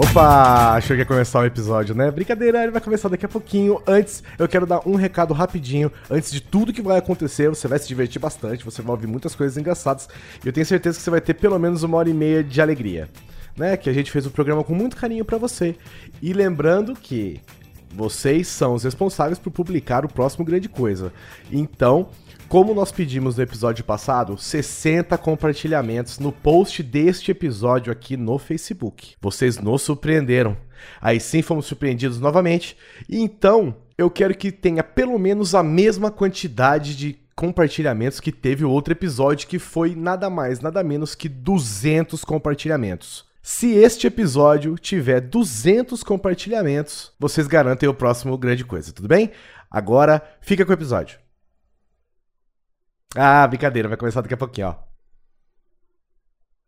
Opa, achou que ia começar o episódio, né? Brincadeira, ele vai começar daqui a pouquinho. Antes, eu quero dar um recado rapidinho. Antes de tudo que vai acontecer, você vai se divertir bastante, você vai ouvir muitas coisas engraçadas. E eu tenho certeza que você vai ter pelo menos uma hora e meia de alegria. Né? Que a gente fez o um programa com muito carinho para você. E lembrando que vocês são os responsáveis por publicar o próximo grande coisa. Então, como nós pedimos no episódio passado, 60 compartilhamentos no post deste episódio aqui no Facebook. Vocês nos surpreenderam. Aí sim fomos surpreendidos novamente. Então, eu quero que tenha pelo menos a mesma quantidade de compartilhamentos que teve o outro episódio, que foi nada mais, nada menos que 200 compartilhamentos. Se este episódio tiver 200 compartilhamentos, vocês garantem o próximo grande coisa, tudo bem? Agora, fica com o episódio. Ah, brincadeira, vai começar daqui a pouquinho, ó.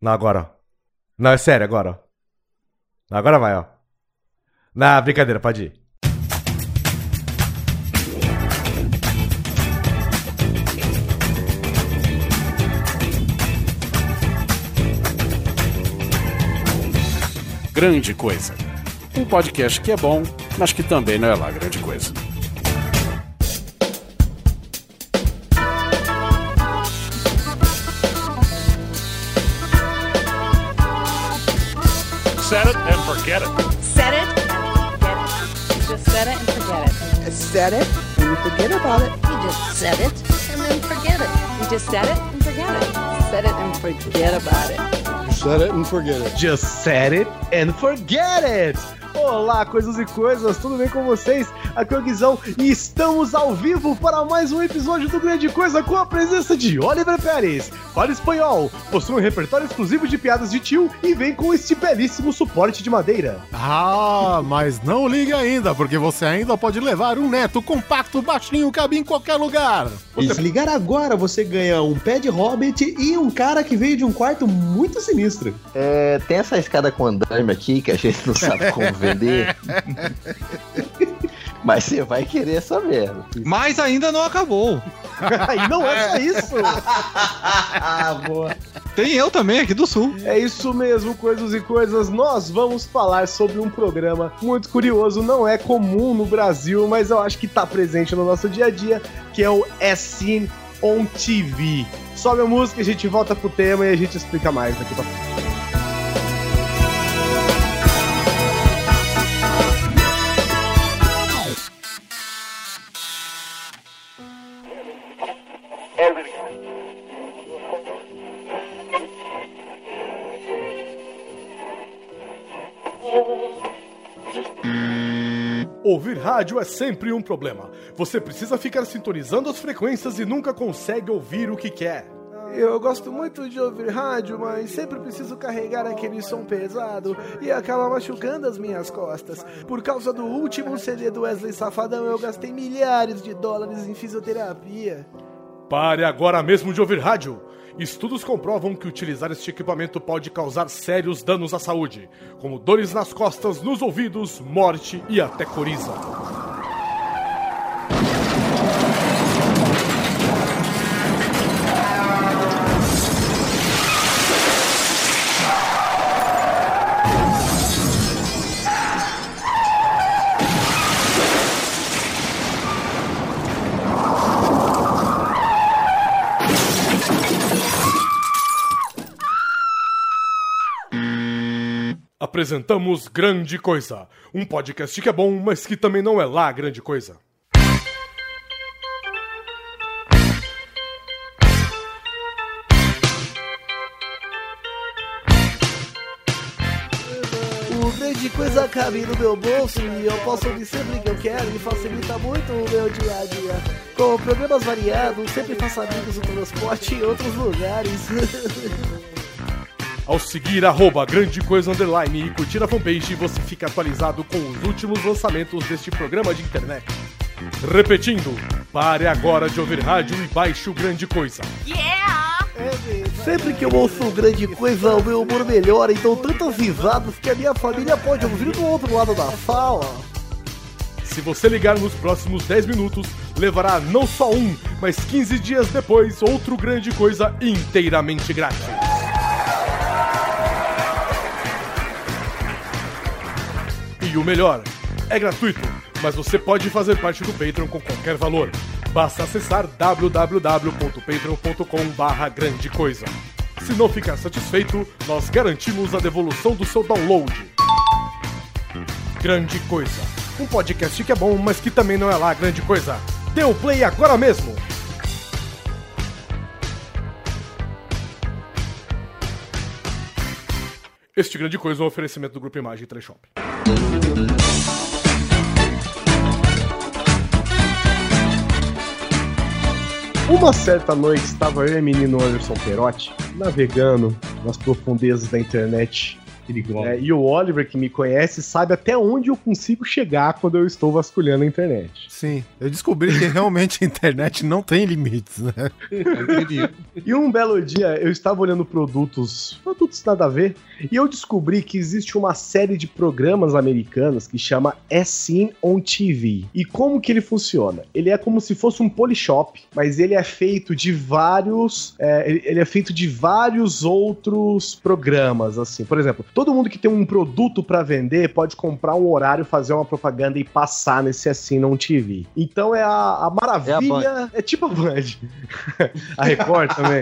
Não, agora, ó. Não, é sério, agora, ó. Agora vai, ó. Não, brincadeira, pode ir. Grande Coisa. Um podcast que é bom, mas que também não é lá grande coisa. Set it and forget it. Set it and forget it. Just set it and forget it. Set it and you forget about it. You just set it and then forget it. You just set it and forget it. Set it and forget about it. Set it and forget it. Just set it and forget it. Olá, coisas e coisas, tudo bem com vocês? Aqui é o Guizão e estamos ao vivo para mais um episódio do Grande Coisa com a presença de Oliver Pérez. Fala espanhol, possui um repertório exclusivo de piadas de tio e vem com este belíssimo suporte de madeira. Ah, mas não ligue ainda, porque você ainda pode levar um neto compacto, baixinho, cabe em qualquer lugar. E se ligar agora, você ganha um pé de hobbit e um cara que veio de um quarto muito sinistro. É, tem essa escada com andaime aqui que a gente não sabe como vender. Mas você vai querer saber. Mas ainda não acabou. e não é só isso. ah, boa. Tem eu também aqui do sul. É isso mesmo, coisas e coisas. Nós vamos falar sobre um programa muito curioso, não é comum no Brasil, mas eu acho que tá presente no nosso dia a dia, que é o SN on TV. Sobe a música, a gente volta pro tema e a gente explica mais daqui pra frente. Rádio é sempre um problema. Você precisa ficar sintonizando as frequências e nunca consegue ouvir o que quer. Eu gosto muito de ouvir rádio, mas sempre preciso carregar aquele som pesado e acaba machucando as minhas costas. Por causa do último CD do Wesley Safadão, eu gastei milhares de dólares em fisioterapia. Pare agora mesmo de ouvir rádio. Estudos comprovam que utilizar este equipamento pode causar sérios danos à saúde, como dores nas costas, nos ouvidos, morte e até coriza. Apresentamos Grande Coisa, um podcast que é bom, mas que também não é lá grande coisa. O grande coisa cabe no meu bolso e eu posso ouvir sempre que eu quero e facilita muito o meu dia a dia. Com programas variados, sempre faço amigos no transporte e outros lugares. Ao seguir arroba grande coisa underline e curtir a fanpage, você fica atualizado com os últimos lançamentos deste programa de internet. Repetindo, pare agora de ouvir rádio e baixe o Grande Coisa. Sempre que eu ouço o grande coisa, o meu humor melhora, então tantas risadas que a minha família pode ouvir do outro lado da sala. Se você ligar nos próximos 10 minutos, levará não só um, mas 15 dias depois outro Grande Coisa inteiramente grátis. E o melhor, é gratuito, mas você pode fazer parte do Patreon com qualquer valor. Basta acessar www.patreon.com barra grande coisa. Se não ficar satisfeito, nós garantimos a devolução do seu download. Grande Coisa. Um podcast que é bom, mas que também não é lá grande coisa. Dê o play agora mesmo! Este grande coisa é um oferecimento do Grupo Imagem Teleshop. Uma certa noite estava eu e o menino Anderson Perotti navegando nas profundezas da internet. É, e o Oliver, que me conhece, sabe até onde eu consigo chegar quando eu estou vasculhando a internet. Sim, eu descobri que realmente a internet não tem limites, né? E um belo dia eu estava olhando produtos, produtos nada a ver, e eu descobri que existe uma série de programas americanos que chama As on TV. E como que ele funciona? Ele é como se fosse um polishop, mas ele é feito de vários, é, ele é feito de vários outros programas, assim. Por exemplo, todo mundo que tem um produto para vender pode comprar um horário, fazer uma propaganda e passar nesse Assim on TV. Então é a, a maravilha, é, tipo a Band. a Record também.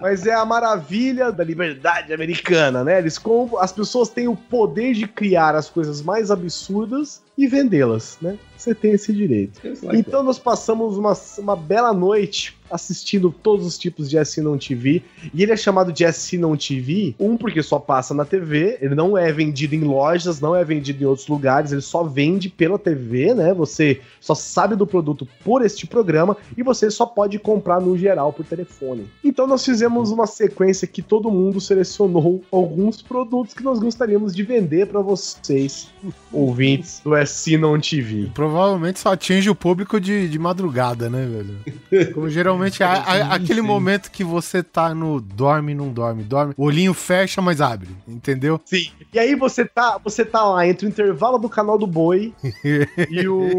Mas é a maravilha da liberdade americana, né? Eles compram, as pessoas têm o poder de criar as coisas mais absurdas e vendê-las, né? Você tem esse direito. Então nós passamos uma, uma bela noite assistindo todos os tipos de Assinon TV. E ele é chamado de Assinon TV, um, porque só passa na TV, ele não é vendido em lojas, não é vendido em outros lugares, ele só vende pela TV, né? Você só sabe do produto por este programa e você só pode comprar no geral por telefone. Então nós fizemos uma sequência que todo mundo selecionou alguns produtos que nós gostaríamos de vender para vocês, ouvintes do Assinon TV. Provavelmente só atinge o público de, de madrugada, né, velho? Como geralmente é a- a- aquele momento que você tá no dorme, não dorme, dorme, o olhinho fecha, mas abre, entendeu? Sim. E aí você tá, você tá lá entre o intervalo do canal do boi e o.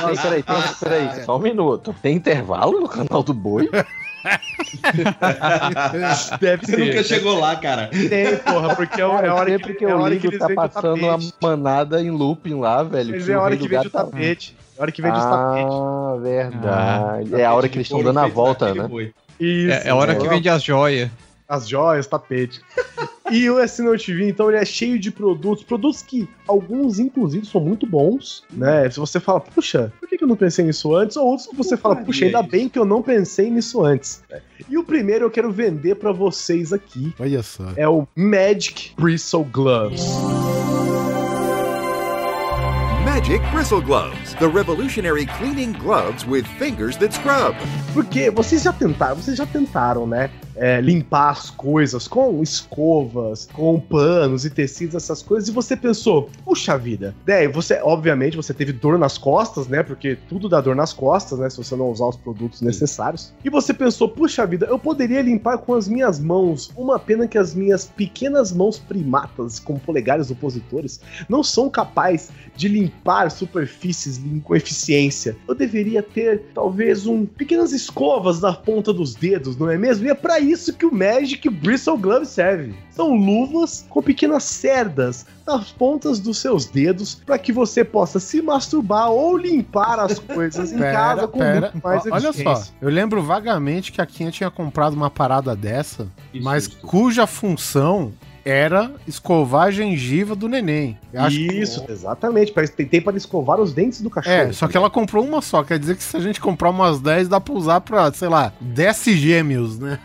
Peraí, peraí, peraí, peraí, só um minuto. Tem intervalo no canal do boi? Deve Você nunca chegou lá, cara. Tem, porra, porque é, Cara, a hora sempre que, que é a eu hora que ligo eles tá passando uma tapete. manada em looping lá, velho. Mas que é a hora que do vende o tapete. É a hora que vende os tapetes. Ah, verdade. é a hora que eles estão dando a volta, né? Isso. É, é a hora que vende as joias. As joias, tapete. e o SNL TV, então, ele é cheio de produtos. Produtos que alguns, inclusive, são muito bons, né? Se você fala, puxa, por que eu não pensei nisso antes? Ou outros que você fala, puxa, ainda bem que eu não pensei nisso antes. E o primeiro eu quero vender pra vocês aqui. Olha só. É o Magic Bristle Gloves. Magic Bristle Gloves, the revolutionary cleaning gloves with fingers that scrub. Porque vocês já tentaram, vocês já tentaram, né? É, limpar as coisas com escovas, com panos e tecidos, essas coisas, e você pensou, puxa vida. Daí você, obviamente, você teve dor nas costas, né? Porque tudo dá dor nas costas, né? Se você não usar os produtos necessários. E você pensou, puxa vida, eu poderia limpar com as minhas mãos. Uma pena que as minhas pequenas mãos primatas, com polegares opositores, não são capazes de limpar superfícies com eficiência. Eu deveria ter, talvez, um pequenas escovas na ponta dos dedos, não é mesmo? E é pra isso que o Magic Bristle Glove serve. São luvas com pequenas cerdas nas pontas dos seus dedos para que você possa se masturbar ou limpar as coisas em casa com muito mais Olha só, eu lembro vagamente que a Kinha tinha comprado uma parada dessa, mas cuja função era escovar a gengiva do neném. Eu acho que- Isso, exatamente. Tem para escovar os dentes do cachorro. É, só que ela comprou uma só. Quer dizer que se a gente comprar umas 10, dá pra usar pra, sei lá, 10 gêmeos, né?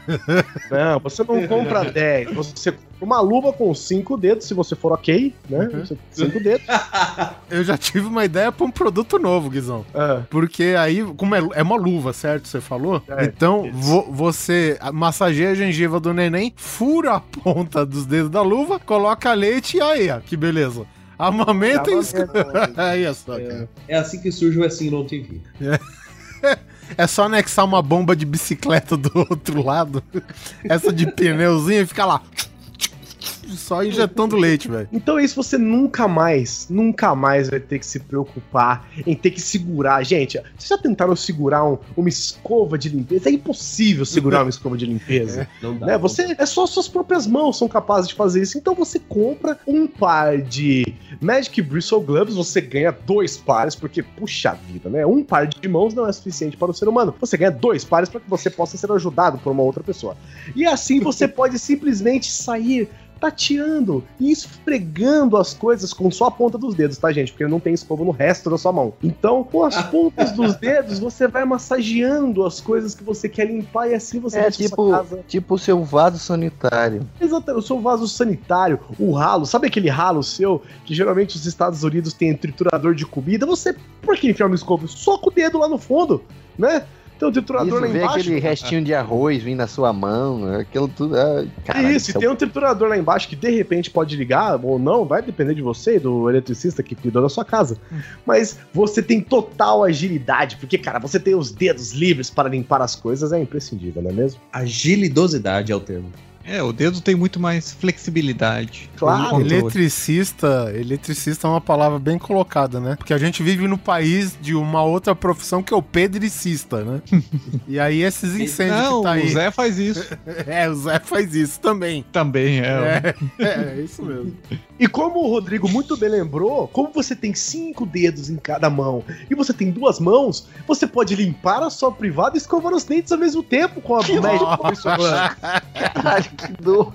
Não, você não compra 10. Você compra uma luva com 5 dedos, se você for ok, né? Uhum. 5 dedos. Eu já tive uma ideia pra um produto novo, Guizão. Ah. Porque aí, como é, é uma luva, certo? Você falou? É, então, vo- você massageia a gengiva do neném, fura a ponta dos dedos da luva, coloca leite e aí, ó, que beleza. Amamenta e Aí é só, cara. É assim que surge o Assim Não TV. É só anexar uma bomba de bicicleta do outro lado, essa de pneuzinho e ficar lá. Só injetando leite, velho. Então é isso, você nunca mais, nunca mais vai ter que se preocupar em ter que segurar. Gente, vocês já tentaram segurar um- uma escova de limpeza? É impossível segurar uma escova de limpeza. Não dá. né? Você é só suas próprias mãos são capazes de fazer isso. Então você compra um par de Magic Bristle Gloves você ganha dois pares, porque, puxa vida, né? Um par de mãos não é suficiente para o ser humano. Você ganha dois pares para que você possa ser ajudado por uma outra pessoa. E assim você pode simplesmente sair tateando e esfregando as coisas com só a ponta dos dedos, tá, gente? Porque não tem escova no resto da sua mão. Então, com as pontas dos dedos, você vai massageando as coisas que você quer limpar e assim você É tipo, sua casa. tipo o seu vaso sanitário. Exatamente, o seu vaso sanitário, o ralo, sabe aquele ralo seu que geralmente os Estados Unidos têm triturador de comida? Você, por que enfiar uma escova? Soca o dedo lá no fundo, né? Tem um triturador Isso, lá vê embaixo. aquele restinho de arroz vindo na sua mão, aquilo tudo. Ah, caralho, Isso, e tem um triturador lá embaixo que de repente pode ligar ou não, vai depender de você e do eletricista que cuidou da sua casa. Mas você tem total agilidade, porque, cara, você tem os dedos livres para limpar as coisas, é imprescindível, não é mesmo? Agilidosidade é o termo. É, o dedo tem muito mais flexibilidade. Claro. Eletricista, eletricista é uma palavra bem colocada, né? Porque a gente vive no país de uma outra profissão que é o pedricista, né? e aí esses incêndios Não, que tá aí. o Zé faz isso. É, o Zé faz isso também. Também é. É, é, isso mesmo. E como o Rodrigo muito bem lembrou, como você tem cinco dedos em cada mão e você tem duas mãos, você pode limpar a sua privada e escovar os dentes ao mesmo tempo com a Gloves. Caralho, que nojo.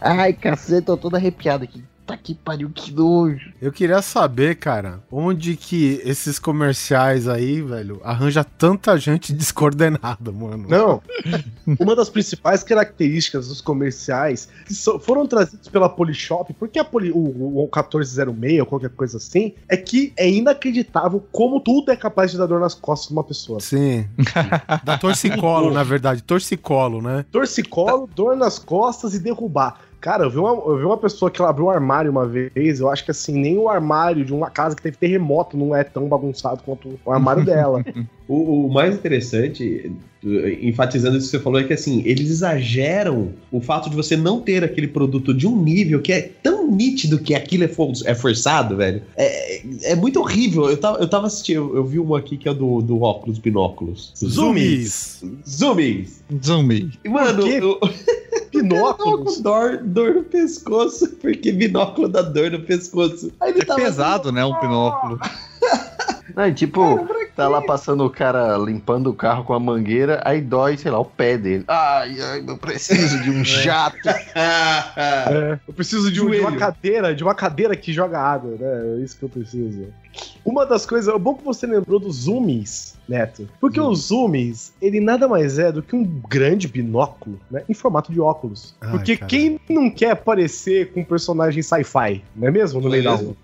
Ai, cacete, tô todo arrepiado aqui. Tá que pariu, que nojo. Eu queria saber, cara, onde que esses comerciais aí, velho, arranja tanta gente descoordenada, mano. Não. Uma das principais características dos comerciais que so- foram trazidos pela Polishop, porque a Poli, o, o 1406 ou qualquer coisa assim, é que é inacreditável como tudo é capaz de dar dor nas costas de uma pessoa. Sim. Da torcicolo, na verdade. Torcicolo, né? Torcicolo, dor nas costas e derrubar. Cara, eu vi, uma, eu vi uma pessoa que ela abriu um armário uma vez, eu acho que assim, nem o armário de uma casa que teve terremoto não é tão bagunçado quanto o armário dela. O, o mais interessante, enfatizando isso que você falou, é que assim, eles exageram o fato de você não ter aquele produto de um nível que é tão nítido que aquilo é, for- é forçado, velho. É, é muito horrível. Eu tava, eu tava assistindo, eu, eu vi uma aqui que é do, do óculos, binóculos. Zoomies. Zoomies. Zumbi. E, mano, eu, Binóculos. com dor, dor no pescoço, porque binóculo dá dor no pescoço. Aí ele É tava pesado, né? Um binóculo. Não, tipo, tá lá passando o cara limpando o carro com a mangueira, aí dói, sei lá, o pé dele. Ai, ai, eu preciso de um jato. É, eu preciso de, um- de uma cadeira, de uma cadeira que joga água, né? É isso que eu preciso. Uma das coisas, é bom que você lembrou dos zoomies, Neto. Porque Hum. os zoomies, ele nada mais é do que um grande binóculo, né? Em formato de óculos. Ai, porque cara. quem não quer aparecer com um personagem sci-fi, não é mesmo? No meio da rua.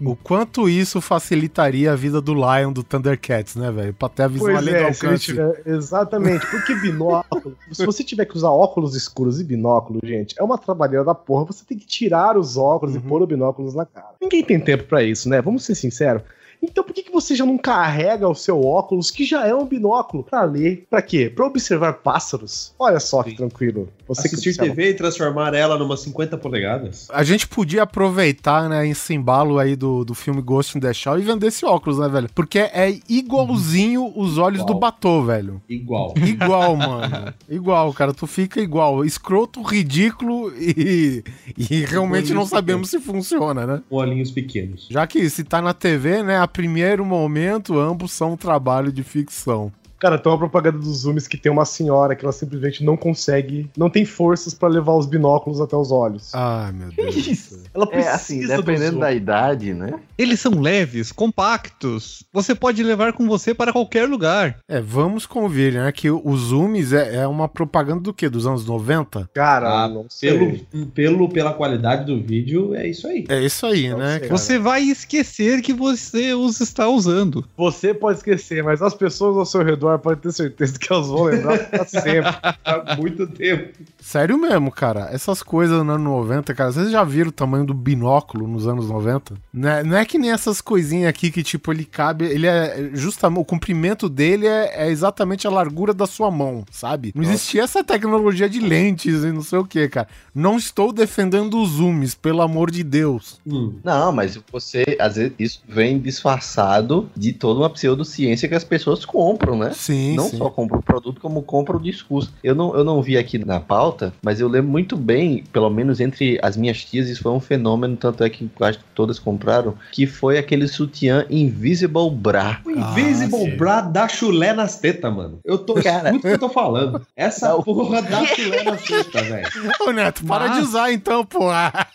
O quanto isso facilitaria a vida do Lion do Thundercats, né, velho? Pra ter a visão além do é, ele alcance. tiver, exatamente, porque binóculo, se você tiver que usar óculos escuros e binóculo, gente, é uma trabalheira da porra, você tem que tirar os óculos Uhum. e pôr o binóculos na cara. Ninguém tem tempo pra isso, né? Vamos ser sinceros. Então por que, que você já não carrega o seu óculos, que já é um binóculo, pra ler? Pra quê? Pra observar pássaros? Olha só que tranquilo. Você que Assistir TV e transformar ela numa 50 polegadas. A gente podia aproveitar, né, esse embalo aí do, do filme Ghost in the Shell e vender esse óculos, né, velho? Porque é igualzinho os olhos do Igual. Batô, velho. Igual. Igual, mano. Igual, cara. Tu fica igual. Escroto, ridículo e, e realmente não sabemos se funciona, né? Com olhinhos pequenos. Já que se tá na TV, né, a primeiro momento, ambos são um trabalho de ficção. Cara, tem uma propaganda dos zooms que tem uma senhora que ela simplesmente não consegue, não tem forças pra levar os binóculos até os olhos. Ai, meu Deus. céu. Ela É precisa assim, do dependendo zoom. da idade, né? Eles são leves, compactos. Você pode levar com você para qualquer lugar. É, vamos convir, né, que o Zoomies é, é uma propaganda do quê? Dos anos 90? Cara, Ah, não sei. pelo, pelo, pela qualidade do vídeo, é isso aí. É isso aí, Não né, sei. Você vai esquecer que você os está usando. Você pode esquecer, mas as pessoas ao seu redor podem ter certeza que elas vão lembrar pra sempre. Há muito tempo. Sério mesmo, cara. Essas coisas no ano 90, cara, vocês já viram o tamanho do binóculo nos anos 90? Não é, não é que nem essas coisinhas aqui que, tipo, ele cabe. Ele é justamente. O comprimento dele é, é exatamente a largura da sua mão, sabe? Não existia essa tecnologia de lentes e não sei o que, cara. Não estou defendendo os zooms, pelo amor de Deus. Hum. Não, mas você, às vezes, isso vem disfarçado de toda uma pseudociência que as pessoas compram, né? Sim, não sim. só compra o produto, como compra o discurso. Eu não, eu não vi aqui na pauta, mas eu lembro muito bem, pelo menos entre as minhas tias, isso foi um fenômeno, tanto é que acho que todas compraram, que foi aquele sutiã Invisible Bra. O Invisible sim. Bra dá chulé nas tetas, mano. Eu tô. Cara. Escuta o que eu tô falando. Essa Não. porra dá chulé nas tetas, velho. Ô, Neto, para Mas- de usar então, porra.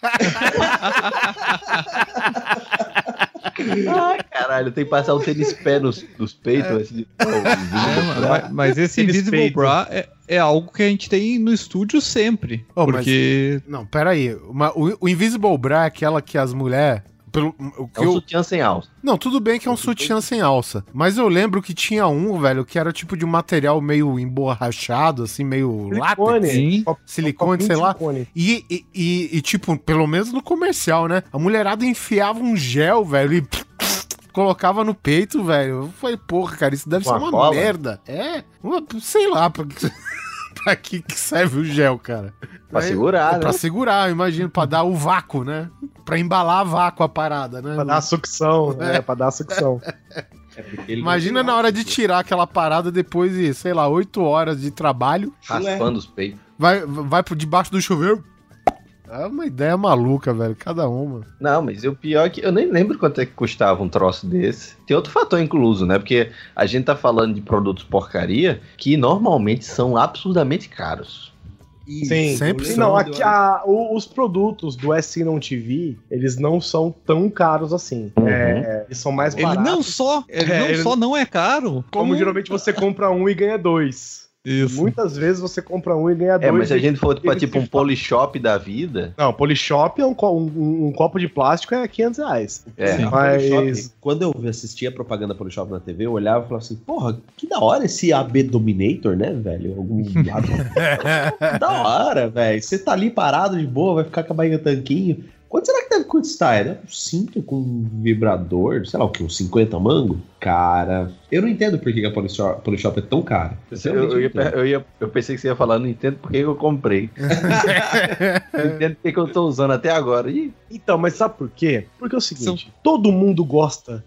Ai, caralho, tem que passar o tênis pé nos, nos peitos. Oh, É, mano, Bra. mas, mas esse Eles Invisible. Bra é, é algo que a gente tem no estúdio sempre. Mas- porque Não, pera aí. Uma- o, o Invisible Bra é aquela que as mulheres... Pelo, o que É um eu, sutiã sem alça. não, tudo bem que é um sutiã sem alça. Mas eu lembro que tinha um, velho, que era tipo de um material meio emborrachado, assim, meio látex. Sim. Copo- Silicone, sei lá. silicone. E, e, e- e, tipo, pelo menos no comercial, né? A mulherada enfiava um gel, velho, e colocava no peito, velho. Eu falei, porra, cara, isso deve Com ser uma cola? merda. É, sei lá, pra, que- pra que, que serve o gel, cara. Pra É, segurar, é Pra né? segurar, eu imagino, pra dar o vácuo, né? Pra embalar a vácuo a parada, né? Pra dar a sucção, é, pra dar a sucção. É Imagina na hora de tirar aquela parada depois de, sei lá, oito horas de trabalho, Raspando os peitos. vai, vai por debaixo do chuveiro. É uma ideia maluca, velho. Cada uma. Não, mas o pior é que eu nem lembro quanto é que custava um troço desse. Tem outro fator incluso, né? Porque a gente tá falando de produtos porcaria que normalmente são absurdamente caros. Sim, Sempre Sim, são. não, aqui, a- o- os produtos do SC TV, eles não são tão caros assim. Uhum. É, eles são mais ele baratos. não só, ele É, não ele- só não é caro, Como geralmente você compra um e ganha dois. Isso. Muitas vezes você compra um e ganha dois. É, mas se a gente for pra tipo um polishop da vida, Não, Polishop é um, um- um copo de plástico é 500 reais. é. Sim. Mas- Polishop, quando eu assistia a propaganda Polishop na TV, eu olhava e falava assim, porra, que da hora esse AB Dominator, né, velho? Algum lado. da hora, velho. Você tá ali parado de boa, vai ficar com a barriga tanquinho. Quanto será que deve custar? É um cinto com vibrador, sei lá o que, uns 50 mango? Cara, eu não entendo por que a Polishop, Polishop é tão cara. Eu, eu, ia, eu, ia- eu pensei que você ia falar, não entendo por que eu comprei. não entendo por que eu tô usando até agora. Ih, Então, mas sabe por quê? Porque é o seguinte, todo mundo gosta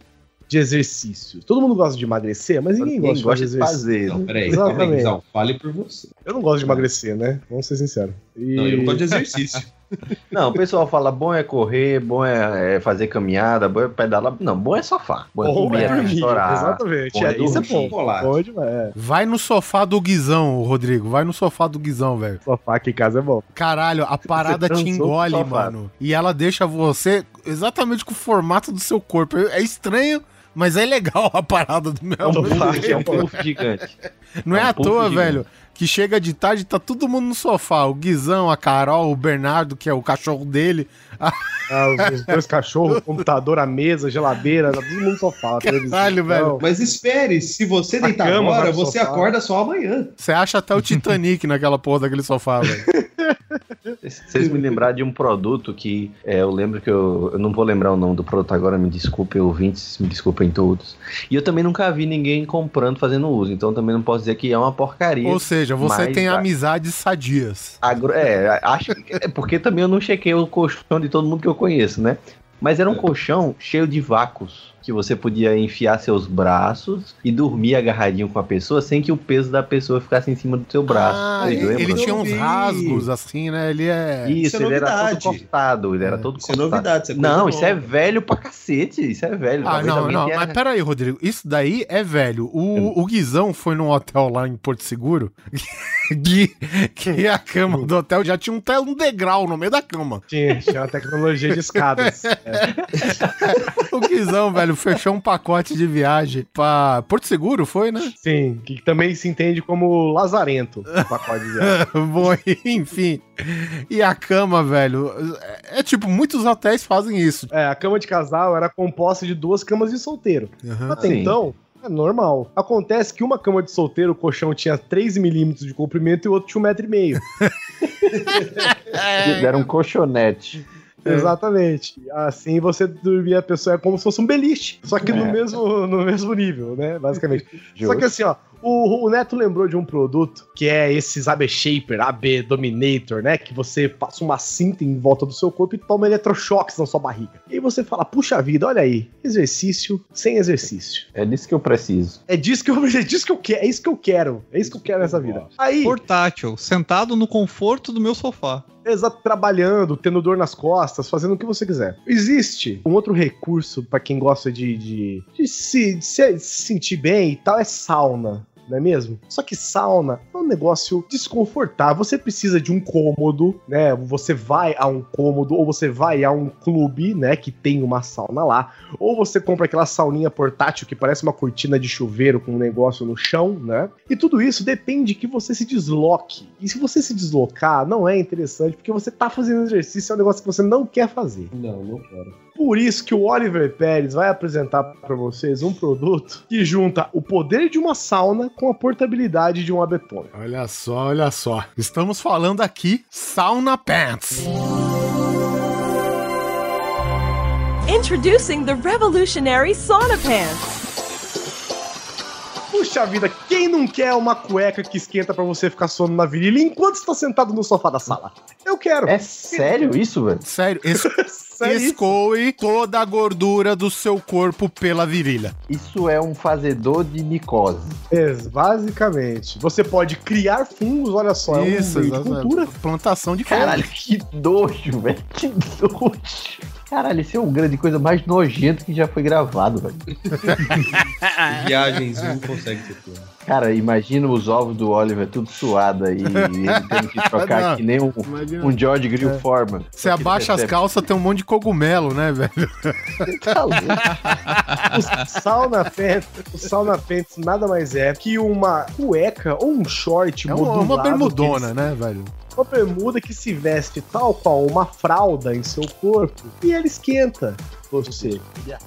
de exercício. Todo mundo gosta de emagrecer, mas ninguém, ninguém gosta, gosta de de exercício. fazer. Não, peraí, Exatamente. Guizão, fale por você. Eu não gosto de emagrecer, né? Vamos ser sinceros. E... Não, eu não gosto de exercício. Não, o pessoal fala, bom é correr, bom é, é fazer caminhada, bom é pedalar. Não, bom é sofá. Bom é Bom é é dormir, restaurar. exatamente. bom é É, isso é bom. É. Vai no sofá do Guizão, Rodrigo. Vai no sofá do Guizão, velho. Sofá aqui em casa é bom. Caralho, a parada te engole, mano. E ela deixa você exatamente com o formato do seu corpo. É estranho, mas é legal a parada do meu Não, amor. É um puff gigante. Não é, É um à puff toa, gigante. velho, que chega de tarde tá todo mundo no sofá. O Guizão, a Carol, o Bernardo, que é o cachorro dele. Ah, os, dois cachorros, computador, a mesa, geladeira, tá todo mundo no sofá. Caralho, velho. Mas espere, se você deitar cama agora, você sofá. acorda só amanhã. Você acha até o Titanic naquela porra daquele sofá, velho. Vocês me lembraram de um produto que é, eu lembro que eu, eu não vou lembrar o nome do produto agora, me desculpem, ouvintes, me desculpem todos. E eu também nunca vi ninguém comprando, fazendo uso, então também não posso dizer que é uma porcaria. Ou seja, você tem a- amizades sadias. Agro- é, acho que é porque também eu não chequei o colchão de todo mundo que eu conheço, né? Mas era um colchão cheio de vácuos que você podia enfiar seus braços e dormir agarradinho com a pessoa sem que o peso da pessoa ficasse em cima do seu braço. Ah, ele, ele tinha uns rasgos assim, né? Ele é. Isso, Isso é ele era todo novidade. cortado, ele era todo Isso é cortado. novidade. Isso é Não, isso é nova. velho pra cacete, isso é velho. Ah, não, não, tenha- mas peraí, Rodrigo. Isso daí é velho. O, o Guizão foi num hotel lá em Porto Seguro que, que a cama do hotel já tinha um, um degrau no meio da cama. Tinha, tinha uma tecnologia de escadas. O Guizão, velho, fechou um pacote de viagem pra Porto Seguro, foi, né? Sim, que também se entende como lazarento. o pacote de viagem. Bom, enfim. E a cama, velho, é, é tipo, muitos hotéis fazem isso. É, a cama de casal era composta de duas camas de solteiro. Até Sim. então, é normal. Acontece que uma cama de solteiro, o colchão tinha 3 milímetros de comprimento e o outro tinha 1,5m. Era um colchonete. Exatamente. Assim você dormia a pessoa é como se fosse um beliche. Só que no, É. mesmo, no mesmo nível, né? Basicamente. Só que assim, ó, O, o Neto lembrou de um produto que é esses AB Shaper, AB Dominator, né? Que você passa uma cinta em volta do seu corpo e toma eletrochoques na sua barriga. E aí você fala, puxa vida, olha aí, exercício sem exercício. É disso que eu preciso. É disso que eu, é disso que eu quero, é isso que eu quero, é isso que eu quero nessa vida. Aí, Portátil, sentado no conforto do meu sofá. Exato, trabalhando, tendo dor nas costas, fazendo o que você quiser. Existe um outro recurso pra quem gosta de, de, de se, de se sentir bem e tal, é sauna. Não é mesmo? Só que sauna é um negócio desconfortável. Você precisa de um cômodo, né? Você vai a um cômodo, ou você vai a um clube, né? Que tem uma sauna lá. Ou você compra aquela sauninha portátil que parece uma cortina de chuveiro com um negócio no chão, né? E tudo isso depende que você se desloque. E se você se deslocar, não é interessante, porque você tá fazendo exercício, é um negócio que você não quer fazer. Não, não quero. Por isso que o Oliver Pérez vai apresentar para vocês um produto que junta o poder de uma sauna com a portabilidade de um abetômetro. Olha só, olha só. Estamos falando aqui Sauna Pants. Introducing the revolutionary sauna pants. Puxa vida, quem não quer uma cueca que esquenta pra você ficar suando na virilha enquanto está sentado no sofá da sala? Eu quero. É sério isso, velho? Sério, es Isso? escoe toda a gordura do seu corpo pela virilha. Isso é um fazedor de micose. É, basicamente. Você pode criar fungos, olha só, é Isso, um de exatamente. cultura. Plantação de Caralho, que nojo, velho. Que nojo. Caralho, isso é o grande coisa mais nojenta que já foi gravado, velho. Viagens não consegue ser pior. Cara, imagina os ovos do Oliver tudo suado aí, ele tendo que trocar Não, que nem um, imagina. um George Grill Foreman. Você abaixa as calças, tem um monte de cogumelo, né, velho? Tá louco. O sauna pants, o sauna pants nada mais é que uma cueca ou um short É uma, uma bermudona, que- né, velho? Uma bermuda que se veste tal qual uma fralda em seu corpo e ela esquenta você.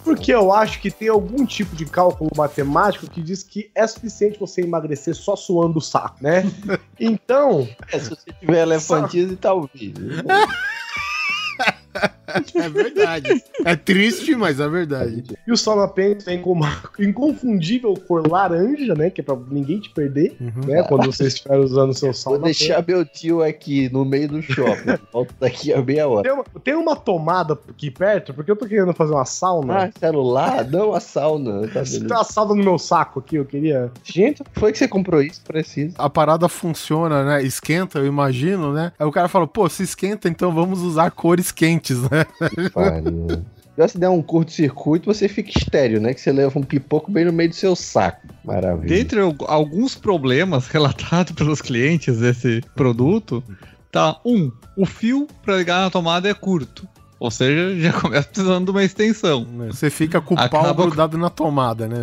Porque eu acho que tem algum tipo de cálculo matemático que diz que é suficiente você emagrecer só suando o saco, né? Então, É, se você tiver elefantismo, talvez. É verdade. É triste, mas é verdade. e o sauna pants vem com uma inconfundível cor laranja, né? Que é pra ninguém te perder, né? Quando você estiver usando o seu Vou sauna deixar meu tio aqui no meio do shopping. Volto daqui a meia hora. Tem uma, tem uma tomada aqui perto, porque eu tô querendo fazer uma sauna. Ah, celular? Não, a sauna. Tá Tem beleza. uma sauna no meu saco aqui, eu queria. Gente, foi que você comprou isso? Preciso. A parada funciona, né? Esquenta, eu imagino, né? Aí o cara fala, pô, se esquenta, então vamos usar cores quentes, né? Pariu. Já se der um curto-circuito, você fica estéreo, né? Que você leva um pipoco bem no meio do seu saco. Maravilha. Dentre al- alguns problemas relatados pelos clientes desse produto, tá um, o fio para ligar na tomada é curto. Ou seja, já começa precisando de uma extensão. Você fica com o pau Acaba com- grudado na tomada, né?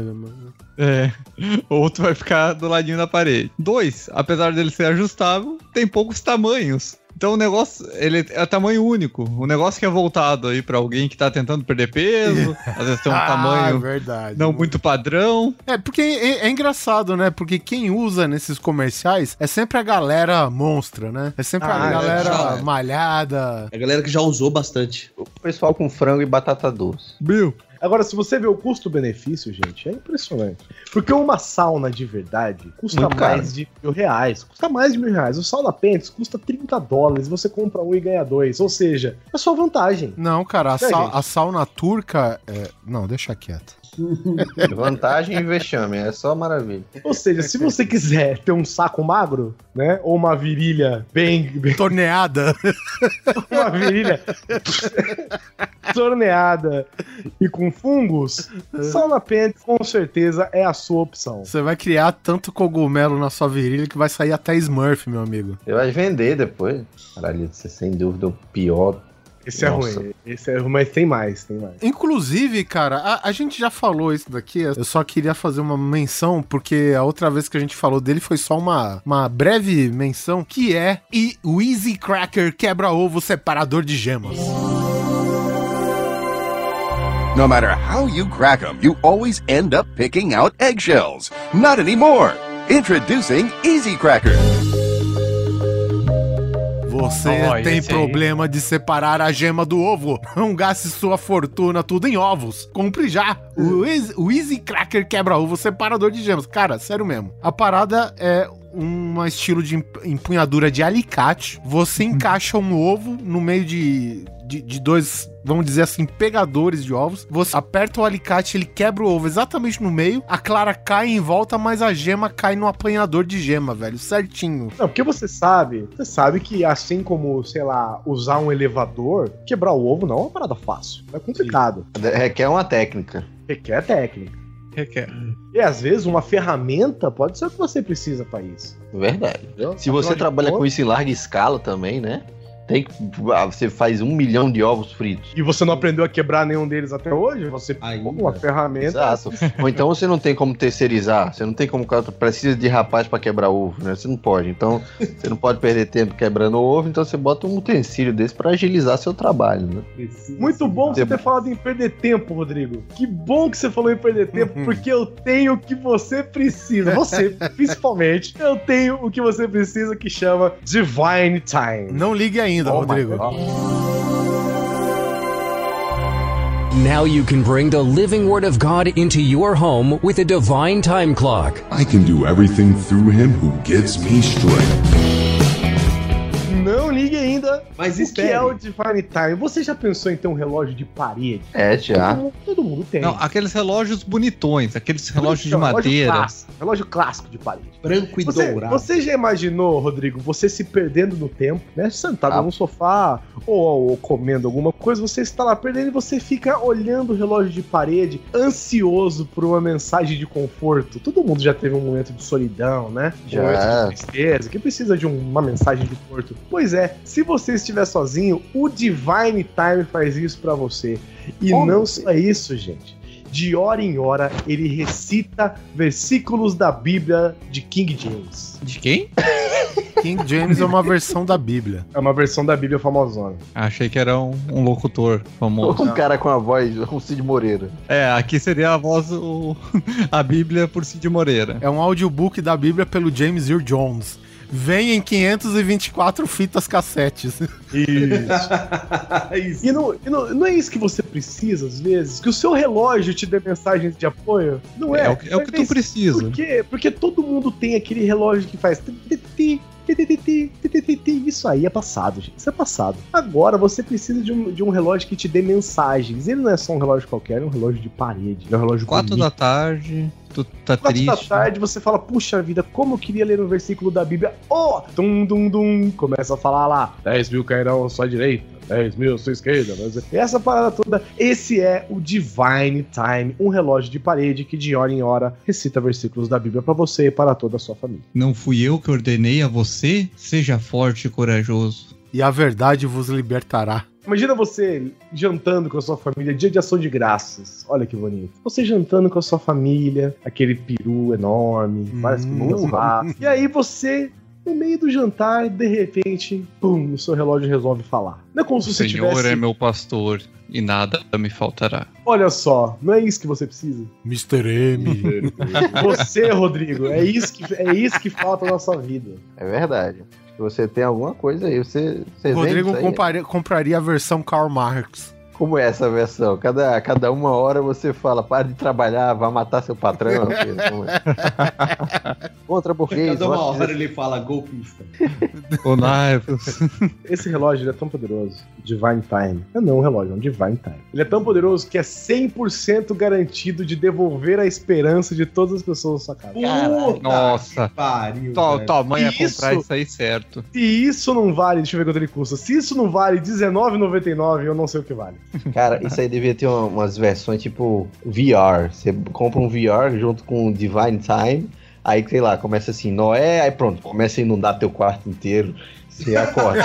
É. Outro vai ficar do ladinho da parede. Dois, apesar dele ser ajustável, tem poucos tamanhos. Então o negócio, ele é tamanho único. O negócio que é voltado aí pra alguém que tá tentando perder peso, às vezes tem um Ah, tamanho é verdade. não muito padrão. É, porque é, é engraçado, né? Porque quem usa nesses comerciais é sempre a galera monstra, né? É sempre Ah, a é, galera já é. malhada. A galera que já usou bastante. O pessoal com frango e batata doce. Bill. Agora, se você vê o custo-benefício, gente, é impressionante. Porque uma sauna de verdade custa Muito caro. mais de mil reais. Custa mais de mil reais. O sauna pants custa 30 dólares. Você compra um e ganha dois. Ou seja, é só vantagem. Não, cara, a, É, sa- gente. a sauna turca. é- Não, deixa quieto. Vantagem e vexame, é só maravilha. Ou seja, se você quiser ter um saco magro, né? Ou uma virilha bem. bem Torneada. uma virilha torneada e com fungos, sauna pants com certeza é a sua opção. Você vai criar tanto cogumelo na sua virilha que vai sair até Smurf, meu amigo. Você vai vender depois. Caralho, você sem dúvida é o pior. Esse é Nossa. ruim. Esse é ruim, mas tem mais, tem mais. Inclusive, cara, a, a gente já falou isso daqui, eu só queria fazer uma menção, porque a outra vez que a gente falou dele foi só uma, uma breve menção, que é e o Easy Cracker quebra-ovo separador de gemas. No matter how you crack them, you always end up picking out eggshells. Not anymore. Introducing Easy Cracker. Você Ó, tem esse aí. problema de separar a gema do ovo. Não gaste sua fortuna tudo em ovos. Compre já. O Easy, o Easy Cracker quebra-ovo separador de gemas. Cara, sério mesmo. A parada é um estilo de emp- empunhadura de alicate. Você encaixa um ovo no meio de, de, de dois, vamos dizer assim, pegadores de ovos. Você aperta o alicate, ele quebra o ovo exatamente no meio. A clara cai em volta, mas a gema cai no apanhador de gema, velho. Certinho. Não, porque você sabe, você sabe que assim como, sei lá, usar um elevador, quebrar o ovo não é uma parada fácil. É complicado. Requer uma técnica. Requer técnica. Requer. E às vezes uma ferramenta pode ser o que você precisa pra isso. Verdade. entendeu? Se você Afinal de trabalha com contas- isso em larga escala também, né? Tem que. ah, Você faz um milhão de ovos fritos. E você não aprendeu a quebrar nenhum deles até hoje, você pegou uma ferramenta. Exato. Ou então você não tem como terceirizar. Você não tem como. cara, Precisa de rapaz pra quebrar ovo, né? Você não pode. Então, você não pode perder tempo quebrando ovo. Então, você bota um utensílio desse pra agilizar seu trabalho, né? Muito bom você ter falado em perder tempo, Rodrigo. Que bom que você falou em perder tempo, porque eu tenho o que você precisa. Você, principalmente, eu tenho o que você precisa que chama Divine Time. Não ligue ainda, Oh Rodrigo. Now you can bring the living Word of God into your home with a divine time clock. I can do everything through him who gives me strength. Ligue ainda. Mas o que é o Divine Time? Você já pensou em ter um relógio de parede? É, já. Todo, mundo, todo mundo tem. Não, aqueles relógios bonitões, aqueles relógios de Relógio madeira. clássico, relógio clássico de parede. Branco e Você, dourado. você já imaginou, Rodrigo, você se perdendo no tempo, né? Sentado Ah. num sofá ou, ou comendo alguma coisa, você está lá perdendo e você fica olhando o relógio de parede, ansioso por uma mensagem de conforto. Todo mundo já teve um momento de solidão, né? Um Já. momento de tristeza, que precisa de um- uma mensagem de conforto. Pois é, se você estiver sozinho, o Divine Time faz isso pra você. E Como não só isso, gente. De hora em hora, ele recita versículos da Bíblia de King James. De quem? King James é uma versão da Bíblia. É uma versão da Bíblia famosona. Achei que era um, um locutor famoso. Um cara com a voz, um Cid Moreira. É, aqui seria a voz, o, a Bíblia por Cid Moreira. É um audiobook da Bíblia pelo James Earl Jones vem em 524 fitas cassetes. Isso. isso. E, não, e não, não, é isso que você precisa, às vezes? Que o seu relógio te dê mensagens de apoio? Não é. É, é o, é o que tu precisa. Por quê? Porque todo mundo tem aquele relógio que faz... Isso aí é passado, gente. Isso é passado. Agora você precisa de um, de um relógio que te dê mensagens. Ele não é só um relógio qualquer, é um relógio de parede. É um relógio Quatro da tarde tu tá Quatro da triste. tarde você fala, puxa vida, como eu queria ler um versículo da Bíblia. Oh! Dum, dum, dum. Começa a falar lá, 10 mil cairão à sua direita, 10 mil à sua esquerda. Mas essa parada toda, esse é o Divine Time, um relógio de parede que de hora em hora recita versículos da Bíblia pra você e para toda a sua família. Não fui eu que ordenei a você? Seja forte e corajoso. E a verdade vos libertará. Imagina você jantando com a sua família, dia de ação de graças. Olha que bonito. Você jantando com a sua família, aquele peru enorme, várias Hum. comidas lá. E aí você, no meio do jantar, de repente, pum, o seu relógio resolve falar. Não é como O se você Senhor tivesse. é meu pastor e nada me faltará. Olha só, não é isso que você precisa. Mr. M. Você, Rodrigo, é isso que, é isso que falta na sua vida. É verdade. Se você tem alguma coisa aí, você, você Rodrigo aí? compraria a versão Karl Marx. Como é essa versão? Cada, cada uma hora você fala, para de trabalhar, vai matar seu patrão. Como é? Contra burguês. Cada uma hora ele fala golpista. O Naivos. Esse relógio ele é tão poderoso, Divine Time. É não um relógio, é um Divine Time. Ele é tão poderoso que é 100% garantido de devolver a esperança de todas as pessoas na sua casa. Puta Nossa. que Pariu. Tua, velho. tua mãe ia Isso. comprar isso aí certo. Se isso não vale, deixa eu ver quanto ele custa. Se isso não vale R$19,99, eu não sei o que vale. Cara, isso aí devia ter uma- umas versões tipo VR. Você compra um VR junto com o Divine Time. Aí, sei lá, começa assim, Noé, aí pronto, começa a inundar teu quarto inteiro. Você acorda.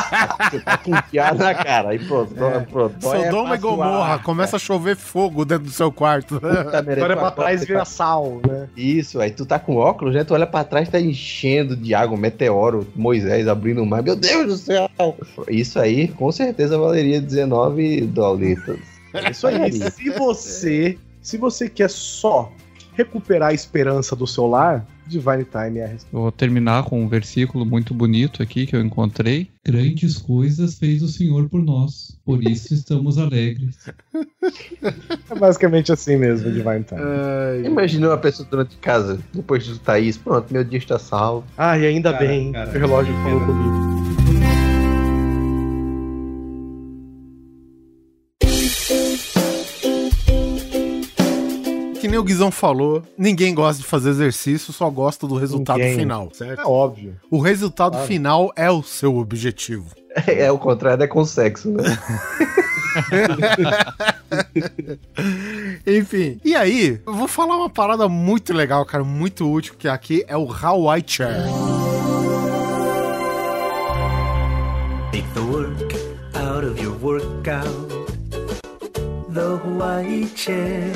você tá com piada na cara. Aí pronto, É. pronto. Sodoma e passa o Gomorra, ar. começa a chover fogo dentro do seu quarto. Puta merda, Agora é pra trás você vira tá- sal, né? Isso, aí tu tá com óculos, né? Tu olha pra trás, tá enchendo de água, um meteoro, Moisés abrindo o mar. Meu Deus do céu! Isso aí, com certeza valeria 19 dólares. É isso aí. se você, se você quer só recuperar a esperança do seu lar, Divine Time é a resposta. Vou terminar com um versículo muito bonito aqui que eu encontrei. Grandes coisas fez o Senhor por nós, por isso estamos alegres. É basicamente assim mesmo, Divine Time. Imagina uma pessoa durante casa, depois do Thaís, pronto, meu dia está salvo. Ah, e ainda Cara, bem cara, o relógio falou comigo. O Guizão falou, ninguém gosta de fazer exercício, só gosta do resultado Ninguém. final, certo? É óbvio. O resultado Claro. final é o seu objetivo. É, é o contrário, é com sexo, né? Enfim, e aí, eu vou falar uma parada muito legal, cara, muito útil, que aqui é o Hawaii Chair. Take the work out of your workout. The Hawaii chair.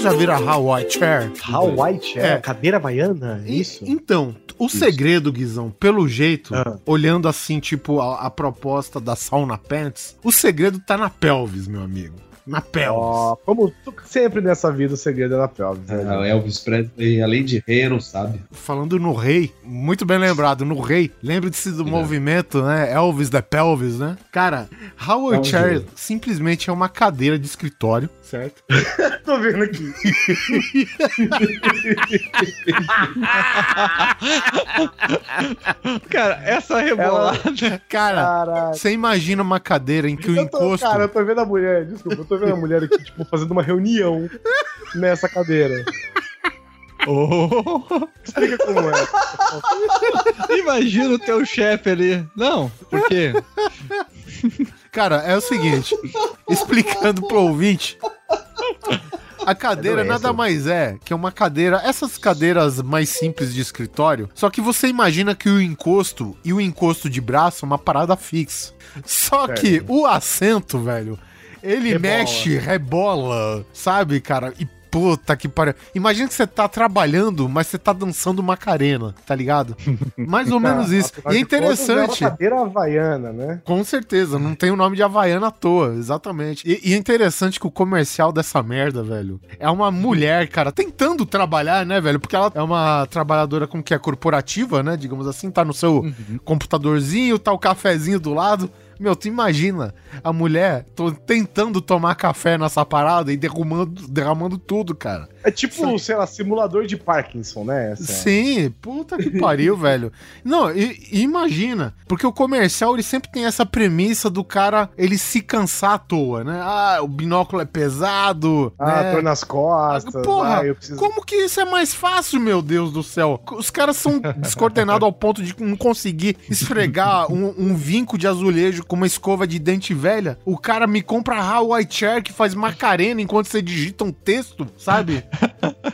Vocês já viram a Hawaii Chair? Hawaii Chair? É. Cadeira baiana? É isso? Então, o segredo, Guizão, pelo jeito, Ah. olhando assim, tipo, a, a proposta da Sauna Pants, o segredo tá na pelvis, meu amigo. Na pelvis. Ó, como sempre nessa vida, o segredo é na pelvis. né? Ah, o Elvis Presley, além de rei, não sabe. Falando no rei, muito bem lembrado, no rei, lembre-se do movimento, né? Elvis da pelvis, né? Cara, Howard. Chair simplesmente é uma cadeira de escritório, certo? Tô vendo aqui. Cara, essa rebolada. Cara, Caralho. você imagina uma cadeira em que o Eu tô, encosto. cara, eu tô vendo a mulher, desculpa, eu tô vendo a mulher aqui, tipo, fazendo uma reunião nessa cadeira. Oh. Explica como é. Imagina o teu chefe ali. Não, por quê? Cara, é o seguinte, explicando pro ouvinte. A cadeira É nada mais é que uma cadeira, essas cadeiras mais simples de escritório, só que você imagina que o encosto e o encosto de braço é uma parada fixa. Só Certo. que o assento, velho, ele Rebola. mexe, rebola, sabe, cara? E puta que pariu. Imagina que você tá trabalhando, mas você tá dançando Macarena, tá ligado? Mais ou menos isso. E é interessante. É uma cadeira havaiana, né? Com certeza, não tem o nome de Havaiana à toa, exatamente. E, e é interessante que o comercial dessa merda, velho, é uma mulher, cara, tentando trabalhar, né, velho? Porque ela é uma trabalhadora como que é corporativa, né? Digamos assim, tá no seu computadorzinho, tá o cafezinho do lado. Meu, tu imagina a mulher tentando tomar café nessa parada e derramando, derramando tudo, cara. É tipo, sei lá, simulador de Parkinson, né? Essa- Sim, puta que pariu, velho. Não, e, e imagina, porque o comercial ele sempre tem essa premissa do cara ele se cansar à toa, né? Ah, o binóculo é pesado, Ah, né? nas costas. Porra, ah, eu preciso... como que isso é mais fácil, meu Deus do céu? Os caras são descoordenados ao ponto de não conseguir esfregar um, um vinco de azulejo com uma escova de dente velha. O cara me compra a Hawaii Chair que faz macarena enquanto você digita um texto, sabe?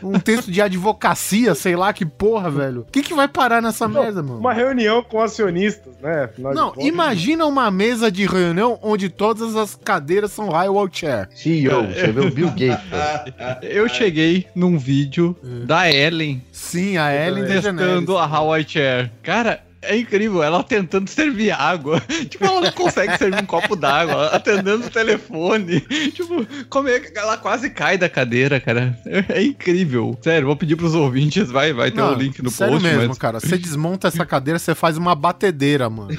Um texto de advocacia, sei lá que porra, velho. O que, que vai parar nessa merda, mano? Uma reunião com acionistas, né? Afinal de Não, contas. imagina uma mesa de reunião onde todas as cadeiras são Hawaii Chair. CEO, você vê o Bill Gates. Eu cheguei num vídeo da Ellen Sim, a Ellen testando a Hawaii Chair. Cara, é incrível, ela tentando servir água. Tipo, ela não consegue servir um copo d'água, atendendo o telefone. Tipo, como é que ela quase cai da cadeira, cara? É, é incrível. Sério, vou pedir pros ouvintes, vai, vai ter o Não, link no sério post. mesmo, mas- cara. Você desmonta essa cadeira, você faz uma batedeira, mano.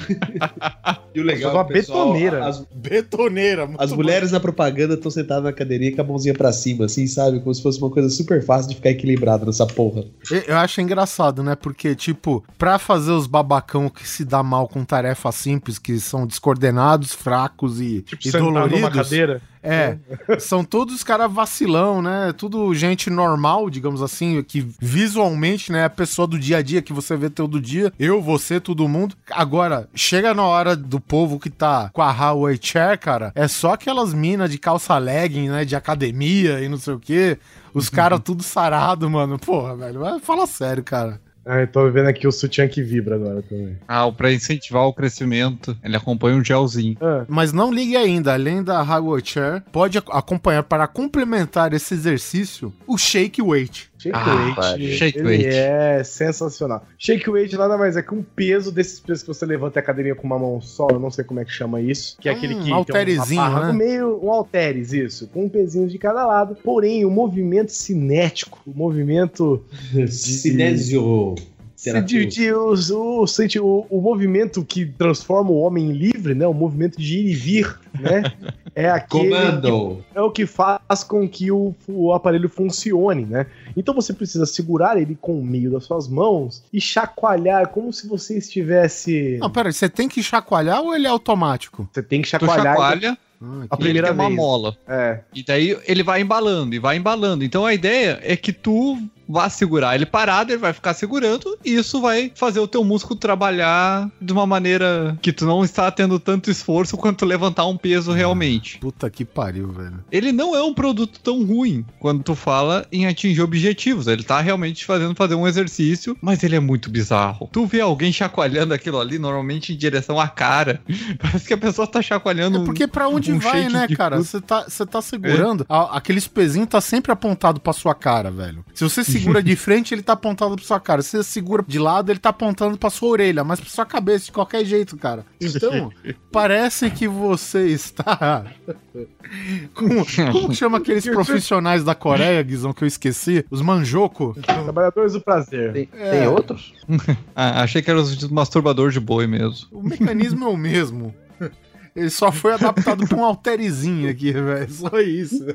E o legal Uma é pessoal, betoneira. As, Betoneira, as mulheres na propaganda estão sentadas na cadeirinha com a mãozinha pra cima, assim, sabe? Como se fosse uma coisa super fácil de ficar equilibrado nessa porra. Eu, eu acho engraçado, né? Porque, tipo, pra fazer os babacão que se dá mal com tarefas simples, que são descoordenados, fracos e, Tipo, e sentar numa doloridos. cadeira. É, são todos caras vacilão, né? Tudo gente normal, digamos assim, que visualmente, né, é a pessoa do dia a dia que você vê todo dia, eu, você, todo mundo. Agora, chega na hora do povo que tá com a Huawei Chair, cara, é só aquelas minas de calça legging, né, de academia e não sei o quê. Os caras tudo sarado, mano. Porra, velho, fala sério, cara. Ah, eu tô vendo aqui o sutiã que vibra agora também. Ah, pra incentivar o crescimento, ele acompanha um gelzinho. Ah, Mas não ligue ainda, além da Huawei Chair, pode ac- acompanhar para complementar esse exercício o Shake Weight. Shake Ah, weight, shake ele weight. é sensacional. Shake weight nada mais é que um peso desses pesos que você levanta a academia com uma mão só, eu não sei como é que chama isso, que é Hum, aquele que halterezinho, tem uma barra né? meio, um halteres, isso, com um pezinho de cada lado. Porém, o movimento cinético, o movimento Cinésio. De, de- os- o, sente- o, o movimento que transforma o homem em livre, né? O movimento de ir e vir, né? É aquele Comando. é o que faz com que o, o aparelho funcione, né? Então você precisa segurar ele com o meio das suas mãos e chacoalhar como se você estivesse. Não, pera, aí, você tem que chacoalhar ou ele é automático? Você tem que Tu chacoalhar. chacoalha Ah, a e ele primeira tem uma vez. mola. É. E daí ele vai embalando e vai embalando. Então a ideia é que tu vá segurar ele parado, ele vai ficar segurando, e isso vai fazer o teu músculo trabalhar de uma maneira que tu não está tendo tanto esforço quanto levantar um peso realmente. Puta que pariu, velho. Ele não é um produto tão ruim quando tu fala em atingir objetivos. Ele tá realmente fazendo fazer um exercício, mas ele é muito bizarro. Tu vê alguém chacoalhando aquilo ali, normalmente em direção à cara. Parece que a pessoa tá chacoalhando. É porque pra onde um vai, né, cara? Você tá, você tá segurando, a- aqueles pezinhos tá sempre apontado pra sua cara, velho. Se você segura de frente, ele tá apontado pra sua cara. Se você segura de lado, ele tá apontando pra sua orelha, mas pra sua cabeça, de qualquer jeito, cara. Então, parece que você está... Como, como que chama aqueles profissionais da Coreia, Guizão, que eu esqueci? Os manjoco? Trabalhadores do prazer. Tem, É. tem outros? Ah, achei que era os masturbador de boi mesmo. O mecanismo é o mesmo. Ele só foi adaptado pra um halterizinho aqui, velho. Só isso.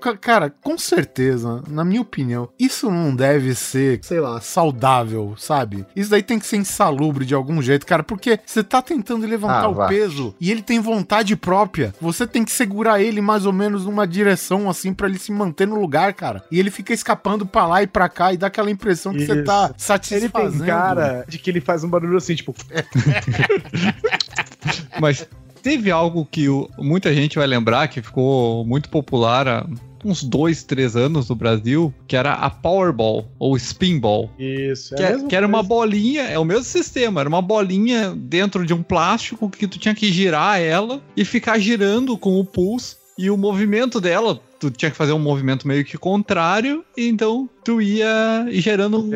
Ca- Cara, com certeza, na minha opinião, isso não deve ser, sei lá, saudável, sabe? Isso daí tem que ser insalubre de algum jeito, cara, porque você tá tentando levantar Ah, o vá. peso e ele tem vontade própria. Você tem que segurar ele mais ou menos numa direção assim pra ele se manter no lugar, cara. E ele fica escapando pra lá e pra cá e dá aquela impressão que você Isso. tá Ele satisfazendo. tem cara de que ele faz um barulho assim, tipo. Mas teve algo que o- muita gente vai lembrar que ficou muito popular há uns dois, três anos no Brasil, que era a Powerball ou Spinball. Isso, Que, a é- que era uma bolinha, é o mesmo sistema, era uma bolinha dentro de um plástico que tu tinha que girar ela e ficar girando com o pulso e o movimento dela, tu tinha que fazer um movimento meio que contrário, e então tu ia gerando um,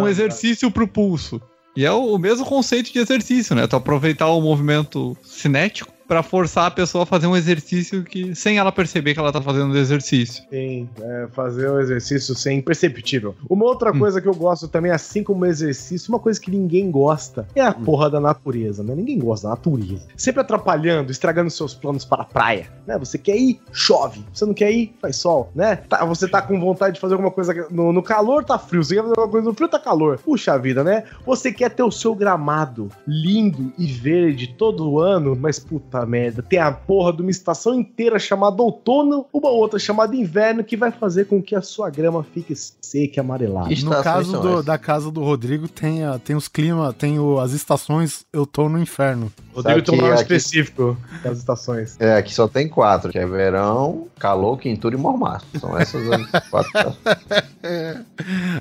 um exercício pro pulso. E é o, mesmo conceito de exercício, né? Tu aproveitar o movimento cinético pra forçar a pessoa a fazer um exercício que sem ela perceber que ela tá fazendo exercício. Sim, é, fazer o exercício sem imperceptível. Uma outra coisa que eu gosto também, assim como o exercício, uma coisa que ninguém gosta é a porra da natureza, né? Ninguém gosta da natureza. Sempre atrapalhando, estragando seus planos para a praia, né? Você quer ir, chove. Você não quer ir, faz sol, né? Tá, você tá com vontade de fazer alguma coisa no, no calor, tá frio. Você quer fazer alguma coisa no frio, tá calor. Puxa vida, né? Você quer ter o seu gramado lindo e verde todo ano, mas puta merda, tem a porra de uma estação inteira chamada outono, uma outra chamada inverno, que vai fazer com que a sua grama fique seca e amarelada. No caso do- da casa do Rodrigo, tem, a- tem os climas, tem o- as estações outono e inferno. Rodrigo tem um nome específico das estações. É, aqui só tem quatro, que é verão, calor, quintura e mormaço. São essas as quatro.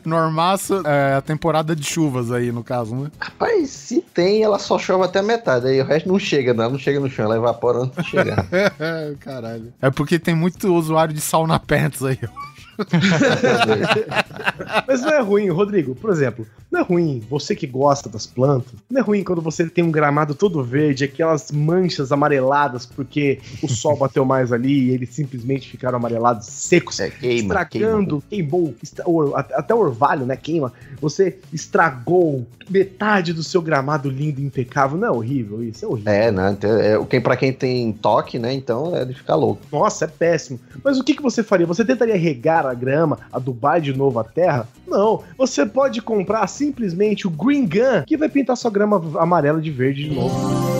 Normaço é a temporada de chuvas aí, no caso, né? Rapaz, se tem, ela só chove até a metade. Aí o resto não chega, não, não chega no chão, ela evapora antes de chegar. Caralho. É porque tem muito usuário de sauna pants aí. Mas não é ruim, Rodrigo, por exemplo, não é ruim você que gosta das plantas, não é ruim quando você tem um gramado todo verde, aquelas manchas amareladas porque o sol bateu mais ali e eles simplesmente ficaram amarelados, secos, É, queima, estragando, queimou, até o orvalho, né, queima. Você estragou metade do seu gramado lindo e impecável. Não é horrível isso? É horrível. É, né? então, É, quem, pra quem tem toque, né? Então é de ficar louco. Nossa, é péssimo. Mas o que, que você faria? Você tentaria regar a grama, adubar de novo a terra? Não. Você pode comprar simplesmente o Green Gun, que vai pintar sua grama amarela de verde de novo.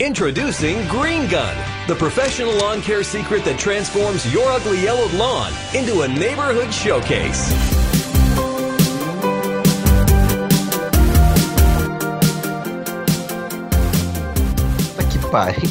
Introducing Green Gun, the professional lawn care secret that transforms your ugly yellowed lawn into a neighborhood showcase. Que pariu.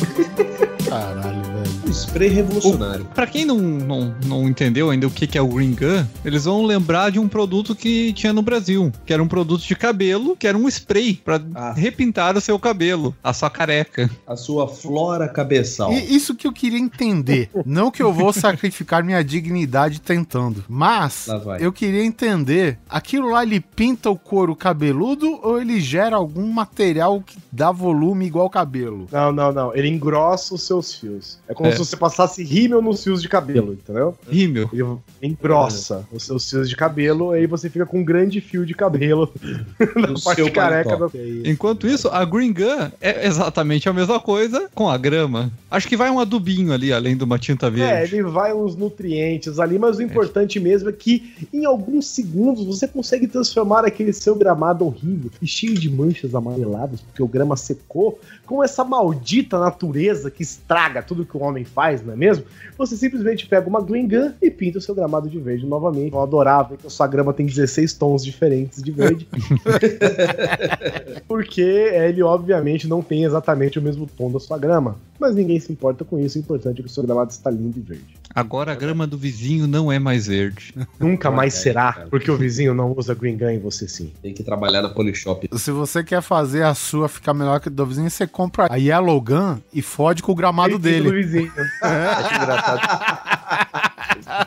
Caralho. Um spray revolucionário. Pra quem não, não, não entendeu ainda o que, que é o Green Gun, eles vão lembrar de um produto que tinha no Brasil, que era um produto de cabelo, que era um spray pra Ah. repintar o seu cabelo, a sua careca. A sua flora cabeçal. E isso que eu queria entender. Não que eu vou sacrificar minha dignidade tentando, mas eu queria entender, aquilo lá ele pinta o couro cabeludo ou ele gera algum material que dá volume igual cabelo? Não, não, não. Ele engrossa os seus fios. É como É. se você passasse rímel nos fios de cabelo, entendeu? Rímel. Ele engrossa os seus fios de cabelo, aí você fica com um grande fio de cabelo na No parte careca da. Enquanto isso, a Green Gun é exatamente a mesma coisa com a grama. Acho que vai um adubinho ali, além de uma tinta É, verde. ele vai uns nutrientes ali, mas o importante mesmo é que em alguns segundos você consegue transformar aquele seu gramado horrível e cheio de manchas amareladas, porque o grama secou, com essa maldita natureza que estraga tudo que o homem faz, não é mesmo? Você simplesmente pega uma green gun e pinta o seu gramado de verde novamente. Eu adorava que a sua grama tem 16 tons diferentes de verde. porque ele obviamente não tem exatamente o mesmo tom da sua grama. Mas ninguém se importa com isso, o importante é que o seu gramado está lindo e verde. Agora a grama do vizinho não é mais verde. Nunca mais É, será, porque o vizinho não usa Green Gun e você sim. Tem que trabalhar na Polishop. Se você quer fazer a sua ficar melhor que a do vizinho, você compra a Yellow Gun e fode com o gramado Do dele. vizinho. Acho engraçado.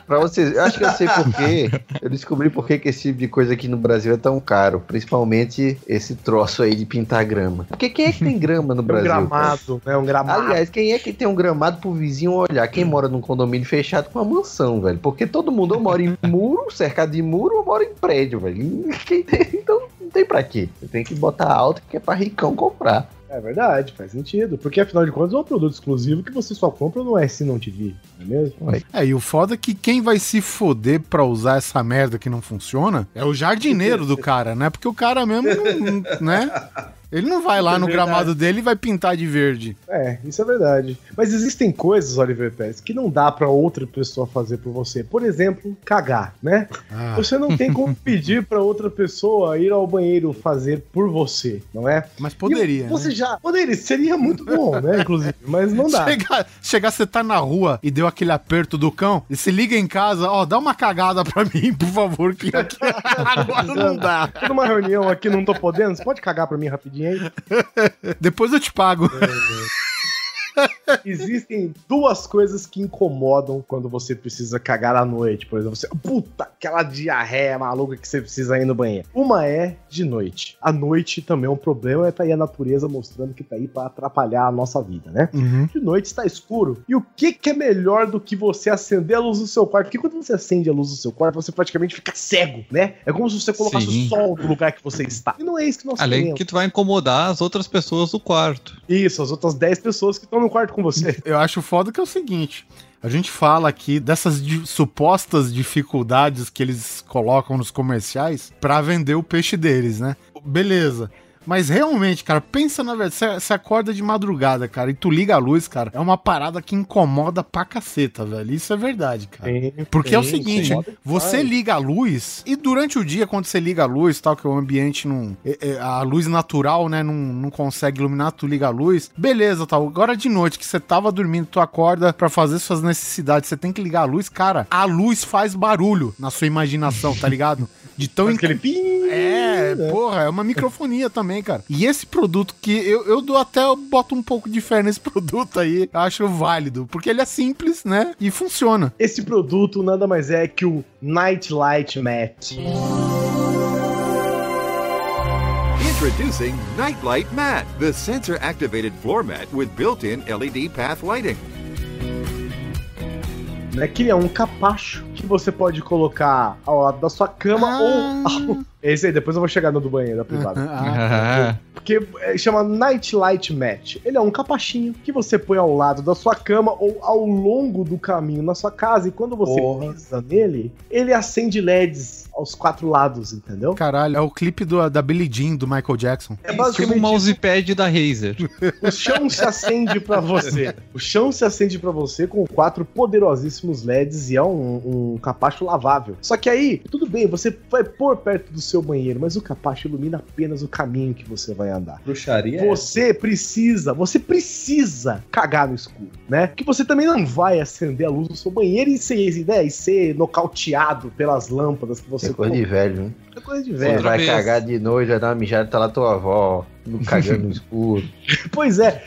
Pra vocês, eu acho que eu sei por quê. Eu descobri por que esse tipo de coisa aqui no Brasil é tão caro. Principalmente esse troço aí de pintar grama. Porque quem é que tem grama no É um Brasil? gramado, né? Um gramado. Aliás, quem é que tem um gramado pro vizinho olhar? Quem mora num condomínio fechado com uma mansão, velho? Porque todo mundo ou mora em muro, cercado de muro, ou mora em prédio, velho. Quem tem- então não tem pra quê. Você tem que botar alto que é pra ricão comprar. É verdade, faz sentido. Porque afinal de contas é um produto exclusivo que você só compra no S não TV, não é mesmo? É, e o foda é que quem vai se foder pra usar essa merda que não funciona é o jardineiro do cara, né? Porque o cara mesmo, não, né? Ele não vai lá É no verdade. gramado dele e vai pintar de verde. É, isso é verdade. Mas existem coisas, Oliver Pérez, que não dá pra outra pessoa fazer por você. Por exemplo, cagar, né? Ah. Você não tem como pedir pra outra pessoa ir ao banheiro fazer por você, não é? Mas poderia. E você né? já. Poderia, seria muito bom, né? Inclusive, mas não dá. Chegar, chegar, você tá na rua e deu aquele aperto do cão, e se liga em casa, ó, dá uma cagada pra mim, por favor, que aqui agora não dá. Tô numa reunião aqui, não tô podendo. Você pode cagar pra mim rapidinho aí? Depois eu te pago. Existem duas coisas que incomodam quando você precisa cagar à noite. Por exemplo, você, puta, aquela diarreia maluca que você precisa ir no banheiro. Uma é de noite. A noite também é um problema, é tá aí a natureza mostrando que tá aí pra atrapalhar a nossa vida, né? Uhum. De noite está escuro. E o que, que é melhor do que você acender a luz do seu quarto? Porque quando você acende a luz do seu quarto, você praticamente fica cego, né? É como se você colocasse Sim. o sol no lugar que você está. E não é isso que nós Além queremos. que tu vai incomodar as outras pessoas do quarto. Isso, as outras 10 pessoas que estão no quarto com você. Eu acho foda que é o seguinte. A gente fala aqui dessas di- supostas dificuldades que eles colocam nos comerciais pra vender o peixe deles, né? Beleza. Mas realmente, cara, pensa na verdade. Você- acorda de madrugada, cara, e tu liga a luz, cara. É uma parada que incomoda pra caceta, velho. Isso é verdade, cara. Porque é o sim, seguinte, sim. você liga a luz e durante o dia, quando você liga a luz, tal, que o ambiente não. é- é, A luz natural, né, não, não consegue iluminar, tu liga a luz, beleza, tal. Agora de noite, que você tava dormindo, tu acorda pra fazer suas necessidades, você tem que ligar a luz, cara, a luz faz barulho na sua imaginação, tá ligado? De tão. Faz aquele pim, É, né? porra, é uma microfonia também, cara. E esse produto que eu, eu dou até, eu boto um pouco de fé nesse produto aí, eu acho válido, porque ele é simples, né, e funciona. Esse produto nada mais é que o Night Light Mat. Introducing Nightlight Mat, the sensor activated floor mat with built in LED path lighting. Né, que é um capacho que você pode colocar ao lado da sua cama ou. ao- Esse aí, depois eu vou chegar no do banheiro, da privada. Ah, Porque é, chama Night Light Mat. Ele é um capachinho que você põe ao lado da sua cama ou ao longo do caminho na sua casa. E quando você Porra. pisa nele, ele acende LEDs aos quatro lados, entendeu? Caralho, é o clipe do, da Billie Jean do Michael Jackson. É tipo um basicamente mousepad da Razer. O chão se acende pra você. O chão se acende pra você com quatro poderosíssimos LEDs e é um, um capacho lavável. Só que aí, tudo bem, você vai pôr perto do seu banheiro, mas o capacho ilumina apenas o caminho que você vai andar. Bruxaria é Você precisa, você precisa cagar no escuro, né? Que você também não vai acender a luz do seu banheiro e ser, né, e ser nocauteado pelas lâmpadas que você É coisa de velho, né? É coisa de Você velho. vai cagar de noite, vai dar uma mijada, tá lá tua avó, no- cagando no escuro. Pois é,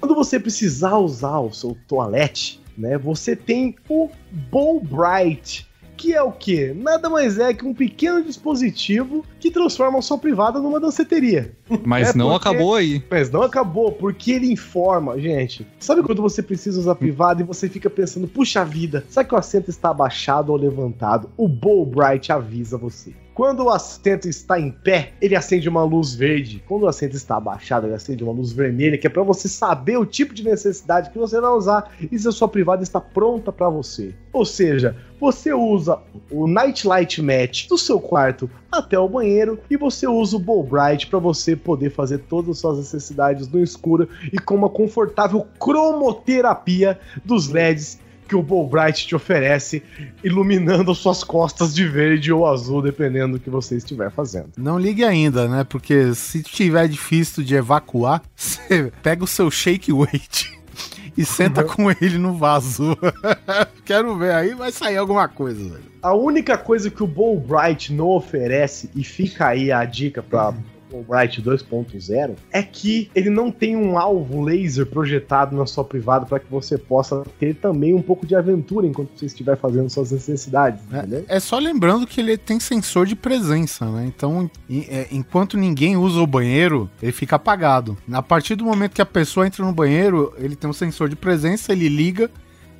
quando você precisar usar o seu toalete, né, você tem o Bowl Bright, que é o quê? Nada mais é que um pequeno dispositivo que transforma a sua privada numa danceteria. Mas É não porque- acabou aí. Mas não acabou, porque ele informa, gente. Sabe quando você precisa usar privada e você fica pensando, puxa vida, será que o assento está abaixado ou levantado? O Bowl Bright avisa você. Quando o assento está em pé, ele acende uma luz verde. Quando o assento está abaixado, ele acende uma luz vermelha, que é para você saber o tipo de necessidade que você vai usar e se a sua privada está pronta para você. Ou seja, você usa o Nightlight Match do seu quarto até o banheiro e você usa o Bowl Bright para você poder fazer todas as suas necessidades no escuro e com uma confortável cromoterapia dos LEDs que o Bowl Bright te oferece, iluminando suas costas de verde ou azul, dependendo do que você estiver fazendo. Não ligue ainda, né? Porque se tiver difícil de evacuar, você pega o seu shake weight e senta com ele no vaso. Quero ver, aí vai sair alguma coisa, velho. A única coisa que o Bowl Bright não oferece, e fica aí a dica para Bright 2.0, é que ele não tem um alvo laser projetado na sua privada para que você possa ter também um pouco de aventura enquanto você estiver fazendo suas necessidades, entendeu? É só lembrando que ele tem sensor de presença, né? Então, em- é, enquanto ninguém usa o banheiro, ele fica apagado. A partir do momento que a pessoa entra no banheiro, ele tem um sensor de presença, ele liga,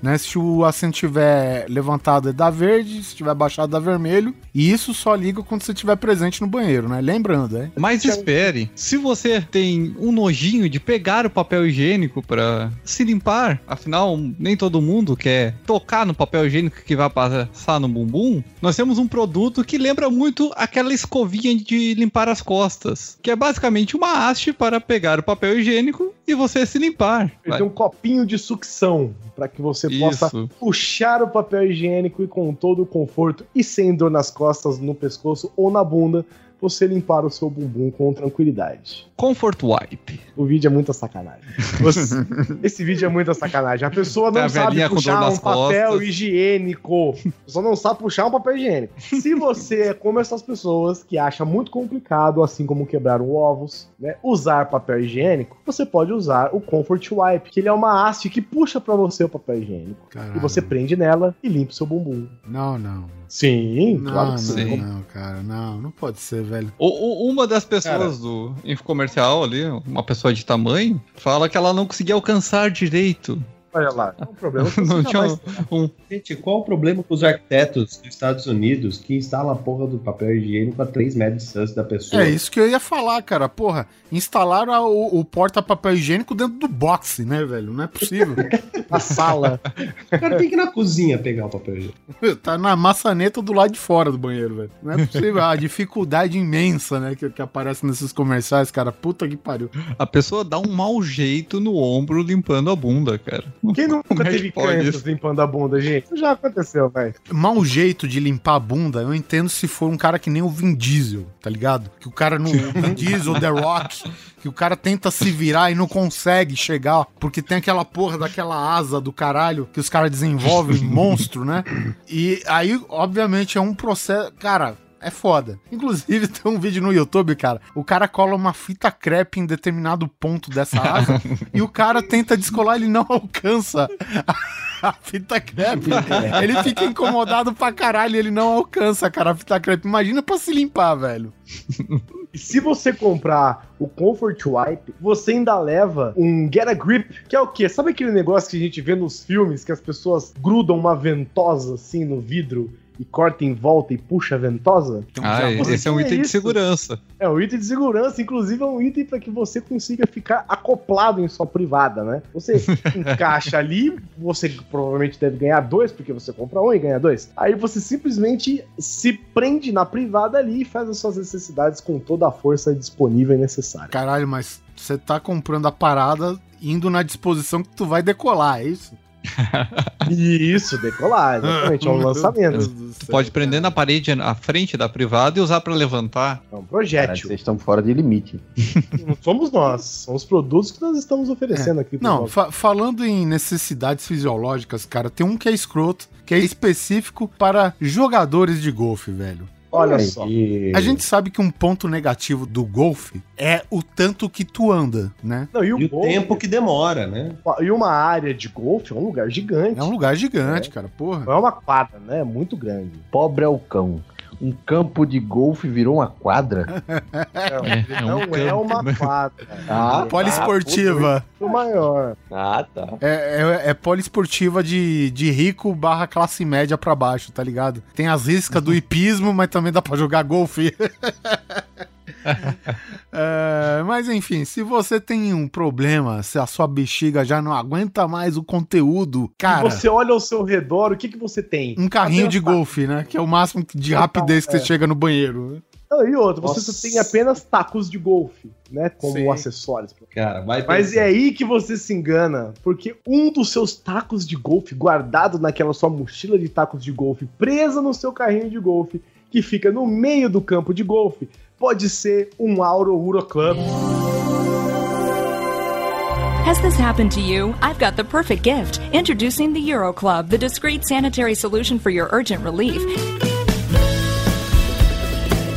né? Se o assento estiver levantado, é dá verde, se estiver baixado, dá vermelho. E isso só liga quando você estiver presente no banheiro, né? Lembrando, é. Mas espere, se você tem um nojinho de pegar o papel higiênico pra se limpar, afinal, nem todo mundo quer tocar no papel higiênico que vai passar no bumbum, nós temos um produto que lembra muito aquela escovinha de limpar as costas, que é basicamente uma haste para pegar o papel higiênico e você se limpar. Ele tem um copinho de sucção para que você possa Isso. puxar o papel higiênico e com todo o conforto e sem dor nas costas, no pescoço ou na bunda, você limpar o seu bumbum com tranquilidade. Comfort Wipe. O vídeo é muita sacanagem. Você- Esse vídeo é muita sacanagem. A pessoa não a sabe com dor puxar um papel costas. higiênico. A pessoa não sabe puxar um papel higiênico. Se você é como essas pessoas que acham muito complicado, assim como quebraram ovos, né, usar papel higiênico, você pode usar o Comfort Wipe, que ele é uma haste que puxa pra você o papel higiênico. E você prende nela e limpa o seu bumbum. Não, não. Sim, Não, claro não, que sim. não, cara. Não, não pode ser, velho. O- o- uma das pessoas do infocomercial ali, uma pessoa de tamanho, fala que ela não conseguia alcançar direito. Olha lá, é um problema Não tinha um, Gente, qual o problema com os arquitetos dos Estados Unidos que instalam a porra do papel higiênico a 3 metros de distância da pessoa? É isso que eu ia falar, cara. Porra, instalaram a- o, o porta-papel higiênico dentro do boxe, né, velho? Não é possível. Na sala. O cara tem que ir na cozinha pegar o papel higiênico. tá na maçaneta do lado de fora do banheiro, velho. Não é possível. A dificuldade imensa, né, que, que aparece nesses comerciais, cara. Puta que pariu. A pessoa dá um mau jeito no ombro limpando a bunda, cara. Quem nunca teve isso? limpando a bunda, gente? Isso já aconteceu, velho. Mau jeito de limpar a bunda, eu entendo se for um cara que nem o Vin Diesel, tá ligado? Que o cara não. Vin Diesel, The Rock, que o cara tenta se virar e não consegue chegar, porque tem aquela porra daquela asa do caralho que os caras desenvolvem, monstro, né? E aí, obviamente, é um processo. Cara. É foda. Inclusive, tem um vídeo no YouTube, cara. O cara cola uma fita crepe em determinado ponto dessa asa e o cara tenta descolar, ele não alcança a fita crepe. Ele fica incomodado pra caralho, ele não alcança, cara, a fita crepe. Imagina pra se limpar, velho. E se você comprar o Comfort Wipe, você ainda leva um Get a Grip, que é o quê? Sabe aquele negócio que a gente vê nos filmes que as pessoas grudam uma ventosa assim no vidro e corta em volta e puxa a ventosa? Ah, esse é um tem item de segurança. É um item de segurança, inclusive é um item para que você consiga ficar acoplado em sua privada, né? Você encaixa ali, você provavelmente deve ganhar dois, porque você compra um e ganha dois. Aí você simplesmente se prende na privada ali e faz as suas necessidades com toda a força disponível e necessária. Caralho, mas você tá comprando a parada indo na disposição que tu vai decolar, é isso? Isso, decolar, exatamente. É um lançamento. Tu pode prender na parede à frente da privada e usar pra levantar. É um Cara, projétil. vocês estão fora de limite. Não somos nós, são os produtos que nós estamos oferecendo aqui. pro Não, fa- falando em necessidades fisiológicas, cara, tem um que é escroto, que é específico para jogadores de golfe, velho. Olha Aí. só. A gente sabe que um ponto negativo do golfe é o tanto que tu anda, né? Não, e o, E o golfe- tempo que demora, né? E uma área de golfe é um lugar gigante. É um lugar gigante, cara, porra. É uma quadra, né? É muito grande. Pobre é o cão. Um campo de golfe virou uma quadra? É, é um não é uma quadra. Ah, Poliesportiva. O maior. Ah, tá. É, é, é poliesportiva de, de rico barra classe média pra baixo, tá ligado? Tem as riscas do hipismo, mas também dá pra jogar golfe. É, mas enfim, se você tem um problema, se a sua bexiga já não aguenta mais o conteúdo, cara, E você olha ao seu redor, o que, que você tem? um carrinho de golfe, né? Que é o máximo de rapidez que é. você chega no banheiro. Não, e outro, você só tem apenas tacos de golfe, né? Como Sim. acessórios. Cara, vai Mas pensar. é aí que você se engana, porque um dos seus tacos de golfe guardado naquela sua mochila de tacos de golfe, presa no seu carrinho de golfe, que fica no meio do campo de golfe, pode ser um Auro. Has this happened to you? I've got the perfect gift. Introducing the Euro Club, the discreet sanitary solution for your urgent relief.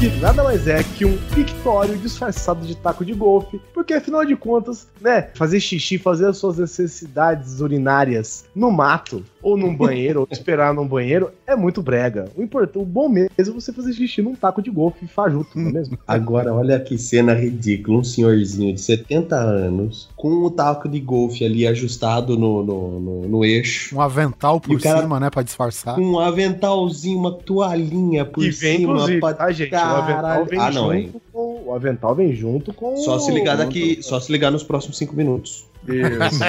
Que nada mais é que um pictório disfarçado de taco de golfe, porque afinal de contas, né, fazer xixi, fazer as suas necessidades urinárias no mato, ou num banheiro, ou esperar num banheiro, é muito brega. O importante, o bom mesmo é você fazer xixi num taco de golfe fajuto, não é mesmo? Agora, olha que cena ridícula. Um senhorzinho de 70 anos, com o taco de golfe ali ajustado no, no, no- no eixo, Um avental por o cara- cima, né? Pra disfarçar. um aventalzinho, uma toalhinha por e vem, cima. pra- tá, gente? O avental vem Ah, não, junto hein? com. O avental vem junto com. Só se ligar daqui, só se ligar nos próximos 5 minutos. Isso.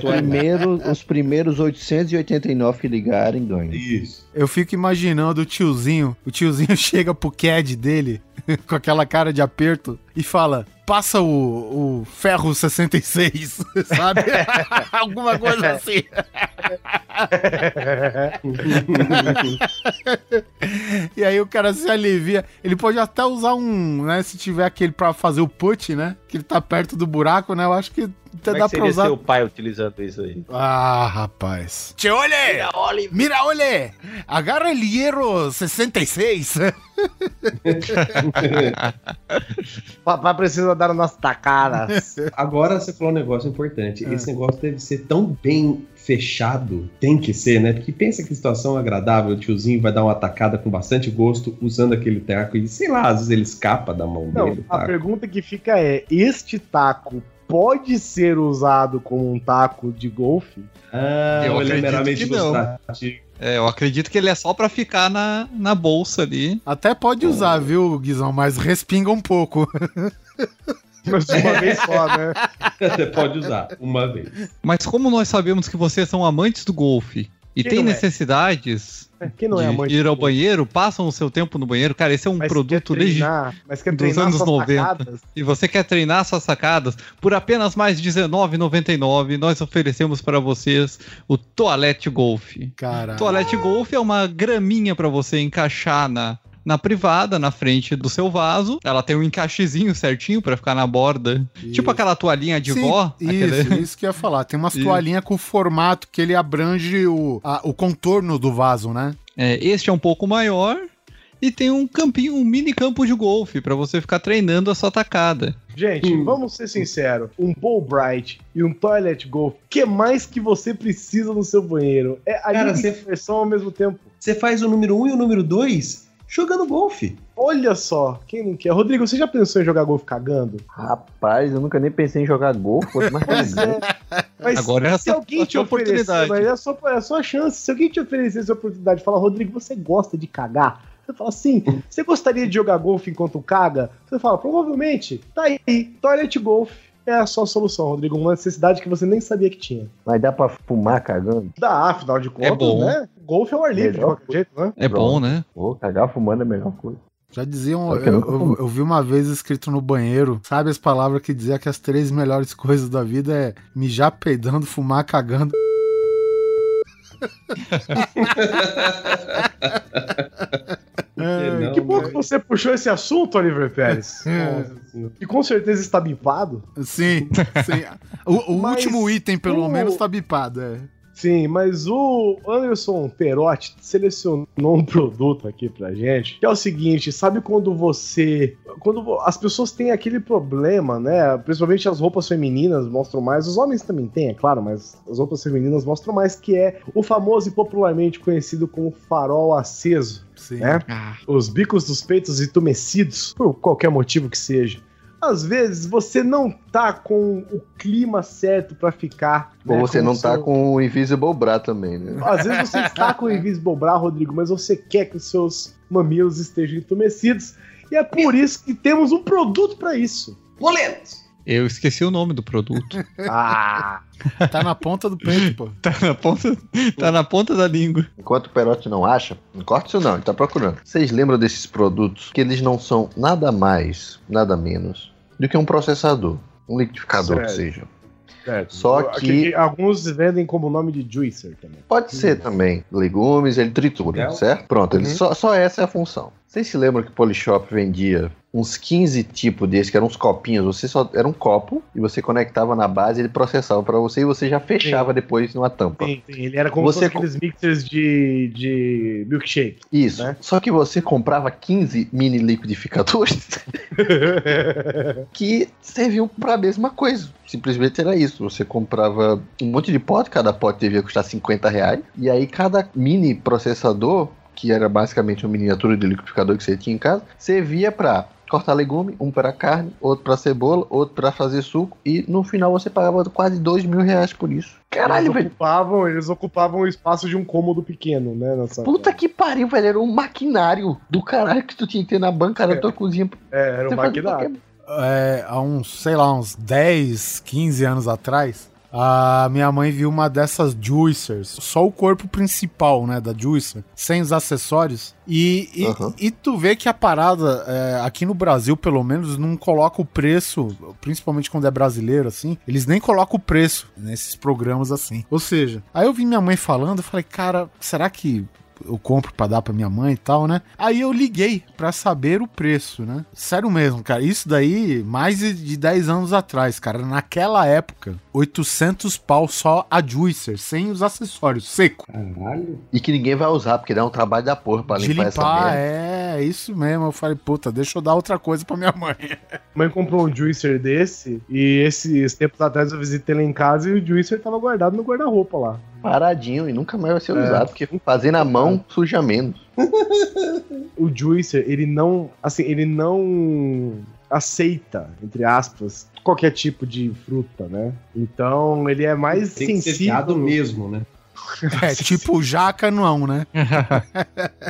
Primeiro, os primeiros 889 que ligarem ganham. Isso. Eu fico imaginando o tiozinho. O tiozinho chega pro CAD dele com aquela cara de aperto e fala: passa o, o ferro 66, sabe? Alguma coisa assim. e aí o cara se alivia. Ele pode até usar um, né? Se tiver aquele pra fazer o put, né? Que ele tá perto do buraco, né? Eu acho que Como é dá que pra usar. seu pai utilizando isso aí? Ah, rapaz. Che olhe! Mira, olhe! Agarra el hierro 66. Papai precisa dar umas tacadas. Agora você falou um negócio importante. Esse negócio deve ser tão bem fechado. Tem que ser, né? Porque pensa que situação agradável. O tiozinho vai dar uma atacada com bastante gosto usando aquele taco e sei lá, às vezes ele escapa da mão Não, dele. o a taco. pergunta que fica é: este taco pode ser usado como um taco de golfe? Ah, Eu é acredito que não. É, eu acredito que ele é só pra ficar na, na bolsa ali. Até pode usar, viu, Guizão? Mas respinga um pouco. Mas de uma vez só, né? Você pode usar uma vez. Mas como nós sabemos que vocês são amantes do golfe e Quem tem é? necessidades não é de amante ir ao banheiro, passam o seu tempo no banheiro, cara, esse é um Mas produto treinar, Mas quer dos treinar anos suas 90. tacadas? E você quer treinar suas sacadas por apenas mais R$19,99, nós oferecemos para vocês o Toalete Golf. Cara. Toalete Golf é uma graminha para você encaixar na, na privada, na frente do seu vaso. Ela tem um encaixezinho certinho para ficar na borda. Tipo aquela toalhinha de Sim, vó. Isso, aquele- isso que eu ia falar. Tem umas Isso. toalhinhas com formato que ele abrange o, a- o contorno do vaso, né? É, este é um pouco maior e tem um campinho, um mini campo de golfe para você ficar treinando a sua tacada. Gente, vamos ser sinceros. Um Bowl Bright e um Toilet Golf, que mais que você precisa no seu banheiro? É a Cara, diversão ao mesmo tempo. Você faz o número 1 um e o número 2 jogando golfe. Olha só, quem não quer? Rodrigo, você já pensou em jogar golfe cagando? Rapaz, eu nunca nem pensei em jogar golfe, Pois cagando. é. Mas Agora é se alguém a te oferecer, oportunidade. mas é a sua, é a sua chance. Se alguém te oferecer essa oportunidade e falar, Rodrigo, você gosta de cagar? Você fala assim, você gostaria de jogar golfe enquanto caga? Você fala, provavelmente. Tá aí, Toilet Golf é a sua solução, Rodrigo. Uma necessidade que você nem sabia que tinha. Mas dá pra fumar cagando? Dá, afinal de contas, bom. né? Golfe é o ar livre, de Melhor qualquer jeito, né? É bom, né? Pô, cagar fumando é a melhor coisa. Já diziam, eu, eu eu- vi uma vez escrito no banheiro, sabe as palavras que dizia que as três melhores coisas da vida é mijar peidando, fumar cagando. É, que bom que você puxou esse assunto, Oliver Pérez. Senhora. E com certeza está bipado. Sim, sim. O, o último item, pelo o- menos, tá bipado. É. Sim, mas o Anderson Perotti selecionou um produto aqui pra gente, que é o seguinte, sabe quando você... Quando as pessoas têm aquele problema, né? Principalmente as roupas femininas mostram mais, os homens também têm, é claro, mas as roupas femininas mostram mais, que é o famoso e popularmente conhecido como farol aceso, Sim. né? Os bicos dos peitos entumecidos, por qualquer motivo que seja. Às vezes você não tá com o clima certo pra ficar. Ou né, você não tá seu- com o Invisible Bra também, né? às vezes você está com o Invisible Bra, Rodrigo, mas você quer que os seus mamilos estejam entumecidos. E é por isso que temos um produto pra isso. Boletos! Eu esqueci o nome do produto. Ah! Tá na ponta do peito, pô. tá, na ponta, tá na ponta da língua. Enquanto o Perotti não acha, não corta isso não, ele tá procurando. Vocês lembram desses produtos que eles não são nada mais, nada menos do que um processador, um liquidificador que Certo. seja. Certo. Só que- alguns vendem como nome de juicer também. Pode ser também legumes, ele tritura, É. certo? Pronto, ele Uhum. só, só essa é a função. Vocês se lembram que o Polishop vendia uns 15 tipos desses, que eram uns copinhos, você só era um copo e você conectava na base, ele processava pra você e você já fechava depois numa tampa. Sim, sim, ele era como Você aqueles mixers de, de milkshake. Isso. Só que você comprava 15 mini liquidificadores que serviam para a mesma coisa. Simplesmente era isso. Você comprava um monte de pote, cada pote devia custar 50 reais. E aí cada mini processador, que era basicamente uma miniatura de liquidificador que você tinha em casa, servia para cortar legume, um para carne, outro para cebola, outro para fazer suco. E no final você pagava quase 2 mil reais por isso. Caralho, eles velho. ocupavam, eles ocupavam o espaço de um cômodo pequeno, né? Nessa... Puta que pariu, velho. Era um maquinário do caralho que tu tinha que ter na banca da tua cozinha. É, era um maquinário. É, há uns, sei lá, uns 10, 15 anos atrás, a minha mãe viu uma dessas juicers, só o corpo principal, né, da juicer, sem os acessórios. E, e, e tu vê que a parada, é, aqui no Brasil, pelo menos, não coloca o preço, principalmente quando é brasileiro, assim, eles nem colocam o preço nesses programas assim. Ou seja, aí eu vi minha mãe falando, eu falei, cara, será que eu compro pra dar pra minha mãe e tal, né? Aí eu liguei pra saber o preço, né? Sério mesmo, cara. Isso daí, mais de de 10 anos atrás, cara. Naquela época, 800 pau só a juicer, sem os acessórios, seco. Caralho. E que ninguém vai usar, porque dá um trabalho da porra pra De limpar, essa limpar, merda. é, isso mesmo. Eu falei, puta, deixa eu dar outra coisa pra minha mãe. mãe comprou um juicer desse e esses tempos atrás eu visitei lá em casa e o juicer tava guardado no guarda-roupa lá. Paradinho e nunca mais vai ser É. usado, porque fazer na mão suja menos. O juicer, ele não, assim, ele não aceita, entre aspas, qualquer tipo de fruta, né? Então, ele é mais Tem que ser sensível mesmo, né? É, tipo jaca não, né?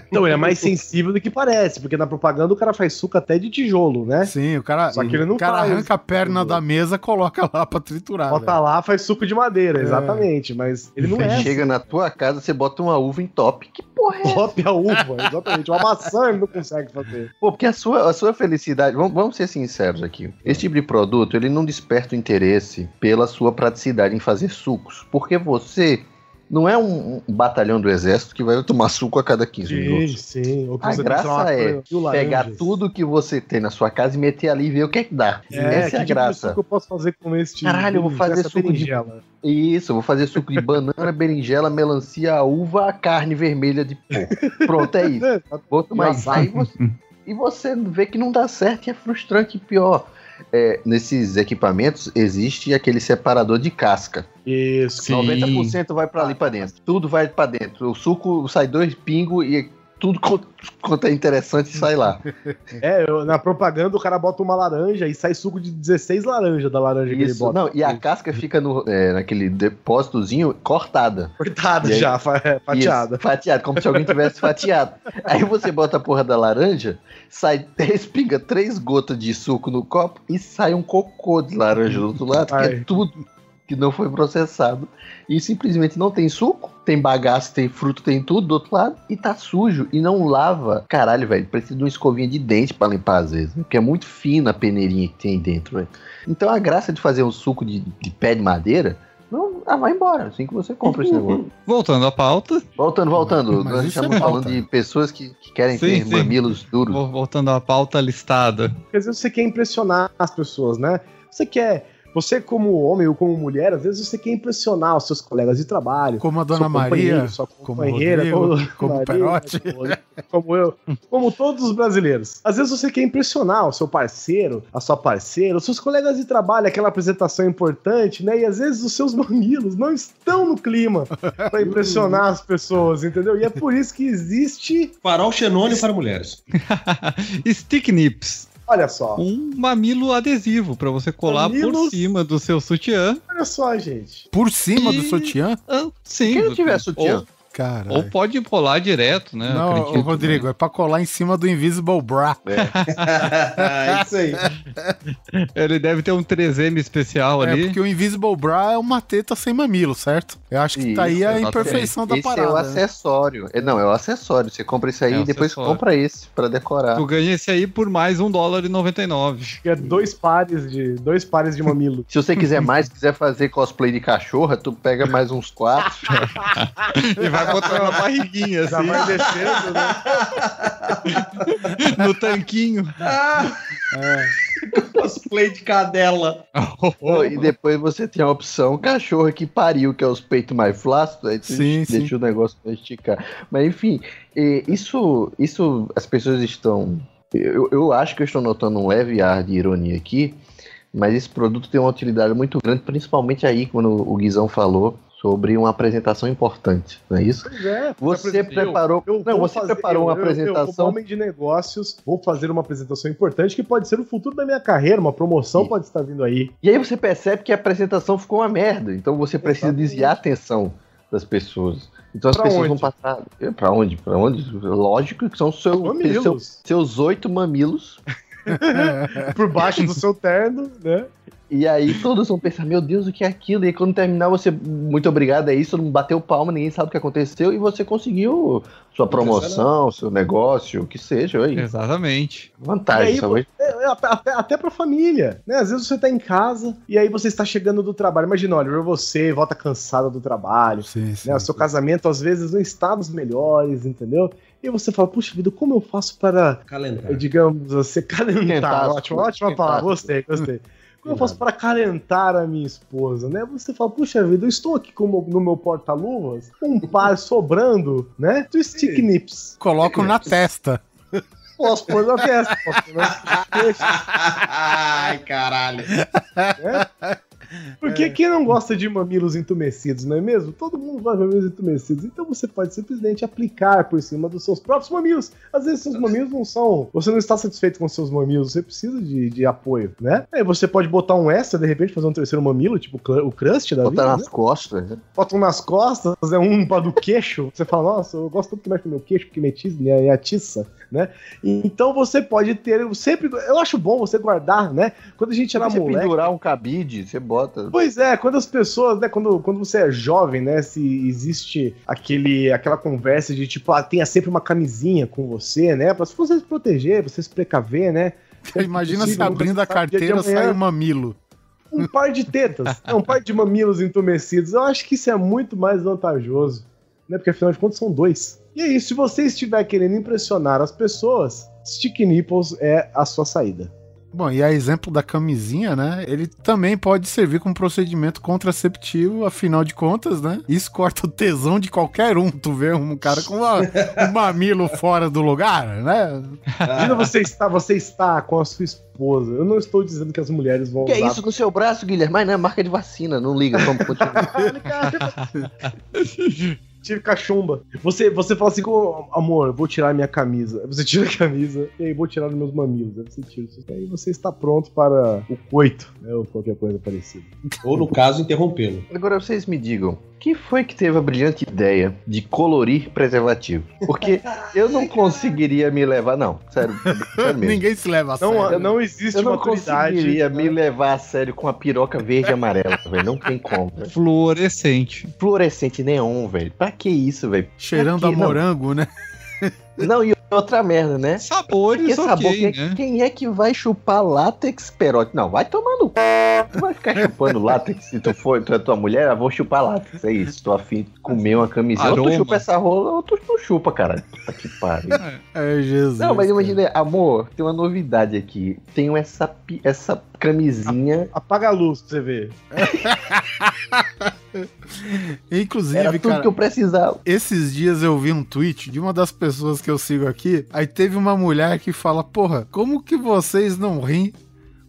Então, ele é mais sensível do que parece, porque na propaganda o cara faz suco até de tijolo, né? Sim, o cara, Só que ele não o cara faz. arranca a perna da mesa, coloca lá pra triturar. Bota velho. lá, faz suco de madeira, É. exatamente, mas ele não é. Chega na tua casa, você bota uma uva em top. Que porra é Top a uva, exatamente. Uma maçã ele não consegue fazer. Pô, porque a sua, a sua felicidade, vamos, vamos ser sinceros aqui. Esse tipo de produto, ele não desperta o interesse pela sua praticidade em fazer sucos. Porque você não é um, um batalhão do exército que vai tomar suco a cada 15 Sim, minutos. sim. Que A que graça é pegar tudo que você tem na sua casa e meter ali e ver o que é que dá. É, Essa que é a tipo de graça. suco eu posso fazer com este Caralho, eu vou fazer suco de berinjela? Isso, eu vou fazer suco de banana, berinjela, melancia, uva, carne vermelha de porco. Pronto, é isso. Vou tomar isso. Aí você, e você vê que não dá certo e é frustrante. E pior, é, nesses equipamentos existe aquele separador de casca. Isso. 90% vai pra ali pra dentro. Tudo vai pra dentro. O suco sai dois pingos e tudo quanto é interessante sai lá. É, na propaganda o cara bota uma laranja e sai suco de 16 laranjas da laranja que ele Isso, bota. não, e a casca fica no, é, naquele depósitozinho cortada. Cortada aí- já, é, fatiada. Isso, fatiado, como se alguém tivesse fatiado. Aí você bota a porra da laranja, sai, respinga três gotas de suco no copo e sai um cocô de laranja do outro lado, que Ai. é tudo que não foi processado. E simplesmente não tem suco, tem bagaço, tem fruto, tem tudo do outro lado, e tá sujo e não lava. Caralho, velho, precisa de uma escovinha de dente pra limpar às vezes, né? porque é muito fina a peneirinha que tem aí dentro, velho. Então a graça de fazer um suco de, de pé de madeira não, ah, vai embora, assim que você compra esse negócio. Voltando à pauta. Voltando, voltando. Mas Nós isso estamos é falando pauta. de pessoas que, que querem Sim, ter sim. mamilos duros. Vol- Voltando à pauta listada. Porque às vezes você quer impressionar as pessoas, né? Você quer. Você, como homem ou como mulher, às vezes você quer impressionar os seus colegas de trabalho. Como a Dona Maria, sua como o companheira, Rodrigo, como, como Perotti. como- eu, como todos os brasileiros. Às vezes você quer impressionar o seu parceiro, a sua parceira, os seus colegas de trabalho, aquela apresentação importante, né? E às vezes os seus mamilos não estão no clima pra impressionar as pessoas, entendeu? E é por isso que existe. Farol xenônimo para mulheres. Stick Nips. Olha só. Um mamilo adesivo pra você colar por Mamilos- cima do seu sutiã. Olha só, gente. Por cima do E- sutiã? Ah, sim. Quem não tiver sutiã? Ou, Cara. ou pode colar direto, né? Não, acredito, ô, Rodrigo, é pra colar em cima do Invisible Bra. É isso aí. Ele deve ter um 3M especial É, ali. porque o Invisible Bra é uma teta sem mamilo, certo? Eu acho que tá aí a Isso, imperfeição da esse parada. é o né? acessório. É, Não, é o acessório. Você compra isso aí É e depois acessório. compra esse pra decorar. Tu ganha esse aí por mais um dólar e 99. É dois pares de dois pares de mamilo. Se você quiser mais, quiser fazer cosplay de cachorra, tu pega mais uns quatro. e vai botando na barriguinha, Já assim, vai descendo, né? no tanquinho. Cosplay de cadela. Oh, e depois você tem a opção cachorra que pariu, que é os peitos mais flácidos, aí Sim, deixa sim. o negócio pra esticar. Mas enfim, isso, isso as pessoas estão. Eu, eu acho que eu estou notando um leve ar de ironia aqui, mas esse produto tem uma utilidade muito grande, principalmente aí quando o Guizão falou sobre uma apresentação importante, não é isso? Pois é, Você exemplo, preparou- eu- eu não, você preparou uma eu- eu- Eu, apresentação- como homem de negócios, vou fazer uma apresentação importante que pode ser o futuro da minha carreira, uma promoção pode estar vindo aí. E aí você percebe que a apresentação ficou uma merda. Então você precisa desviar a atenção das pessoas. Então as Pra pessoas onde? vão passar. Pra onde? Pra onde? Lógico que são seu, Mamilos. seu- seus oito mamilos. Por baixo do seu terno, né? E aí todos vão pensar, meu Deus, o que é aquilo? E aí, quando terminar, você, muito obrigado, é isso, não bateu palma, ninguém sabe o que aconteceu, e você conseguiu sua promoção, seu negócio, o que seja. Aí. Exatamente. Vantagem, aí, é, é, até, até pra família, né? Às vezes você tá em casa e aí você está chegando do trabalho. Imagina, olha, você volta cansada do trabalho, Sim, sim. né? O seu casamento às vezes não está nos melhores, entendeu? E você fala, puxa vida, como eu faço para, Calentar. digamos assim, calentar? As ótima, palavra, gostei, gostei. Como eu faço para calentar a minha esposa, né? Você fala, puxa vida, eu estou aqui com no meu porta-luvas, com um par sobrando, né? Do stick nips. Coloco na testa. Posso pôr na testa, posso pôr na testa. Ai, caralho. né? Porque quem não gosta de mamilos entumecidos, não é mesmo? Todo mundo gosta de mamilos entumecidos. Então você pode simplesmente aplicar por cima dos seus próprios mamilos. Às vezes seus mamilos não são. Você não está satisfeito com seus mamilos, você precisa de, de apoio, né? Aí você pode botar um extra, de repente, fazer um terceiro mamilo, tipo o crust da Botar vida. nas né? costas, né? Bota um nas costas, é um para do queixo. Você fala, nossa, eu gosto tanto que mexe com o meu queixo, porque me atiça, me me atiça, né? Então você pode ter sempre. Eu acho bom você guardar, né? Quando a gente era você moleque. pendurar um cabide, você bota. Pois é, quando as pessoas, né, quando, quando você é jovem, né, se existe aquele, aquela conversa de tipo, ah, tenha sempre uma camisinha com você, né, pra você se proteger, você se precaver, né. Imagina se abrindo a dia de carteira sai um mamilo. Um par de tetas, né, um par de mamilos entumecidos. Eu acho que isso é muito mais vantajoso, né, porque afinal de contas são dois. E aí, se você estiver querendo impressionar as pessoas, Stick Nipples é a sua saída. Bom, e a exemplo da camisinha, né? Ele também pode servir como procedimento contraceptivo, afinal de contas, né? Isso corta o tesão de qualquer um. Tu vê um cara com uma- um mamilo fora do lugar, né? Imagina você está, você está com a sua esposa. Eu não estou dizendo que as mulheres vão Que é usar isso no seu braço, Guilherme? Mas não é marca de vacina, não liga, vamos continuar. Tive cachumba. Você, você fala assim, "Ô, amor, eu vou tirar minha camisa. Aí Você tira a camisa e aí vou tirar os meus mamilos. Aí você tira isso. Aí você está pronto para o coito, né? Ou qualquer coisa parecida. Ou no caso, interrompê-lo. Agora vocês me digam, quem foi que teve a brilhante ideia de colorir preservativo? Porque eu não conseguiria me levar, não, sério. sério mesmo. Ninguém se leva a Não, sério. não existe Eu não maturidade. conseguiria me levar a sério com a piroca verde e amarela, velho. Não tem como. velho. Fluorescente. Fluorescente neon, velho. Pra que isso, velho? Cheirando a? Não. morango, né? Não, e outra merda, né? Sabores, Porque sabor, ok, quem, né? quem é que vai chupar látex perote? Não, vai tomar no c... Tu vai ficar chupando látex se tu for, tu é tua mulher, eu vou chupar látex. É isso, tô afim de comer uma camisinha. Ou tu chupa essa rola, ou tu não chupa, caralho. Puta que pariu. É, Jesus. Não, mas imagina, amor, tem uma novidade aqui. Tenho essa, essa camisinha. Apaga a luz pra você ver. Inclusive, Era tudo cara, que eu precisava. esses dias eu vi um tweet de uma das pessoas que eu sigo aqui. Aí teve uma mulher que fala: Porra, como que vocês não riem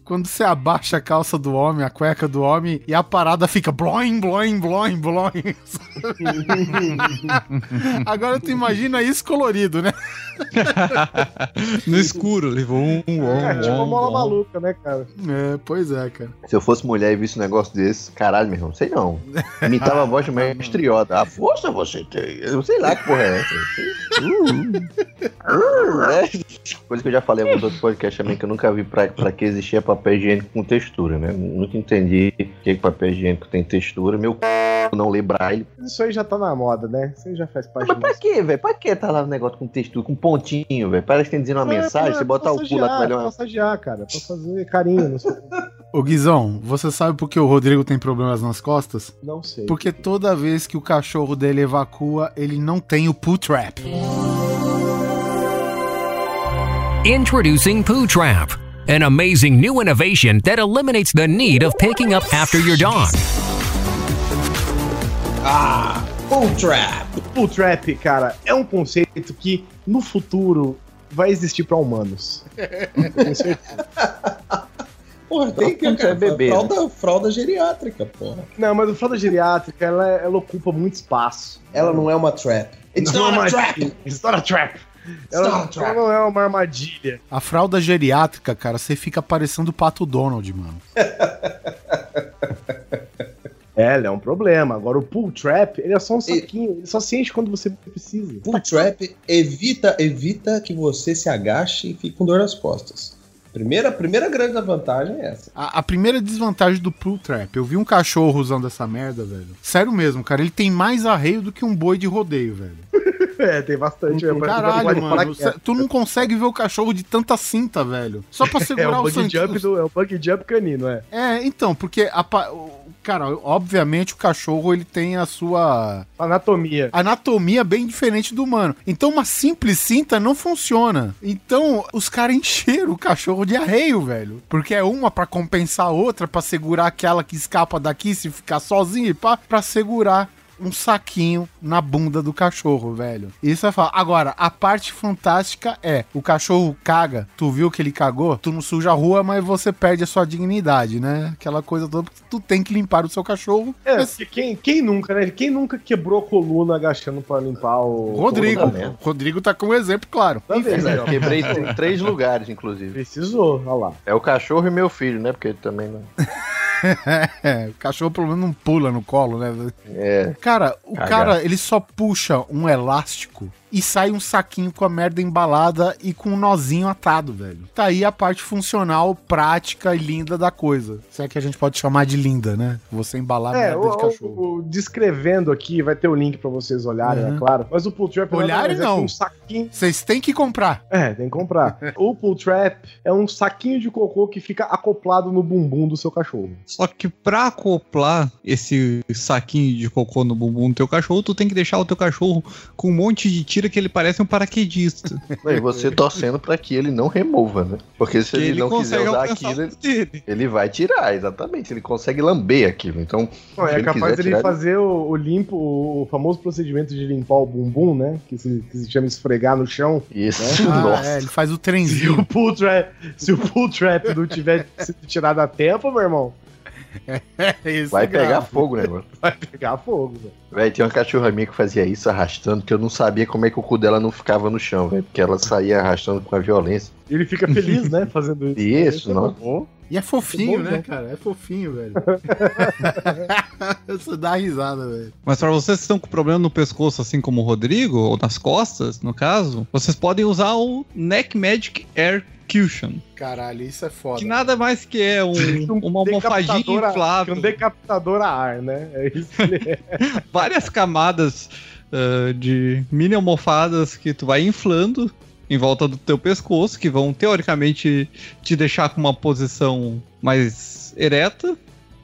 quando você abaixa a calça do homem, a cueca do homem, e a parada fica bloing, bloing, bloing, bloing. Agora tu imagina isso colorido, né? No escuro, levou um. um, É, tipo uma um, mola um. maluca, né, cara? É, pois é, cara. Se eu fosse mulher e visse um negócio desse, caralho, meu irmão, sei não. Imitava a voz de mestre Yoda. A força você tem. Eu sei lá que porra é essa. Uh, uh, é. Coisa que eu já falei em alguns outros podcasts também, que eu nunca vi pra, pra que existia papel higiênico com textura, né? Nunca entendi o que que papel higiênico tem textura. Meu c... não lê braille. Isso aí já tá na moda, né? Isso aí já faz parte Mas pra quê, velho? Pra que tá lá o negócio com textura, com pontinho, velho? Parece que tem dizendo uma É, mensagem, você botar o cu lá pra uma... massagear, cara. Pra fazer carinho. Não sei. Ô Guizão, você sabe por que o Rodrigo tem problemas nas costas? Não sei. Porque toda vez que o cachorro dele evacua, ele não tem o poo trap. Introducing Poo Trap, an amazing new innovation that eliminates the need of picking up after your dog. Ah, Pull Trap. Pull Trap, cara, é um conceito que no futuro vai existir pra humanos. Tenho certeza. Porra, tem que você é bebê, fralda, fralda geriátrica, porra. Não, mas a fralda geriátrica, ela, ela ocupa muito espaço. Ela não é uma trap. It's Não not é a uma- trap. It's not a trap. Ela, ela não é uma armadilha. A fralda geriátrica, cara, você fica parecendo o Pato Donald, mano. É, ela é um problema. Agora o pull trap, ele é só um saquinho. Ele só se enche quando você precisa. Pull trap evita, evita que você se agache e fique com dor nas costas. Primeira, primeira grande vantagem é essa. A, a primeira desvantagem do pull trap, eu vi um cachorro usando essa merda, velho. Sério mesmo, cara, ele tem mais arreio do que um boi de rodeio, velho. É, tem bastante. é, Caralho, mano, que é. tu não consegue ver o cachorro de tanta cinta, velho. Só pra É segurar o o bug sangue. jump do, é o bug jump canino, é. É, então, porque a o- cara, obviamente o cachorro ele tem a sua Anatomia. anatomia bem diferente do humano. Então uma simples cinta não funciona. Então os caras encheram o cachorro de arreio, velho. Porque é uma pra compensar a outra, pra segurar aquela que escapa daqui se ficar sozinho e pá, pra segurar um saquinho na bunda do cachorro, velho. Isso é falar. Agora, a parte fantástica é, o cachorro caga, tu viu que ele cagou, tu não suja a rua, mas você perde a sua dignidade, né? Aquela coisa toda, porque tu tem que limpar o seu cachorro. É, Mas- porque quem, quem nunca, né? Quem nunca quebrou a coluna agachando pra limpar o. Rodrigo, merda. Rodrigo tá com um exemplo, claro. Tá Enfim. ó? Quebrei em três lugares, inclusive. Precisou, olha lá. É o cachorro e meu filho, né? Porque ele também não. O cachorro pelo menos não pula no colo, né? É. Cara, o cara, ele só puxa um elástico e sai um saquinho com a merda embalada e com um nozinho atado, velho. Tá aí a parte funcional, prática e linda da coisa. Se é que a gente pode chamar de linda, né? Você embalar É, merda o, de cachorro. o- o- descrevendo aqui, vai ter o link pra vocês olharem, Uhum. é claro. Mas o pull trap Olharem é não. que um saquinho. Vocês têm que comprar. É, tem que comprar. o pull trap é um saquinho de cocô que fica acoplado no bumbum do seu cachorro. Só que pra acoplar esse saquinho de cocô no bumbum do teu cachorro, tu tem que deixar o teu cachorro com um monte de tira que ele parece um paraquedista. E você torcendo pra que ele não remova, né? Porque se Que ele, ele não quiser usar aquilo, o dele. ele vai tirar, exatamente. Ele consegue lamber aquilo. Então, Não, se é ele capaz quiser dele tirar, fazer o, o limpo, o famoso procedimento de limpar o bumbum, né? Que se, que se chama esfregar no chão. Isso. Né? Ah, é, ele faz o Se trenzinho. o pull trap, se o pull trap não tiver sido tirado a tempo, meu irmão, Vai é grave. pegar fogo o negócio. vai pegar fogo, velho. Véi, tinha uma cachorra minha que fazia isso arrastando, que eu não sabia como é que o cu dela não ficava no chão, velho. Porque ela saía arrastando com a violência. Ele fica feliz, né? Fazendo isso. Isso, é não. bom. E é fofinho, É bom, né, né? cara? É fofinho, velho. Você dá risada, velho. Mas pra vocês que estão com problema no pescoço, assim como o Rodrigo, ou nas costas, no caso, vocês podem usar o Neck Magic Air Cushion. Caralho, isso é foda. Que nada mais que é um, uma almofadinha a- inflável. Um decapitador a ar, né? É isso que ele é. várias camadas ah, de mini almofadas que tu vai inflando em volta do teu pescoço, que vão teoricamente te deixar com uma posição mais ereta.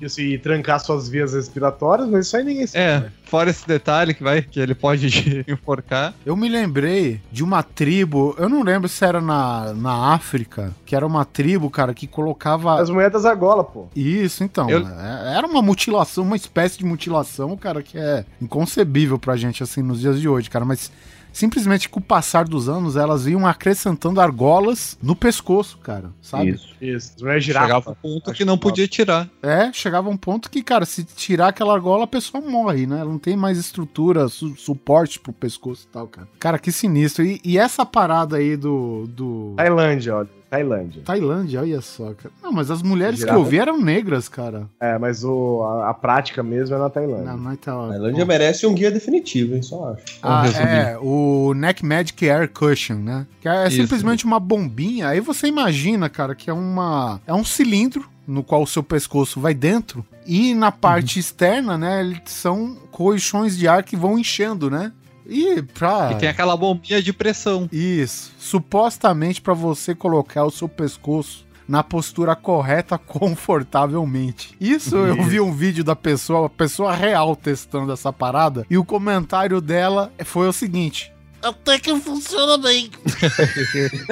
Isso, e trancar suas vias respiratórias, mas isso aí ninguém sabe. É, fora esse detalhe que vai que ele pode te enforcar. Eu me lembrei de uma tribo, eu não lembro se era na, na África, que era uma tribo, cara, que colocava. As moedas argola, pô. Isso, então. Eu- é- Era uma mutilação, uma espécie de mutilação, cara, que é inconcebível pra gente, assim, nos dias de hoje, cara. Mas simplesmente com o passar dos anos, elas iam acrescentando argolas no pescoço, cara, sabe? Isso. Isso. Mulheres girafa. Chegava um ponto que não podia tirar. É, chegava um ponto que, cara, se tirar aquela argola, a pessoa morre, né? Ela não tem mais estrutura, su- suporte pro pescoço e tal, cara. Cara, que sinistro. E, e essa parada aí do. do... Tailândia, olha. Tailândia. Tailândia, olha só, cara. Não, mas as mulheres que eu vi eram negras, cara. É, mas o, a, a prática mesmo é na Tailândia. Não, não é A Tailândia. Merece um guia definitivo, hein? Só acho. Ah, é, o Neck Magic Air Cushion, né? Que é Isso. simplesmente uma bombinha. Aí você imagina, cara, que é uma é um cilindro no qual o seu pescoço vai dentro e na parte externa, né, eles são colchões de ar que vão enchendo, né? E pra E tem aquela bombinha de pressão. isso, supostamente pra você colocar o seu pescoço na postura correta confortavelmente. Isso eu vi um vídeo da pessoa, pessoa real testando essa parada, e o comentário dela foi o seguinte: até que funciona bem.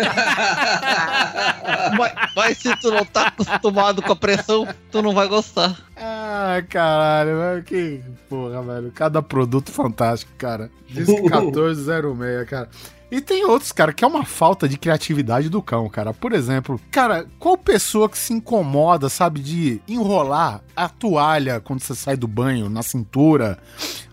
mas, mas se tu não tá acostumado com a pressão, tu não vai gostar. Ah, caralho, velho, que porra, velho. Cada produto fantástico, cara. Diz 1406, cara. E tem outros, cara, que é uma falta de criatividade do cão, cara. Por exemplo, cara, qual pessoa que se incomoda, sabe, de enrolar a toalha quando você sai do banho na cintura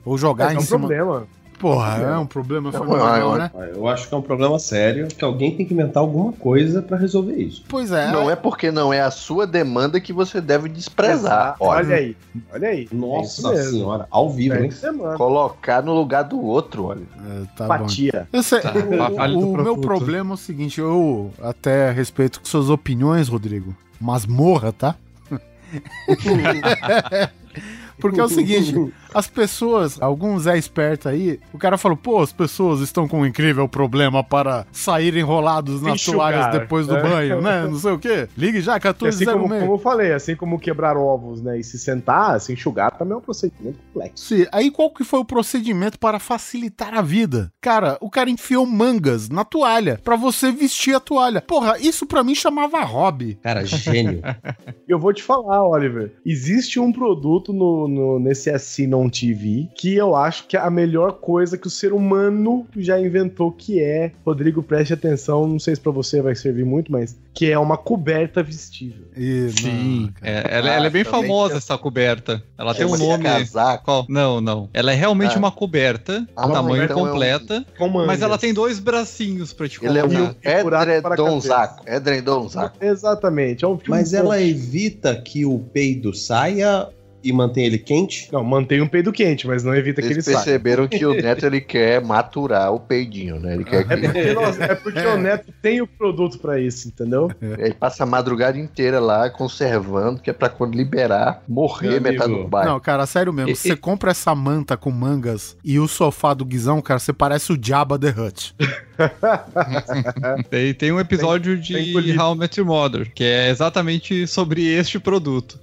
ou jogar é em um cima? problema. Porra, é um problema Não, fenomenal, eu- né? Eu acho que é um problema sério, que alguém tem que inventar alguma coisa pra resolver isso. Pois é. Não é porque não é a sua demanda que você deve desprezar. Olha, aí, olha aí. Nossa É senhora, ao vivo, É hein? Colocar no lugar do outro, olha. É, tá Empatia. Eu sei, Tá, o- fale do o, meu produto. problema é o seguinte, eu até respeito suas opiniões, Rodrigo, mas morra, tá? Porque é o seguinte, as pessoas, alguns é esperto aí, o cara falou, pô, as pessoas estão com um incrível problema para sair enrolados nas Enxugar, toalhas depois do é. banho, né? Não sei o quê. Ligue já, E assim como, 1406. como eu falei, assim como quebrar ovos, né, e se sentar, se enxugar, também é um procedimento complexo. Sim, aí qual que foi o procedimento para facilitar a vida? Cara, o cara enfiou mangas na toalha pra você vestir a toalha. Porra, isso pra mim chamava hobby. Cara, gênio. Eu vou te falar, Oliver. Existe um produto no, no- nesse Assinon TV que eu acho que é a melhor coisa que o ser humano já inventou, que é, Rodrigo, preste atenção, não sei se pra você vai servir muito, mas que é uma coberta vestível. E, Sim. É, ela, ela é bem também famosa, tem- essa coberta. Ela tem um nome. casaco. Qual? Não, não. Ela é realmente Ah. uma coberta, Ah, tamanho então é um- completa. Com mangas. Mas ela tem dois bracinhos pra te Ele é colocar. um E o buraco para a edredonzaco. Edredonzaco. Exatamente. É um, tipo Mas um ela evita que o peido saia e mantém ele quente? Não, mantém um peido quente, mas não evita que ele Eles saia. perceberam que o Neto ele quer maturar o peidinho, né? Ele quer É que é porque o Neto tem o produto pra isso, entendeu? ele passa a madrugada inteira lá conservando, que é pra quando liberar, morrer metade do bairro. Não, cara, sério mesmo. Você compra essa manta com mangas e o sofá do Guizão, cara, você parece o Jabba the Hutt. Tem, tem um episódio tem de colhido. How I Met Your Mother, que é exatamente sobre este produto.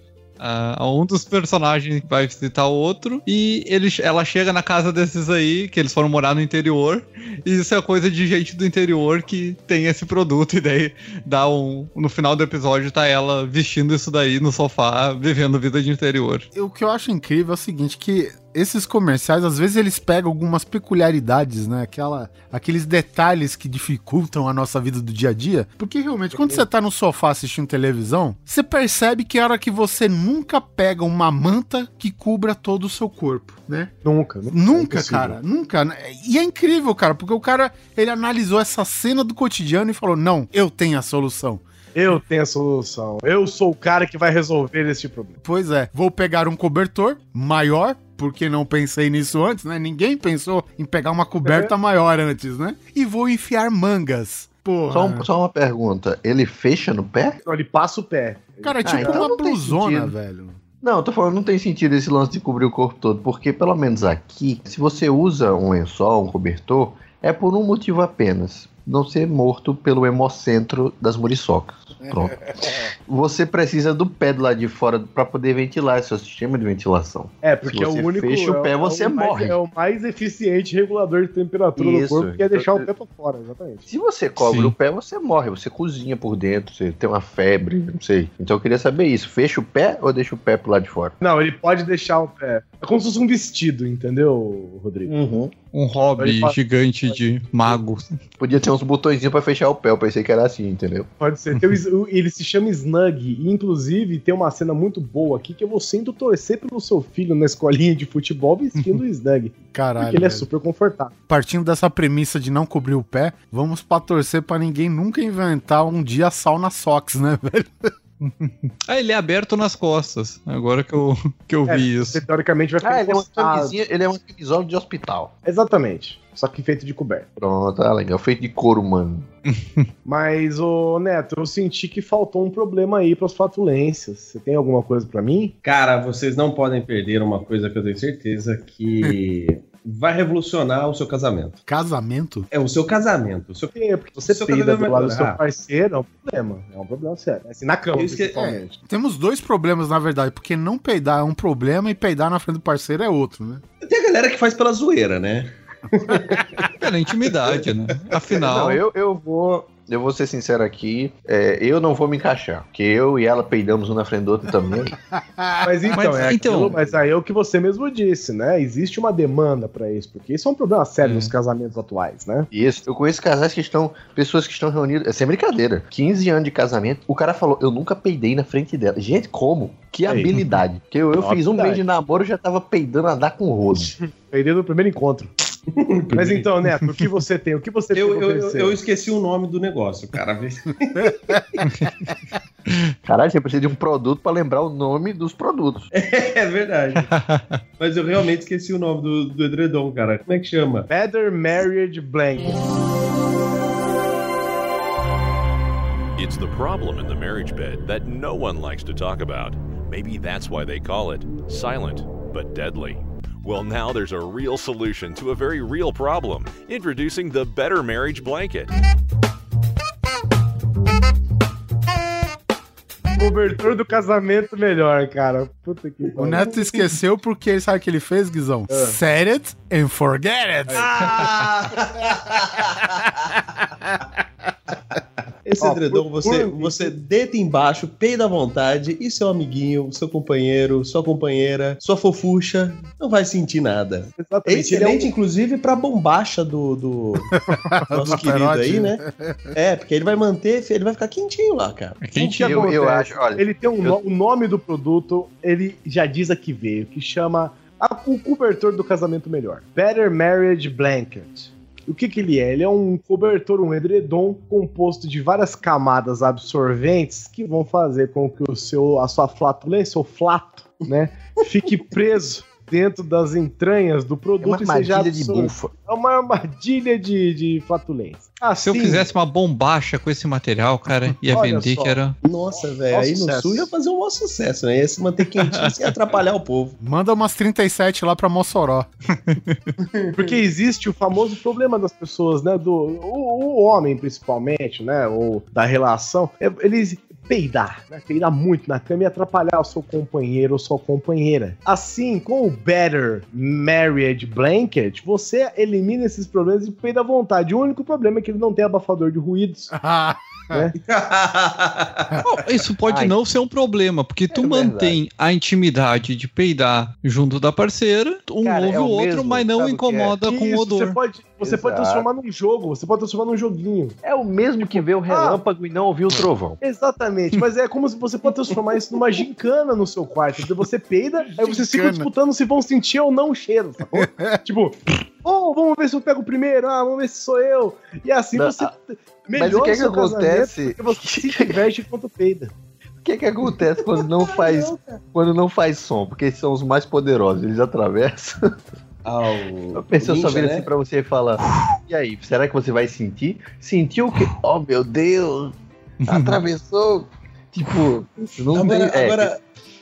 Ah, um dos personagens vai visitar o outro e ele, ela chega na casa desses aí, que eles foram morar no interior, e isso é coisa de gente do interior que tem esse produto, e daí dá um. No final do episódio tá ela vestindo isso daí no sofá, vivendo vida de interior. O que eu acho incrível é o seguinte, que esses comerciais, às vezes eles pegam algumas peculiaridades, né? Aquela, aqueles detalhes que dificultam a nossa vida do dia a dia. Porque realmente, quando você tá no sofá assistindo televisão, você percebe que é a hora que você nunca pega uma manta que cubra todo o seu corpo, né? Nunca. nunca, Nunca, é cara, nunca. E é incrível, cara, porque o cara, ele analisou essa cena do cotidiano e falou: não, eu tenho a solução. Eu tenho a solução. Eu sou o cara que vai resolver este problema. Pois é, vou pegar um cobertor maior, porque não pensei nisso antes, né? Ninguém pensou em pegar uma coberta maior antes, né? E vou enfiar mangas. Porra. Só, um- só uma pergunta, ele fecha no pé? Não, ele passa o pé. Cara, é Ah, tipo então uma não tem blusona, sentido. velho. Não, eu tô falando, não tem sentido esse lance de cobrir o corpo todo, porque pelo menos aqui, se você usa um lençol, um cobertor, é por um motivo apenas. Não ser morto pelo hemocentro das muriçocas. Pronto. Você precisa do pé do lado de fora para poder ventilar, é o sistema de ventilação. É, porque Se é o único. fecha o pé, é você mais- morre. É o mais eficiente regulador de temperatura do Isso. corpo, que é deixar o pé pra fora, exatamente. Se você cobre Sim. o pé, você morre. Você cozinha por dentro, você tem uma febre, não sei. Então eu queria saber isso. Fecha o pé ou deixa o pé pro lado de fora? Não, ele pode deixar o pé. É como se fosse um vestido, entendeu, Rodrigo? Uhum. Um hobby gigante de mago. Podia ter uns botõezinhos pra fechar o pé. Eu pensei que era assim, entendeu? Pode ser. Tem o ele se chama Snug. E, inclusive, tem uma cena muito boa aqui que eu vou sempre torcer pelo seu filho na escolinha de futebol vestindo o Snug. Caralho. Porque ele é velho. super confortável. Partindo dessa premissa de não cobrir o pé, vamos pra torcer pra ninguém nunca inventar um dia sauna socks, né, velho? Ah, ele é aberto nas costas. Agora que eu, que eu É, vi isso. teoricamente vai ficar Ah, ele é, uma camisinha, ele é uma camisola de hospital. Exatamente. Só que feito de coberto. Pronto, tá legal. Feito de couro, mano. Mas, ô Neto, eu senti que faltou um problema aí pras flatulências. Você tem alguma coisa pra mim? Cara, vocês não podem perder uma coisa que eu tenho certeza que vai revolucionar o seu casamento. Casamento? É o seu casamento. O seu... É, porque você Seu peida casamento do lado do seu parceiro é um problema. É um problema sério. Assim, na cama, Isso que- principalmente. Temos dois problemas, na verdade, porque não peidar é um problema e peidar na frente do parceiro é outro, né? Tem a galera que faz pela zoeira, né? Pela intimidade, né? Afinal. Não, eu, eu vou. Eu vou ser sincero aqui, é, eu não vou me encaixar, porque eu e ela peidamos um na frente do outro também. Mas então, Mas, é então- aquilo, mas aí é o que você mesmo disse, né? Existe uma demanda pra isso, porque isso é um problema sério É. nos casamentos atuais, né? Isso, eu conheço casais que estão, pessoas que estão reunidas, é sem brincadeira, 15 anos de casamento, o cara falou, eu nunca peidei na frente dela. Gente, como? Que Aí. habilidade. Porque eu, eu fiz um mês de namoro e já tava peidando a dar com o rodo. Peidei no primeiro encontro. mas então, Neto, o que você tem? O que você Eu, eu, eu, eu esqueci o nome do negócio, cara. Caralho, você precisa de um produto pra lembrar o nome dos produtos. É verdade. Mas eu realmente esqueci o nome do, do edredom, cara. Como é que chama? Better Marriage Blanket. It's the problem in the marriage bed that no one likes to talk about. Maybe that's why they call it silent but deadly. Well, now there's a real solution to a very real problem. Introducing the Better Marriage Blanket. Cobertor do casamento melhor, cara. Puta que O pariu. Neto esqueceu porque sabe o que ele fez, Guizão? Ah. Set it and forget it. Esse edredom, você, por- você deita embaixo, peida à vontade, e seu amiguinho, seu companheiro, sua companheira, sua fofucha, não vai sentir nada. É Exatamente. ele é um- excelente, inclusive, pra bombacha do, do nosso Do querido aí, né? É, porque ele vai manter, ele vai ficar quentinho lá, cara. É quentinho. Eu- eu acho, olha, ele tem um eu- no- o nome do produto, ele já diz a que veio, que chama a- o cobertor do casamento melhor. Better Marriage Blanket. O que que ele é? Ele é um cobertor, um edredom composto de várias camadas absorventes que vão fazer com que o seu, a sua flatulência, o flato, né, fique preso dentro das entranhas do É produto uma e seja armadilha de bufa. É uma armadilha de, de flatulência. Se eu Assim, fizesse uma bombacha com esse material, cara, ia vender só. que era. Nossa, velho, aí no sucesso. sul ia fazer um maior sucesso, né? Ia se manter quentinho sem atrapalhar o povo. Manda umas 37 lá pra Mossoró. Porque existe o famoso problema das pessoas, né? Do o, o homem, principalmente, né? Ou da relação. é- Eles peidar, né? Peidar muito na cama e atrapalhar o seu companheiro ou sua companheira. Assim, com o Better Marriage Blanket, você elimina esses problemas e peida à vontade. O único problema é que ele não tem abafador de ruídos. né? Bom, Isso pode Ai. não ser um problema, porque tu É mantém a intimidade de peidar junto da parceira, um Cara, ouve é o o outro, mesmo, mas não que incomoda com o odor. Você pode, você pode Exato. transformar num jogo, você pode transformar num joguinho. É o mesmo que vê o relâmpago e não ouvir o trovão. Exatamente, mas é como se você pode transformar isso numa gincana no seu quarto. Então você peida, aí vocês ficam disputando se vão sentir ou não o cheiro, sacou? tipo, oh, vamos ver se eu pego o primeiro, ah, vamos ver se sou eu. E assim Não, você ah, melhora o que é que acontece? porque você se diverte enquanto peida. O que que acontece quando não faz, quando não faz som? Porque eles são os mais poderosos, eles atravessam. Ao A pessoa só vira né? assim pra você e fala: E aí, será que você vai sentir? Sentiu o quê? Oh meu Deus! Atravessou! tipo, não Agora, tem. é, agora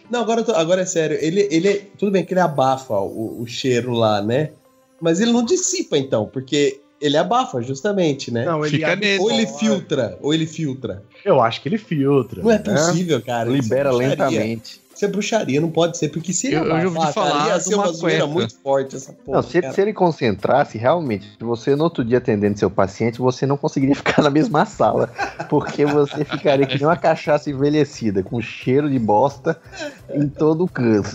Não, agora, agora é sério. Ele, ele é- Tudo bem que ele abafa o, o cheiro lá, né? Mas ele não dissipa, então, porque ele abafa, justamente, né? Não, ele Fica Ou ele filtra, ou ele filtra. Eu acho que ele filtra. Não é né? possível, cara. Libera é lentamente. Isso é bruxaria, não pode ser, porque se ele Eu- eu falar ia ser uma uma zoeira muito forte essa porra. Não, se, se ele concentrasse, realmente, se você no outro dia atendendo seu paciente, você não conseguiria ficar na mesma sala. Porque você ficaria que nem uma cachaça envelhecida, com cheiro de bosta em todo o canto.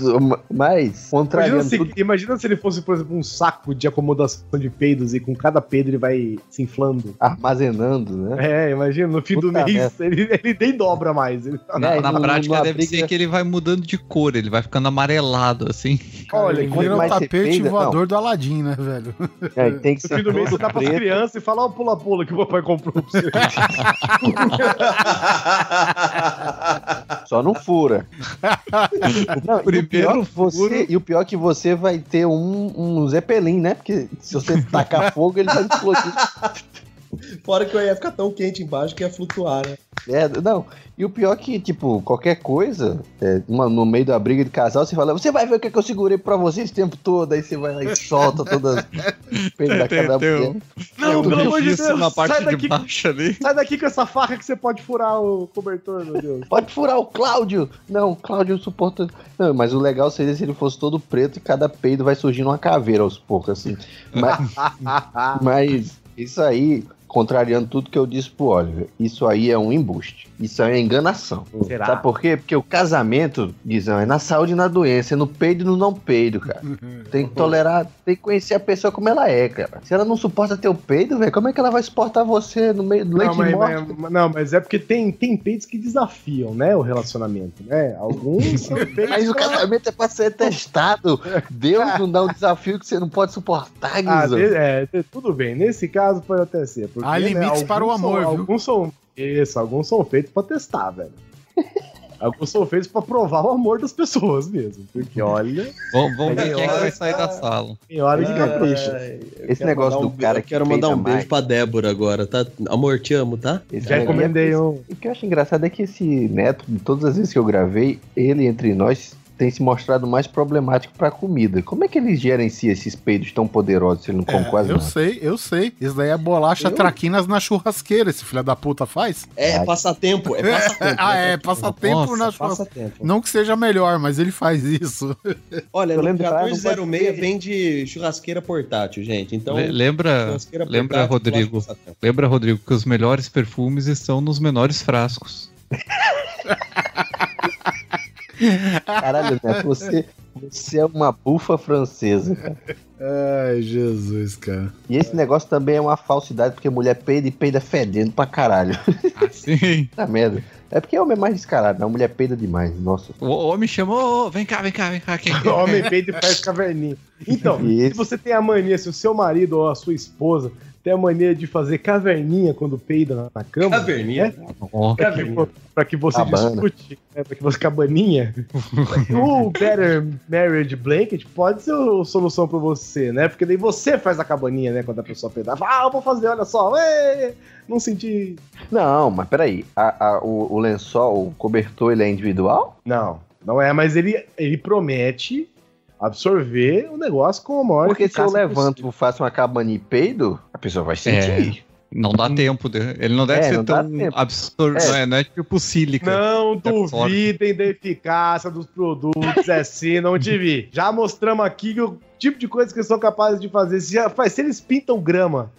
Mas, Imagina contrariando se, tudo. imagina se ele fosse, por exemplo, um saco de acomodação de peidos e com cada peido ele vai se inflando. Armazenando, né? É, imagina, no fim do Puta mês merda. ele, ele nem dobra mais. Ele- Na, É, na não- prática não deve abriga- ser que ele vai mudando de cor, ele vai ficando amarelado, assim. Olha, Ele vira o você tapete peida- voador do Aladim, né, velho? É, tem que No ser fim do mês você dá pras preto. crianças e fala, ó, pula-pula que o papai comprou pra você. Só não fura. Não, e, o Primeiro você, e o pior é que você vai ter um, um Zeppelin, né? Porque se você tacar fogo, ele vai explodir. Fora que eu ia ficar tão quente embaixo que ia flutuar, né? É, não. E o pior é que, tipo, qualquer coisa, é, uma- no meio da briga de casal, você fala, você vai ver o que, é que eu segurei pra você esse tempo todo. Aí você vai lá e solta todas as peitos da mulher. um- Não, pelo amor de Deus, na parte sai de daqui. baixo ali. Sai daqui com essa faca que você pode furar o cobertor, meu Deus. Pode furar o Cláudio! Não, o Cláudio suporta. Não, mas o legal seria se ele fosse todo preto e cada peido vai surgindo uma caveira aos poucos, assim. Mas, mas isso aí, contrariando tudo que eu disse pro Oliver, isso aí é um embuste. Isso aí é enganação. Será? Sabe por quê? Porque o casamento, dizem, é na saúde e na doença, é no peido e no não peido, cara. Tem que tolerar, tem que conhecer a pessoa como ela é, cara. Se ela não suporta teu peido, velho, como é que ela vai suportar você no meio do leite Não de mas, morte? mas- não, mas é porque tem, tem peitos que desafiam, né, o relacionamento, né? Alguns são peitos... Mas o casamento é pra ser testado. Deus não dá um desafio que você não pode suportar, Ah, Guizão. de- é, tudo bem. Nesse caso pode até ser. Porque, Há limites alguns para o são- amor, viu? Alguns são. Isso, alguns são feitos pra testar, velho. alguns são feitos pra provar o amor das pessoas mesmo. Porque olha, Vamos, vamos ver quem é que vai sair da sala. tem hora que capricha. Eu Esse quero negócio do um- cara Eu que quero mandar um peida beijo mais. pra Débora agora, tá? Amor, te amo, tá? Esse Já aí é- encomendei um. O que eu acho engraçado é que esse neto, de todas as vezes que eu gravei, ele entre nós tem se mostrado mais problemático pra comida. Como é que ele gerencia esses peidos tão poderosos se ele não come quase Eu nada? sei, eu sei. Isso daí é bolacha traquinas na churrasqueira, esse filho da puta faz. É, passatempo, é passatempo. ah, é, passatempo Nossa, na churrasqueira. Não que seja melhor, mas ele faz isso. Olha, Eu lembro que lá não 1406 pode vende churrasqueira portátil, gente. Então, Le- lembra, lembra Rodrigo, lembra Rodrigo que os melhores perfumes estão nos menores frascos. Caralho, Neto, você, você é uma bufa francesa, cara. Ai, Jesus, cara. E esse negócio também é uma falsidade, porque mulher peida e peida fedendo pra caralho. Assim. Tá merda. É porque homem é mais descarado, não. Mulher peida demais. Nossa. O homem chamou, vem cá, vem cá, vem cá. Quem, quem- Homem peito e faz caverninha. Então, Isso. se você tem a mania, se o seu marido ou a sua esposa tem a mania de fazer caverninha quando peida na, cama. Caverninha? né? Ó, Pra que, pra que você Cabana. discute, né, pra que você cabaninha. o Better Marriage Blanket pode ser a solução pra você, né? Porque daí você faz a cabaninha, né? Quando a pessoa peidar. Ah, eu vou fazer, olha só. Ê, não senti. Não, mas peraí. A, a- o, o lençol, o cobertor, ele é individual? Não, não é, mas ele, ele promete absorver o negócio com a maior Porque se eu levanto e faço uma cabaninha e peido, a pessoa vai sentir. não dá tempo. de- Ele não deve É, ser não dá tão tempo. absurdo. É. Não, é, não é tipo sílica. Não É forte. duvidem da eficácia dos produtos, é sim, não te vi. Já mostramos aqui o tipo de coisa que eles são capazes de fazer. Se, já, se eles pintam grama,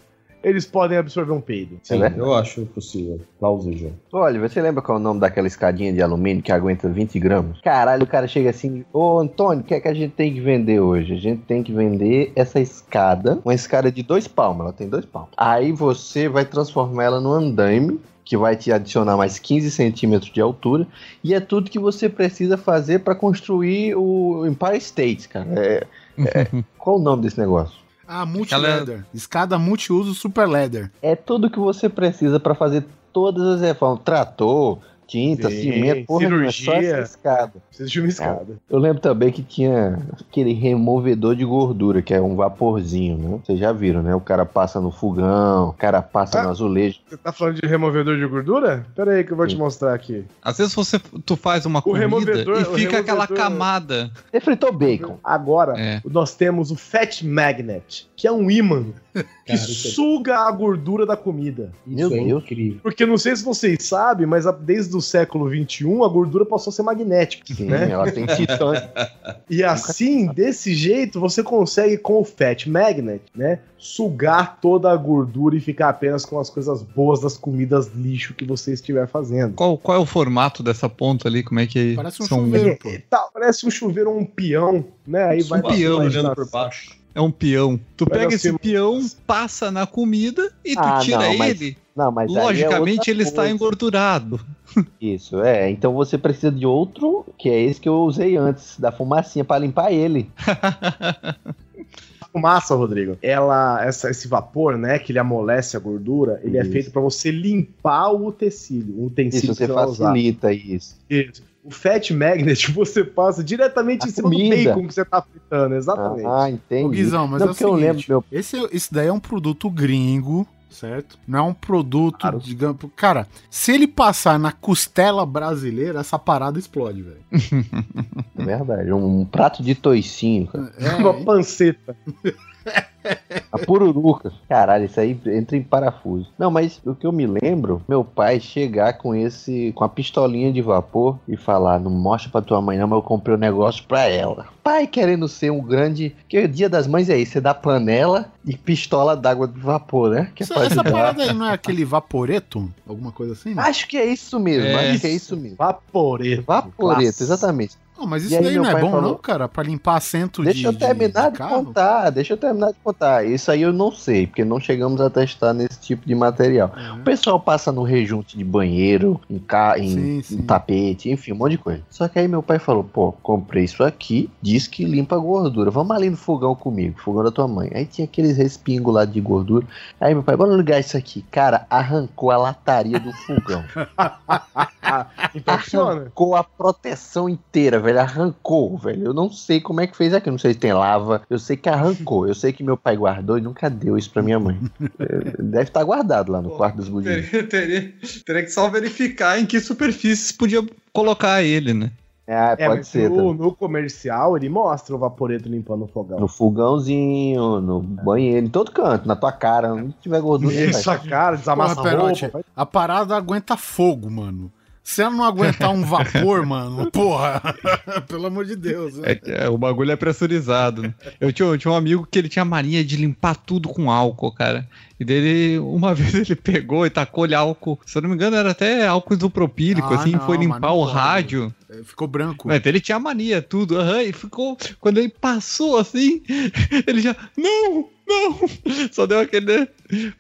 eles podem absorver um peido. Sim, né? eu acho possível. Plausível. Olha, você lembra qual é o nome daquela escadinha de alumínio que aguenta 20 gramas? Caralho, o cara chega assim, ô Antônio, o que é que a gente tem que vender hoje? A gente tem que vender essa escada, uma escada de dois palmos, ela tem dois palmos. Aí você vai transformar ela num andaime, que vai te adicionar mais 15 centímetros de altura, e é tudo que você precisa fazer para construir o Empire State, cara. É- é- qual o nome desse negócio? Ah, multi-leather. Escada multiuso super leather. É tudo que você precisa para fazer todas as reformas. Trator, tinta, Sim, cimento, porra, é só cirurgia. essa escada. Precisa de uma escada. Eu lembro também que tinha aquele removedor de gordura, que é um vaporzinho, né? Vocês já viram, né? O cara passa no fogão, o cara passa Ah. no azulejo. Você tá falando de removedor de gordura? Pera aí que eu vou te mostrar aqui. Às vezes você, tu faz uma comida removedor- e o fica aquela camada. Você fritou bacon. Agora, É. nós temos o Fat Magnet, que é um imã que é- suga a gordura da comida. Meu Isso é Deus. incrível. Porque eu não sei se vocês sabem, mas desde o século XXI a gordura passou a ser magnética, Sim, né? ela tem titã. E assim, desse jeito, você consegue com o Fat Magnet, né, sugar toda a gordura e ficar apenas com as coisas boas das comidas lixo que você estiver fazendo. Qual, qual é o formato dessa ponta ali? Como é que Parece um são- chuveiro. É, tá, parece um chuveiro um peão, né? Aí vai Um peão, olhando por baixo. É um peão. Tu Mas pega assim, esse peão, passa na comida e tu Ah, tira não, mas- ele. Não, mas é Logicamente outra ele está coisa. engordurado. Isso, é. Então você precisa de outro, que é esse que eu usei antes, da fumacinha pra limpar ele. fumaça, Rodrigo, ela, essa, esse vapor, né, que ele amolece a gordura, ele é Isso. feito para você limpar o tecido, o utensílio Isso, que você usar. facilita isso. Isso. O Fat Magnet você passa diretamente A em cima comida. do bacon que você tá fritando, exatamente. Ah, Ô, entendi. Guizão, mas Não, é o porque eu seguinte, lembro, meu esse, esse daí é um produto gringo, certo? Não é um produto, Claro. digamos... Cara, se ele passar na costela brasileira, essa parada explode, velho. É verdade. Um prato de toicinho, cara. Uma É, panceta. A pururuca. Caralho, isso aí entra em parafuso. Não, mas o que eu me lembro, meu pai chegar com esse, com a pistolinha de vapor e falar, não mostra pra tua mãe não, mas eu comprei um negócio pra ela. Pai querendo ser um grande, que o dia das mães é isso, você dá panela e pistola d'água de vapor, né? Que é essa, essa parada aí não é aquele vaporeto? Alguma coisa assim? né? Acho que é isso mesmo, É. acho que é isso mesmo. Vaporeto. Vaporeto, exatamente. Não, mas isso aí daí meu não é pai bom falou- não, cara? Pra limpar assento Deixa de eu terminar de, carro? contar, deixa eu terminar de contar. Isso aí eu não sei, porque não chegamos a testar nesse tipo de material. Uhum. O pessoal passa no rejunte de banheiro, em, ca... em, Sim, em tapete, enfim, um monte de coisa. Só que aí meu pai falou: pô, comprei isso aqui, diz que limpa a gordura. Vamos ali no fogão comigo, fogão da tua mãe. Aí tinha aqueles respingos lá de gordura. Aí meu pai, bora ligar isso aqui. Cara, arrancou a lataria do fogão. Então. Arrancou a proteção inteira, velho. Arrancou, velho. Eu não sei como é que fez aqui. Não sei se tem lava. Eu sei que arrancou. Eu sei que meu pai guardou e nunca deu isso pra minha mãe. Deve estar guardado lá no quarto dos budinhos. Teria, teria- teria que só verificar em que superfícies podia colocar ele, né? Ah, É, pode mas ser. no, tá? no comercial ele mostra o vaporeto limpando o fogão. No fogãozinho, no banheiro, em todo canto, na tua cara. Onde tiver gordura, você Isso, a faz. cara, desamassa Porra, a roupa. a parada aguenta fogo, mano. Se ela não aguentar um vapor, mano, porra, pelo amor de Deus. né? É, é, o bagulho é pressurizado. né? Eu tinha, eu tinha um amigo que ele tinha mania de limpar tudo com álcool, cara. E dele, uma vez ele pegou e tacou-lhe álcool. Se eu não me engano, era até álcool isopropílico, Ah, assim, não, foi limpar o pode. rádio. É, Ficou branco. Mas então ele tinha mania, tudo. aham, e ficou. Quando ele passou assim, ele já. Não! Não! Só deu aquele. né?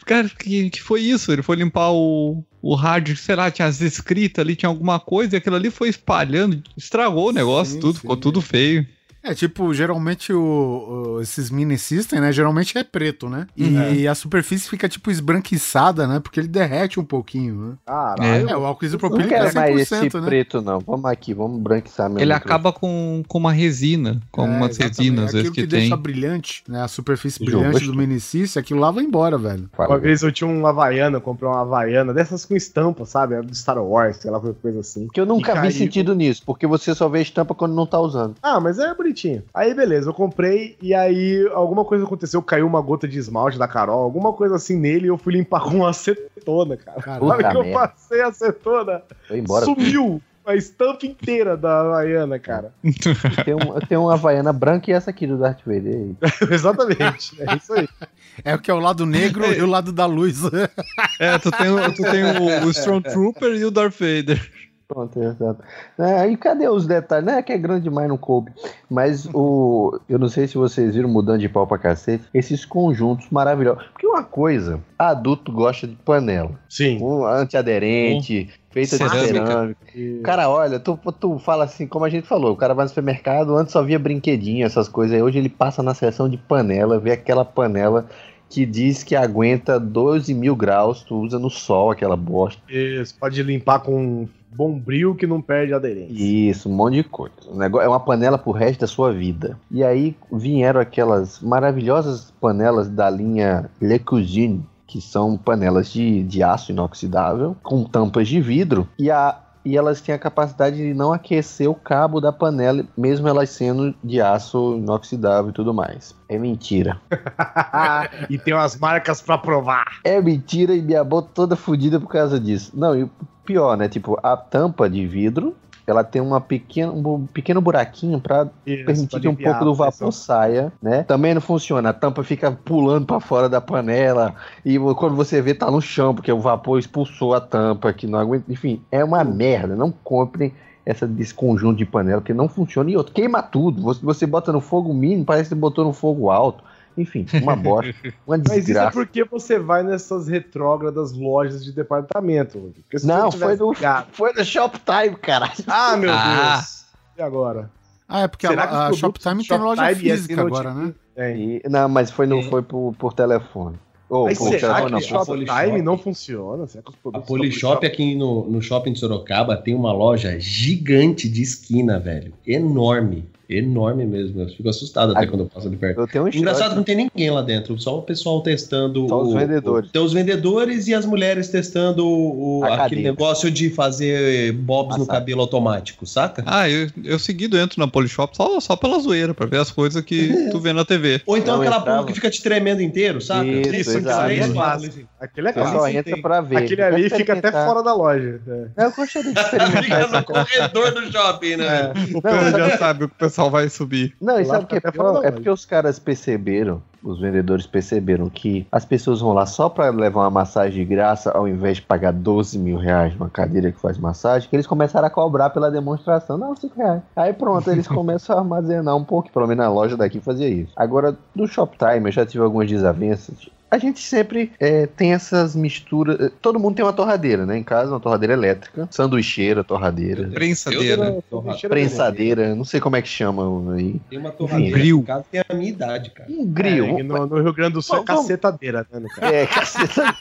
Cara, que, que foi isso? Ele foi limpar o, o rádio, sei lá, tinha as escritas ali, tinha alguma coisa, e aquilo ali foi espalhando, estragou o negócio, Sim, tudo, sim, ficou tudo feio. É, tipo, geralmente o, o- esses mini system, né? Geralmente é preto, né? E a superfície fica, tipo, esbranquiçada, né? Porque ele derrete um pouquinho, né? Caralho. É, o álcool isopropílico é quero mais esse 100%, né? preto, não. Vamos aqui, vamos branquiçar mesmo. Ele acaba com, com uma resina, com É, algumas exatamente. resinas, às vezes Aquilo que, que, tem. deixa brilhante, né? A superfície Justo. brilhante do mini system, aquilo lá vai embora, velho. Uma vez eu tinha uma Havaiana, eu comprei uma Havaiana dessas com estampa, sabe? Era do Star Wars, sei lá, qualquer coisa assim. Porque eu nunca E vi caiu. sentido nisso, porque você só vê a estampa quando não tá usando. Ah, mas é bonitinho. Aí, beleza, eu comprei e aí alguma coisa aconteceu, caiu uma gota de esmalte da Carol, alguma coisa assim nele e eu fui limpar com acetona, cara. Na hora que eu merda. passei a acetona, Foi embora. sumiu a estampa inteira da Havaiana, cara. Tem, um, tem uma Havaiana branca e essa aqui do Darth Vader. aí. Exatamente, é isso aí. É o que é o lado negro e o lado da luz. É, tu tem, o- tu tem o, o Stormtrooper e o Darth Vader. Pronto, exato. É, e cadê os detalhes? Não é que é grande demais, não coube. Mas o. Eu não sei se vocês viram mudando de pau pra cacete. Esses conjuntos maravilhosos. Porque uma coisa, adulto gosta de panela. Sim. Um antiaderente, feita de Cerâmica. cara, olha, tu, tu fala assim, como a gente falou, o cara vai no supermercado, antes só via brinquedinho, essas coisas. Aí hoje ele passa na seção de panela, vê aquela panela que diz que aguenta 12 mil graus, tu usa no sol aquela bosta. Isso, pode limpar com bombril que não perde aderência. Isso, um monte de coisa. O negócio é uma panela pro resto da sua vida. E aí vieram aquelas maravilhosas panelas da linha Le Cuisine, que são panelas de, de aço inoxidável, com tampas de vidro, e, a, e elas têm a capacidade de não aquecer o cabo da panela, mesmo elas sendo de aço inoxidável e tudo mais. É mentira. e tem umas marcas pra provar. É mentira e minha boca toda fodida por causa disso. Não, e o pior, né? Tipo, a tampa de vidro, ela tem uma pequena, um pequeno buraquinho Isso, permitir que um pouco do vapor saia, né? Também não funciona. A tampa fica pulando pra fora da panela e quando você vê tá no chão porque o vapor expulsou a tampa que não aguenta. Enfim, é uma merda. Não comprem essa desse conjunto de panela porque não funciona e outro queima tudo. Você, você bota no fogo mínimo, parece que botou no fogo alto. Enfim, uma bosta, uma Mas isso é desgraça. porque você vai nessas retrógradas lojas de departamento. Rodrigo. Porque se Não, foi no, ligado- foi no Shoptime, caralho. Ah, meu Ah. Deus. E agora? Ah, é porque Será a, a Shoptime do tem loja Shoptime e física assim, agora, né? E- não, mas foi, no, foi por, por telefone. Ou por telefone, que não, o por Shoptime não funciona? Será que os A Polishop aqui no, no shopping de Sorocaba tem uma loja gigante de esquina, velho. Enorme. Enorme mesmo. Eu fico assustado até quando eu passo de perto. Eu tenho um Engraçado que não tem ninguém lá dentro, só o pessoal testando. Só os o- vendedores. o- tem os vendedores e as mulheres testando o, A aquele negócio de fazer bobs no Massagem. cabelo automático, saca? Ah, eu, eu seguido entro na Polishop só, só pela zoeira, pra ver as coisas que tu vê na TV. Ou então Não aquela porra que fica te tremendo inteiro, saca? Isso, Isso, exato. ali é Isso. Aquele é Você só entra pra ver. Aquele ali fica até fora da loja. É. Eu gostaria de experimentar Fica no corredor do shopping, né? O Pedro já sabe o que o pessoal vai subir. Não, e sabe o que é pior? É loja. porque os caras perceberam, os vendedores perceberam que as pessoas vão lá só pra levar uma massagem de graça, ao invés de pagar 12 mil reais numa cadeira que faz massagem, que eles começaram a cobrar pela demonstração. Não, 5 reais. Aí pronto, eles começam a armazenar um pouco, pelo menos na loja daqui fazia isso. Agora, do Shoptime, eu já tive algumas desavenças. A gente sempre é, tem essas misturas. eh, Todo mundo tem uma torradeira, né? Em casa, uma torradeira elétrica, sanduicheira, torradeira, Prensadeira. prensadeira, não sei como é que chama aí. Tem uma torradeira Grill. em casa tem a minha idade, cara. Um grill. É, no, no Rio Grande do Sul é cacetadeira, né, caso? É, caceta.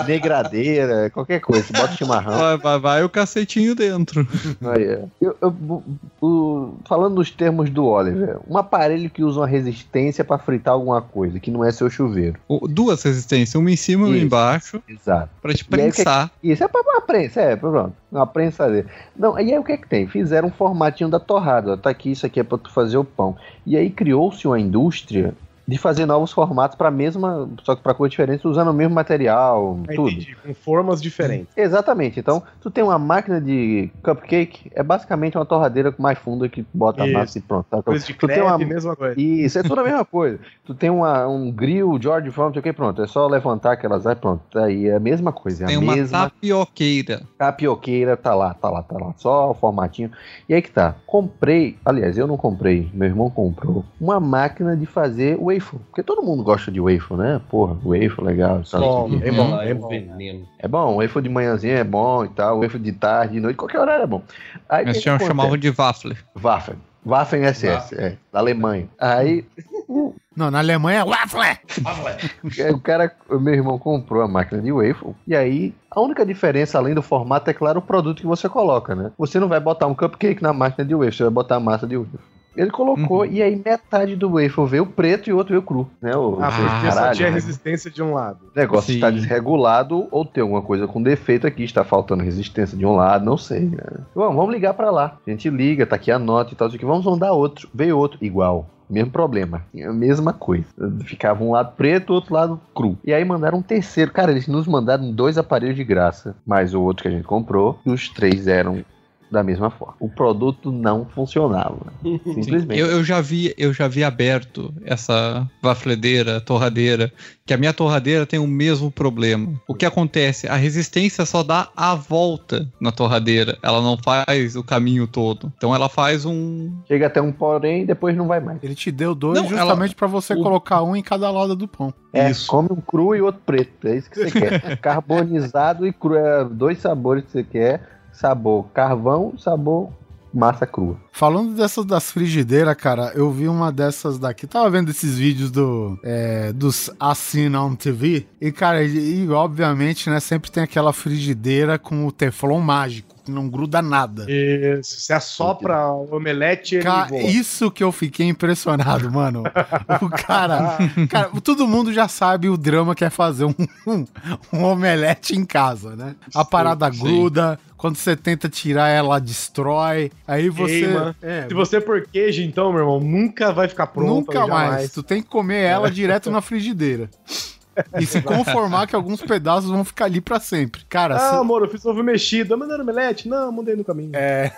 Negradeira, qualquer coisa. Bota chimarrão. Vai, vai, vai o cacetinho dentro. Aí, é. Eu- eu- o- falando nos termos do Oliver, um aparelho que usa uma resistência para fritar alguma coisa, que não é seu chuveiro. Duas resistências, uma em cima e uma embaixo, Exato. pra te que é que- prensar. Isso é pra uma prensa, é, pronto. Uma prensadeira. Não, e aí o que é que tem? Fizeram um formatinho da torrada. Tá aqui, isso aqui é pra tu fazer o pão. E aí criou-se uma indústria de fazer novos formatos pra mesma, só que pra coisa diferente, usando o mesmo material, Ah, tudo. entendi, Com formas diferentes. Exatamente. Então, tu tem uma máquina de cupcake, é basicamente uma torradeira com mais funda que bota Isso. a massa e pronto. tá? Coisa de tu tem crepe, uma mesma coisa. isso, é tudo a mesma coisa. Tu tem uma, um grill George Foreman, não sei o que, pronto. É só levantar aquelas aí, pronto. Tá Aí é a mesma coisa. É Tem a uma mesma tapioqueira. tapioqueira, tá lá, tá lá, tá lá. Só o formatinho. E aí que tá. Comprei, aliás, eu não comprei, meu irmão comprou, uma máquina de fazer waffle. Porque todo mundo gosta de waffle, né? Porra, waffle legal. sabe? Bom, é bom, Ah, é é bom. veneno. É bom, waffle de manhãzinha é bom e tal, waffle de tarde, de noite, qualquer horário é bom. Aí, Eles chamavam de waffle. Waffen. Waffen SS, é, da Alemanha. Aí Não, na Alemanha é waffle! o cara, o meu irmão comprou a máquina de waffle, e aí a única diferença, além do formato, é claro o produto que você coloca, né? Você não vai botar um cupcake na máquina de waffle, você vai botar a massa de waffle. Ele colocou, e aí metade do waffle veio preto e o outro veio cru, né? O, Ah, porque só caralho, tinha né? resistência de um lado. O negócio Sim. está desregulado ou tem alguma coisa com defeito aqui, está faltando resistência de um lado, não sei. Né? Vamos, vamos ligar para lá. A gente liga, tá aqui a nota e tal, isso aqui. vamos mandar outro. Veio outro, igual. Mesmo problema, a mesma coisa. Ficava um lado preto, outro lado cru. E aí mandaram um terceiro. Cara, eles nos mandaram dois aparelhos de graça, mais o outro que a gente comprou, e os três eram da mesma forma. O produto não funcionava. Simplesmente. Eu, eu já vi, eu já vi aberto essa vafledeira, torradeira, que a minha torradeira tem o mesmo problema. O que acontece? A resistência só dá a volta na torradeira, ela não faz o caminho todo. Então ela faz um Chega até um porém e depois não vai mais. Ele te deu dois Não, justamente pra você o- colocar um em cada lado do pão. É, come um cru e outro preto. É isso que você quer. Carbonizado e cru. É dois sabores que você quer. Sabor carvão, sabor massa crua. Falando dessas das frigideiras, cara, eu vi uma dessas daqui. Tava vendo esses vídeos do é, dos Assim on TV. E, cara, e, e, obviamente, né, sempre tem aquela frigideira com o teflon mágico. Não gruda nada. Isso, você assopra o omelete ele Ca- voa. isso que eu fiquei impressionado, mano. O cara, cara, todo mundo já sabe o drama que é fazer um, um, um omelete em casa, né? A parada sim. gruda, quando você tenta tirar ela, destrói. Aí você. É, Se você pôr queijo, então, meu irmão, nunca vai ficar pronto. Nunca mais. jamais. Tu tem que comer ela direto na frigideira. E se conformar que alguns pedaços vão ficar ali pra sempre. Cara, Ah, se- amor, eu fiz ovo mexido. Mas não era omelete? Não, mudei no caminho. É.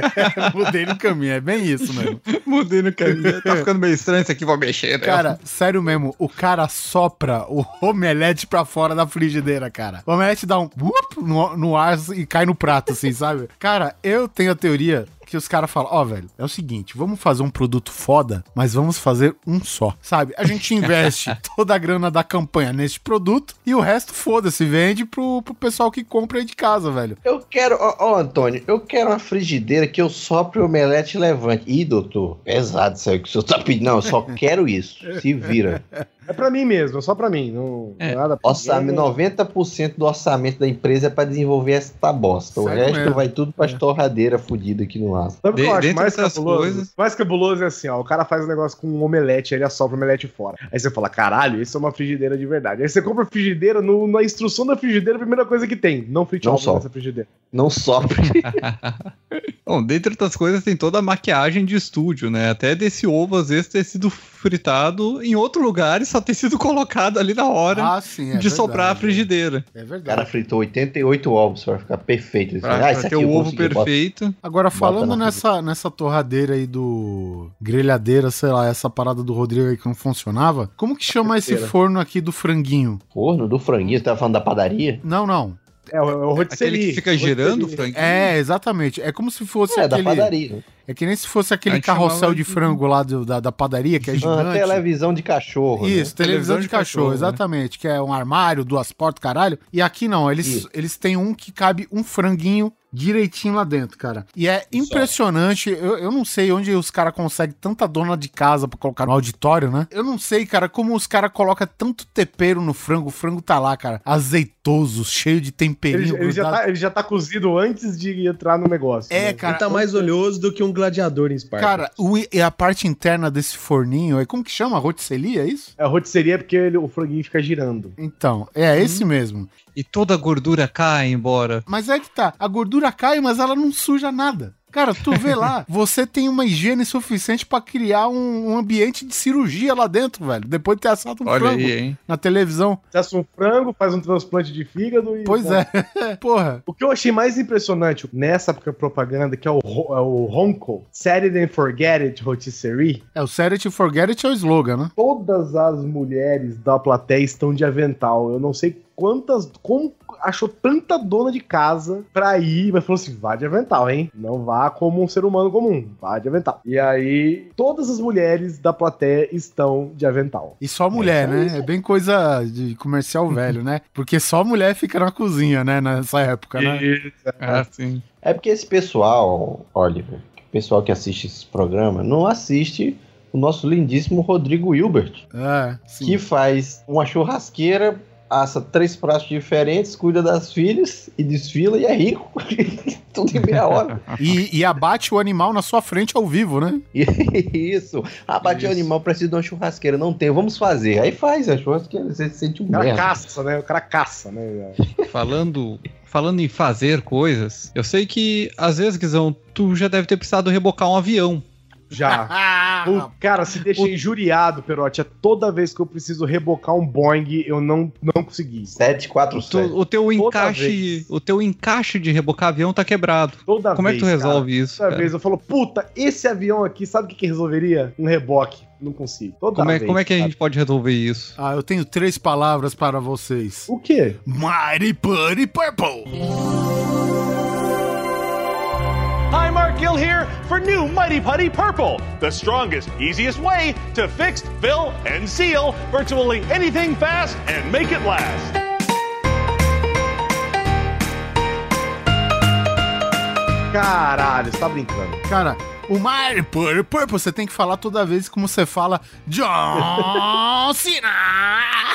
Mudei no caminho, é bem isso mesmo. Mudei no caminho. Tá ficando meio estranho isso aqui, vou mexer, né? Cara, sério mesmo, o cara sopra o omelete pra fora da frigideira, cara. O omelete dá um no, no ar e cai no prato, assim, sabe? Cara, eu tenho a teoria que os caras falam, ó, velho, é o seguinte, vamos fazer um produto foda, mas vamos fazer um só, sabe? A gente investe toda a grana da campanha neste produto e o resto, foda-se, vende pro, pro pessoal que compra aí de casa, velho. Eu quero, ó, ó, Antônio, eu quero uma frigideira que eu sopre o omelete e levante. Ih, doutor, pesado isso aí que o senhor tá pedindo. Não, eu só quero isso. Se vira. É pra mim mesmo, é só pra mim. Não, não é nada pra Orçamento, ninguém. 90% do orçamento da empresa é pra desenvolver essa bosta. O resto mesmo? vai tudo pras torradeiras fudidas aqui no aço. Sabe o que eu acho Dentro mais cabuloso? coisas- Mais cabuloso é assim, ó. O cara faz um negócio com um omelete, ele assopra o omelete fora. Aí você fala, caralho, isso é uma frigideira de verdade. Aí você compra a frigideira, no- na instrução da frigideira, a primeira coisa que tem, não frite Não nessa frigideira. Não sopre. Bom, dentre outras coisas, tem toda a maquiagem de estúdio, né? Até desse ovo, às vezes, ter sido fritado em outro lugar e só ter sido colocado ali na hora Ah, sim, é de soprar a verdade. frigideira. É O verdade. cara fritou 88 ovos pra ficar perfeito. Pra, ah, pra isso ter o ovo consegui, bota- perfeito. Agora, falando nessa, nessa torradeira aí do grelhadeira, sei lá, essa parada do Rodrigo aí que não funcionava, como que chama esse forno aqui do franguinho? Forno do franguinho, você tava falando da padaria? Não, não. É, o- é o rotisserie. Aquele que fica girando o franguinho. É, exatamente. É como se fosse É, da aquele... padaria. É que nem se fosse aquele carrossel de de- frango lá do- da, da padaria, que é Ah, gigante. televisão de cachorro. Isso, né? televisão, de, cachorro, né? exatamente. Que é um armário, duas portas, caralho. E aqui não, eles, Isso. eles têm um que cabe um franguinho direitinho lá dentro, cara. E é impressionante. Eu, eu não sei onde os caras conseguem tanta dona de casa pra colocar no auditório, né? Eu não sei, cara, como os caras colocam tanto tempero no frango. O frango tá lá, cara, azeitoso, cheio de temperinho. Ele, ele já tá, ele já tá cozido antes de entrar no negócio. É, né? cara. Ele tá mais oleoso do que um gladiador em Esparta. Cara, o, e a parte interna desse forninho, é como que chama? Rotisserie, é isso? É, a rotisserie é porque ele- o franguinho fica girando. Então, é esse mesmo. E toda a gordura cai embora. Mas é que tá, a gordura cai, mas ela não suja nada. Cara, tu vê lá, você tem uma higiene suficiente pra criar um, um ambiente de cirurgia lá dentro, velho. Depois de ter assado um Olha frango aí, hein? na televisão. Você assa um frango, faz um transplante de fígado e. Pois é. Porra. O que eu achei mais impressionante nessa propaganda, que é o, é o Ronco, Saturday and Forget It Rotisserie, É, o Set It Forget It é o slogan, né? todas as mulheres da plateia estão de avental. Eu não sei quantas. Como achou tanta dona de casa pra ir, mas falou assim: vá de avental, hein? Não vá como um ser humano comum, vá de avental. E aí, todas as mulheres da plateia estão de avental. E só mulher, né? É bem coisa de comercial velho, né? Porque só mulher fica na cozinha, né? Nessa época, né? Ah, sim. É porque esse pessoal, Oliver, o pessoal que assiste esse programa, não assiste o nosso lindíssimo Rodrigo Hilbert, É, sim. que faz uma churrasqueira, assa três pratos diferentes, cuida das filhas e desfila e é rico. Tudo em meia hora. E, e abate o animal na sua frente ao vivo, né? Isso. Abate o animal, precisa de uma churrasqueira. Não tem, vamos fazer. Aí faz a churrasqueira, você se sente um O cara merda. caça, né? O cara caça, né? Falando, falando em fazer coisas, eu sei que às vezes, Guizão, tu já deve ter precisado rebocar um avião. Já. O cara se deixa injuriado, Perotti. É toda vez que eu preciso rebocar um Boeing, eu não, não consegui. Tu- 747. o teu encaixe, vez. o teu encaixe de rebocar avião tá quebrado. Toda Como é que tu vez, resolve cara. isso? Toda cara? vez eu falo, puta, esse avião aqui, sabe o que, que resolveria? Um reboque. Não consigo. Toda Como é, vez. como é que a gente pode resolver isso? Ah, eu tenho três palavras para vocês. O quê? Mighty Putty Purple. Hi, Mark Gill here for new Mighty Putty Purple, the strongest, easiest way to fix, fill, and seal virtually anything fast and make it last. Caralho, você tá brincando. Cara, o Mario Purple, Purple, você tem que falar toda vez como você fala John Cena.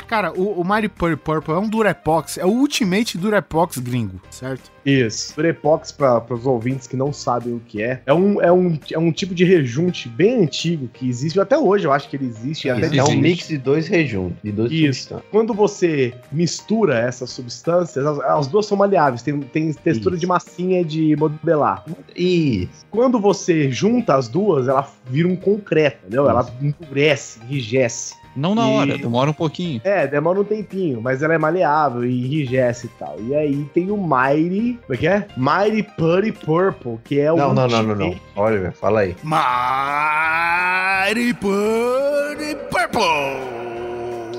Cara, o, o Mario Purple Purple é um Durepox, é o Ultimate Durepox gringo, certo? Isso. Durepox, para os ouvintes que não sabem o que é, é um, é, um, é um tipo de rejunte bem antigo que existe até hoje, eu acho que ele existe. É, até é um mix de dois rejuntos, de dois Isso. substâncias. Quando você mistura essas substâncias, as, as duas são maleáveis, tem, tem textura de massinha de modelar. Isso. Quando você junta as duas, ela vira um concreto, entendeu? Ela endurece, enrijece. Não na E- hora, demora um pouquinho. É, demora um tempinho, mas ela é maleável e enrijece e tal. E aí tem o Mighty. Como é que é? Mighty Putty Purple, que é o. Não, não, não, não, não. Olha, velho, fala aí. Mighty Purple Purple.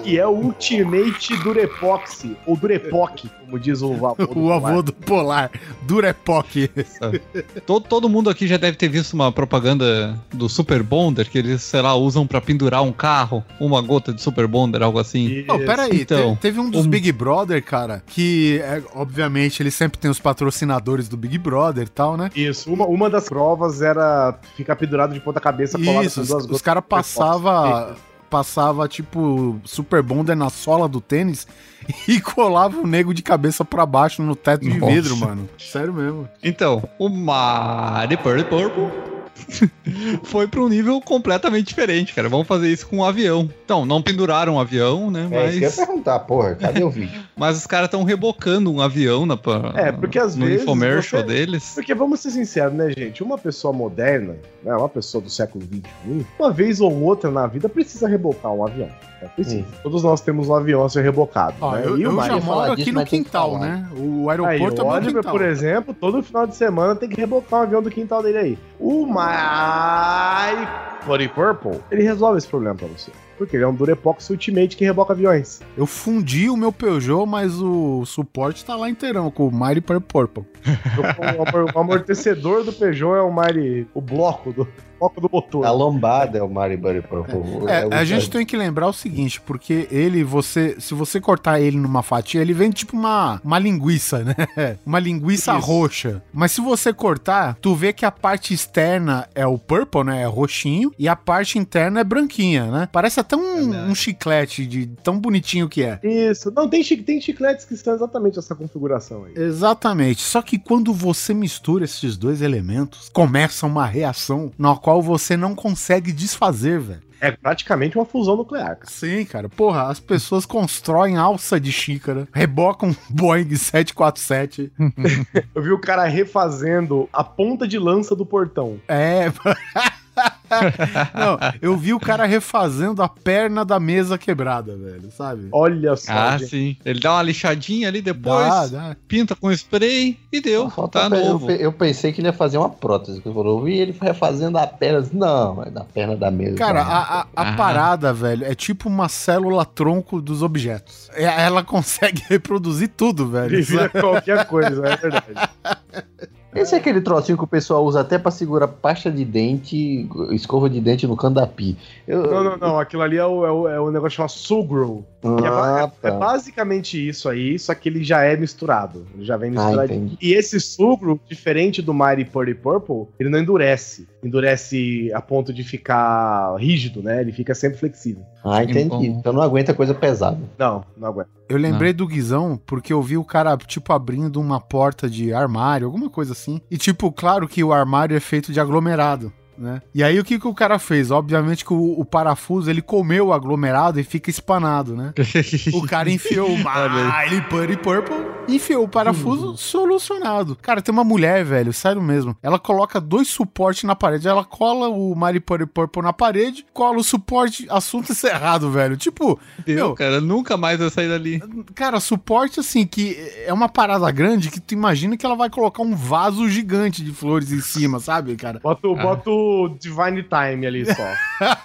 Que é o Ultimate Durepoxy, ou Durepoc, como diz o avô. do O avô Polar. do Polar, Durepoc. Todo, todo mundo aqui já deve ter visto uma propaganda do Super Bonder, que eles, sei lá, usam pra pendurar um carro, uma gota de Super Bonder, algo assim. Oh, peraí, Então, te- teve um dos Big Brother, cara, que, é, obviamente, ele sempre tem os patrocinadores do Big Brother e tal, né? Isso, uma, uma das provas era ficar pendurado de ponta cabeça colado Isso, com os, duas os gotas caras de Durepox. Passava tipo Super Bonder na sola do tênis e colava o nego de cabeça pra baixo no teto de Nossa. vidro, mano. Sério mesmo. Então, o Purple Purple foi pra um nível completamente diferente, cara. Vamos fazer isso com um avião. Então, não penduraram um avião, né? É, isso que eu ia Mas, perguntar, porra, cadê o vídeo? mas os caras estão rebocando um avião na, É, porque às no vezes infomercial você- deles. Porque vamos ser sinceros, né, gente? Uma pessoa moderna, né, uma pessoa do século XXI, uma vez ou outra na vida precisa rebocar um avião. Precisa. Todos nós temos um avião a ser rebocado. Ó, né? eu, E o eu já moro aqui no quintal, né? O Aí, aeroporto o é meu Oliver, quintal. por exemplo, todo final de semana tem que rebocar um avião do quintal dele aí. O My Body Purple, ele resolve esse problema pra você. Porque ele é um Durepox Ultimate que reboca aviões. Eu fundi o meu Peugeot, mas o suporte tá lá inteirão, com o Mighty Purple o amortecedor do Peugeot é o Mighty, o bloco do, bloco do motor. A lombada é o Mario Buddy Purple. É, o- a gente tem que lembrar o seguinte, porque ele, você, se você cortar ele numa fatia, ele vem tipo uma, uma linguiça, né? Uma linguiça Isso. roxa. Mas se você cortar, tu vê que a parte externa é o purple, né? É roxinho, e a parte interna é branquinha, né? Parece até um, um chiclete de tão bonitinho que é. Isso. Não, tem, tem chicletes que estão exatamente essa configuração aí. Exatamente. Só que quando você mistura esses dois elementos, começa uma reação na qual você não consegue desfazer, velho. É praticamente uma fusão nuclear, cara. Sim, cara. Porra, as pessoas constroem alça de xícara, rebocam Boeing 747. Eu vi o cara refazendo a ponta de lança do portão. É. Não, eu vi o cara refazendo a perna da mesa quebrada, velho, sabe? Olha só. Ah, gente. sim. Ele dá uma lixadinha ali depois, Dá, dá. pinta com spray e deu. Falta Tá eu, novo. eu pensei que ele ia fazer uma prótese. que Eu vi ele refazendo a perna. Não, é da perna da mesa. Cara, a, a, a Ah. parada, velho, é tipo uma célula tronco dos objetos. É- Ela consegue reproduzir tudo, velho. Ele vira qualquer coisa, é verdade. Esse é aquele trocinho que o pessoal usa até pra segurar pasta de dente, escova de dente no candapi. Eu, Não, não, não. Aquilo ali é o, é o, é o negócio chamado. Que é, Ah, é- é tá. basicamente isso aí, só que ele já é misturado. Ele já vem Ah, misturado. entendi. e esse Sugro, diferente do Mighty Purdy Purple, ele não endurece. Endurece a ponto de ficar rígido, né? Ele fica sempre flexível. Ah, entendi. Bom. Então não aguenta coisa pesada. Não, não aguenta. Eu lembrei do Guizão porque eu vi o cara, tipo, abrindo uma porta de armário, alguma coisa assim. E, tipo, claro que o armário é feito de aglomerado. Né? E aí o que, que o cara fez? Obviamente que o, o parafuso ele comeu o aglomerado e fica espanado, né? O cara enfiou o Miley Putty Purple, enfiou o parafuso solucionado. Cara, tem uma mulher, velho, sério mesmo. Ela coloca dois suportes na parede. Ela cola o Miley Putty Purple na parede, cola o suporte, assunto encerrado, velho. Tipo, Deu, meu, cara, nunca mais vai sair dali. Cara, suporte assim, que é uma parada grande que tu imagina que ela vai colocar um vaso gigante de flores em cima, sabe, cara? Bota, o- bota o Divine Time ali só.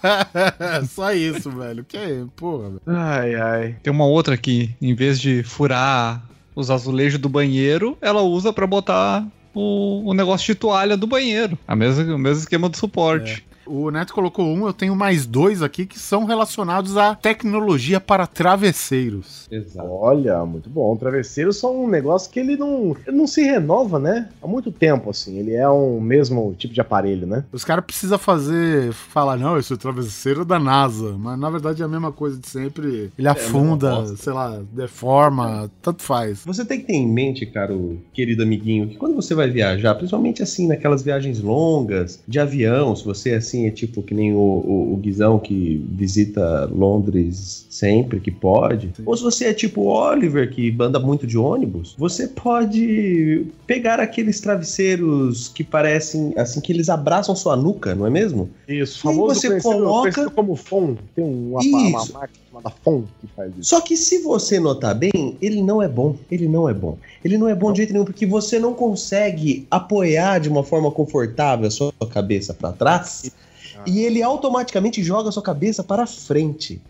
Só isso, velho. Que, porra. velho. ai, ai. Tem uma outra aqui, em vez de furar os azulejos do banheiro, ela usa pra botar o, o negócio de toalha do banheiro. A mesma, o mesmo esquema do suporte. O Neto colocou um, eu tenho mais dois aqui que são relacionados à tecnologia para travesseiros. Exato. Olha, muito bom. O travesseiro só um negócio que ele não, ele não se renova, né? Há muito tempo, assim. Ele é um mesmo tipo de aparelho, né? Os caras precisam fazer, falar, não, esse é o travesseiro da NASA, mas na verdade é a mesma coisa de sempre. Ele afunda, mesma bosta. sei lá, deforma, tanto faz. Você tem que ter em mente, caro querido amiguinho, que quando você vai viajar, principalmente assim, naquelas viagens longas, de avião, se você assim é tipo que nem o, o, o Guizão que visita Londres sempre que pode, ou se você é tipo o Oliver que anda muito de ônibus, você pode pegar aqueles travesseiros que parecem assim que eles abraçam sua nuca, não é mesmo? Isso, E famoso você coloca- como FON. Tem uma, uma máquina chamada FON que faz isso. Só que se você notar bem, ele não é bom. Ele não é bom. Ele não é bom de jeito nenhum, porque você não consegue apoiar de uma forma confortável a sua cabeça para trás. E ele automaticamente joga a sua cabeça para frente.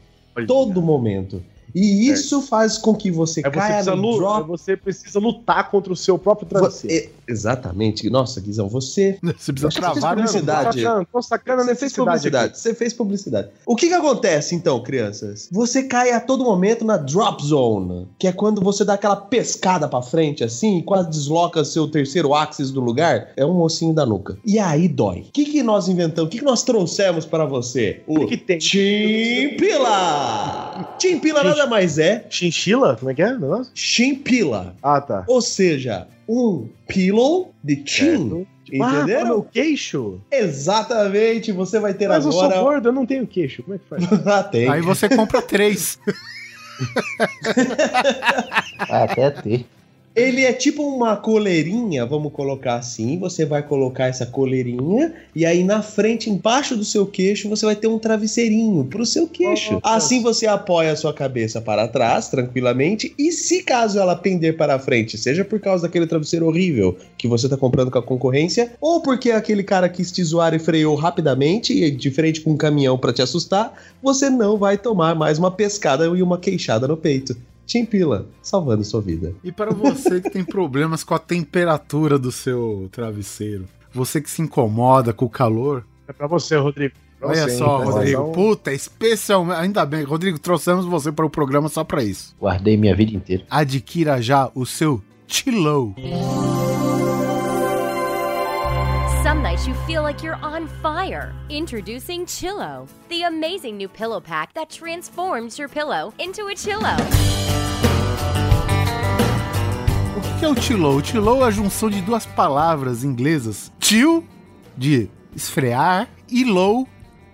Todo momento. E isso faz com que você É. você caia precisa, no drop. você precisa lutar contra o seu próprio travesseiro. É, exatamente. Nossa, Guizão, você. Você precisa você travar, né? publicidade. Tô sacando, tô sacando a Você fez publicidade. aqui. Você fez publicidade. O que que acontece então, crianças? Você cai a todo momento na drop zone, que é quando você dá aquela pescada pra frente assim, e quase desloca seu terceiro axis do lugar, é um ossinho da nuca. E aí dói. O que que nós inventamos? O que que nós trouxemos para você? O que tem? Chimpila. Chimpila nada mais é Chinchila? Como é que é? o negócio? chimpila. Ah, tá. Ou seja, um pillow de chin. Ah, para Entenderam? meu queixo? Exatamente, você vai ter Mas eu sou agora. gordo, eu não tenho queixo. Como é que faz? Ah, tem. Aí você compra três. Vai até ter. Ele é tipo uma coleirinha, vamos colocar assim. Você vai colocar essa coleirinha e aí na frente, embaixo do seu queixo, você vai ter um travesseirinho pro seu queixo. Assim você apoia a sua cabeça para trás, tranquilamente. E se caso ela pender para frente, seja por causa daquele travesseiro horrível que você tá comprando com a concorrência, ou porque aquele cara quis te zoar e freou rapidamente, e de frente com um caminhão para te assustar, você não vai tomar mais uma pescada e uma queixada no peito. Chimpila, salvando sua vida. E para você que tem problemas com a temperatura do seu travesseiro, você que se incomoda com o calor, É pra você, Rodrigo. Pra olha você, só, hein? Rodrigo, puta, especialmente, ainda bem, Rodrigo, trouxemos você para o programa só para isso. Guardei minha vida inteira. Adquira já o seu Chillow. You feel like you're on fire. Introducing Chillo, the amazing new pillow pack that transforms your pillow into a Chillo. O que é o Chillow? O Chillow é a junção de duas palavras inglesas. Chill, de esfriar, e low,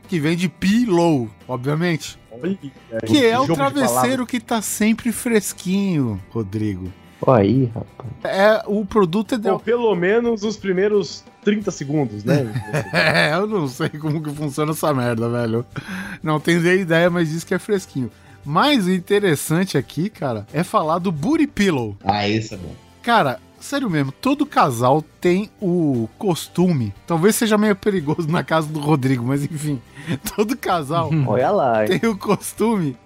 que vem de pillow, obviamente. olha, Que é o travesseiro que tá sempre fresquinho, Rodrigo. Aí, rapaz. É, o produto é de... Ou pelo menos os primeiros 30 segundos, né? É, eu não sei como que funciona essa merda, velho. Não tenho nem ideia, mas diz que é fresquinho. Mas o interessante aqui, cara, é falar do Booty Pillow. Ah, esse é bom. Cara, sério mesmo, todo casal tem o costume. Talvez seja meio perigoso na casa do Rodrigo, mas enfim. Todo casal Olha lá. hein? tem o costume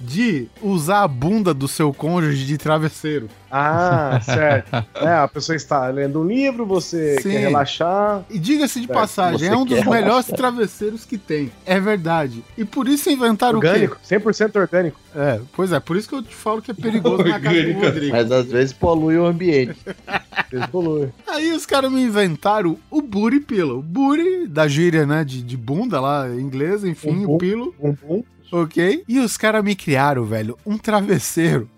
de usar a bunda do seu cônjuge de travesseiro. Ah, certo. É, a pessoa está lendo um livro, você Sim. quer relaxar. E diga-se de Certo, passagem, você é um dos melhores relaxar. travesseiros que tem. É verdade. E por isso inventaram Orgânico, o quê? 100% orgânico. É, pois é, por isso que eu te falo que é perigoso na casa do Orgânico. Rodrigo. Mas às vezes polui o ambiente. Evolui. Aí os caras me inventaram o Booty Pillow. Booty, da gíria, né, de, de bunda lá, em inglês, enfim, Bumbum. o pillow, Bumbum. Ok? E os caras me criaram, velho, um travesseiro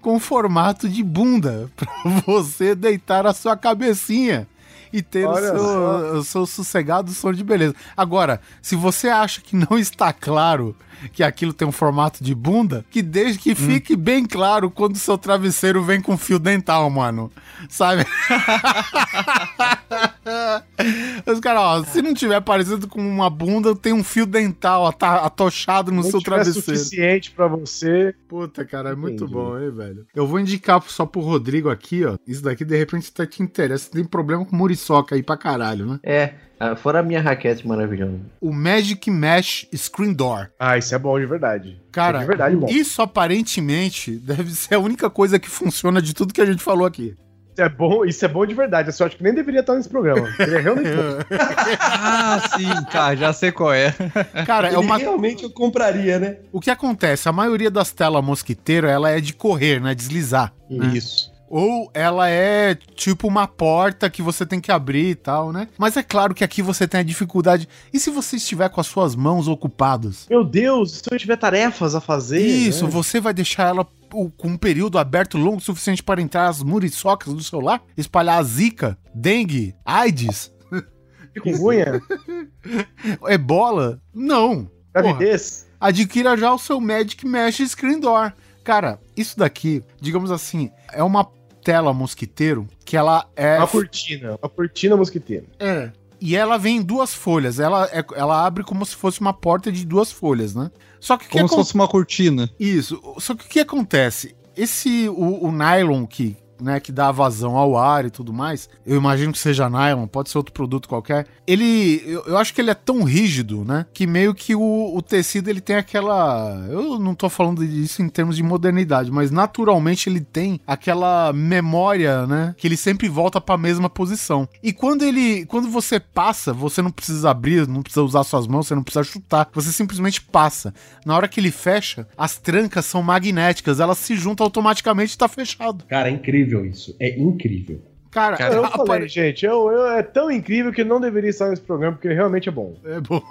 com formato de bunda pra você deitar a sua cabecinha. E ter o seu, só. o seu sossegado sono de beleza. Agora, se você acha que não está claro que aquilo tem um formato de bunda, que desde que fique bem claro quando o seu travesseiro vem com fio dental, mano. Sabe? Os caras, ó, se não tiver parecido com uma bunda, tem um fio dental atochado no Não seu travesseiro. suficiente pra você. Puta, cara, é muito Entendi. bom, hein, velho? Eu vou indicar só pro Rodrigo aqui, ó. Isso daqui, de repente, tá te interessa. Tem problema com muriçoca aí pra caralho, né? É, ah, fora a minha raquete maravilhosa. O Magic Mesh Screen Door. Ah, isso é bom de verdade. Cara, Isso é de verdade bom. isso aparentemente deve ser a única coisa que funciona de tudo que a gente falou aqui. Isso é bom, isso é bom de verdade. Eu só acho que nem deveria estar nesse programa. Ele é realmente bom. ah, sim, tá, já sei qual é. Cara, é Ele uma. realmente eu compraria, né? O que acontece? A maioria das telas mosquiteiro, ela é de correr, né? Deslizar. né? Ou ela é tipo uma porta que você tem que abrir e tal, né? Mas é claro que aqui você tem a dificuldade. E se você estiver com as suas mãos ocupadas? Meu Deus, se eu tiver tarefas a fazer. Isso, né? você vai deixar ela com um período aberto longo o suficiente para entrar as muriçocas do celular, espalhar a zika, dengue, AIDS, Chikungunya, ebola? Não. Porra. gravidez. adquira já o seu Magic Mesh Screen Door. Cara, isso daqui, digamos assim, é uma tela mosquiteiro que ela é. Uma cortina. Uma cortina mosquiteira. É. E ela vem em duas folhas. Ela, é- ela abre como se fosse uma porta de duas folhas, né? Só que o que Como se fosse uma cortina. Isso. Só que o que acontece? Esse, o, o nylon que, né, que dá vazão ao ar e tudo mais, eu imagino que seja nylon, pode ser outro produto qualquer. Ele, eu, eu acho que ele é tão rígido, né, que meio que o, o tecido ele tem aquela, eu não tô falando disso em termos de modernidade, mas naturalmente ele tem aquela memória, né, que ele sempre volta para a mesma posição. E quando ele, quando você passa, você não precisa abrir, não precisa usar suas mãos, você não precisa chutar, você simplesmente passa. Na hora que ele fecha, as trancas são magnéticas, elas se juntam automaticamente e tá fechado. Cara, é incrível isso. É incrível. Cara, eu apare- falei, gente, eu, eu- é tão incrível que não deveria estar nesse programa, porque ele realmente é bom. É bom.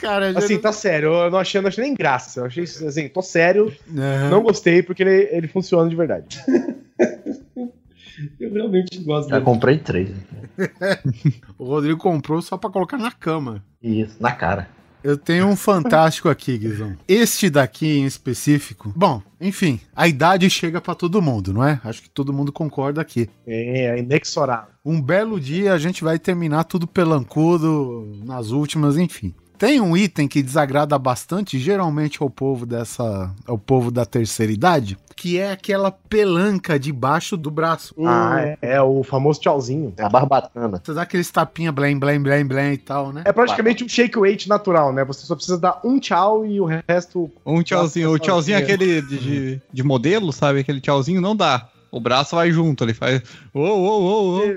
Cara, já Assim, não- tá sério, eu não achei, não achei nem graça. Eu achei, assim, tô sério, não gostei, porque ele, ele funciona de verdade. Eu realmente gosto Já dele. comprei três. o Rodrigo comprou só pra colocar na cama. Isso, na cara. Eu tenho um fantástico aqui, Guizão. Este daqui em específico. Bom, enfim, a idade chega pra todo mundo, não é? Acho que todo mundo concorda aqui. É, é inexorável. Um belo dia a gente vai terminar tudo pelancudo nas últimas, enfim. Tem um item que desagrada bastante, geralmente ao povo dessa, ao povo da terceira idade, que é aquela pelanca debaixo do braço. Ah, é, é o famoso tchauzinho. É a barbatana. Você dá aqueles tapinha blém, blém, blém, blém e tal, né? É praticamente um shake weight natural, né? Você só precisa dar um tchau e o resto. Um tchauzinho. O tchauzinho sozinho. aquele de, de, de modelo, sabe? Aquele tchauzinho não dá. O braço vai junto, ele faz.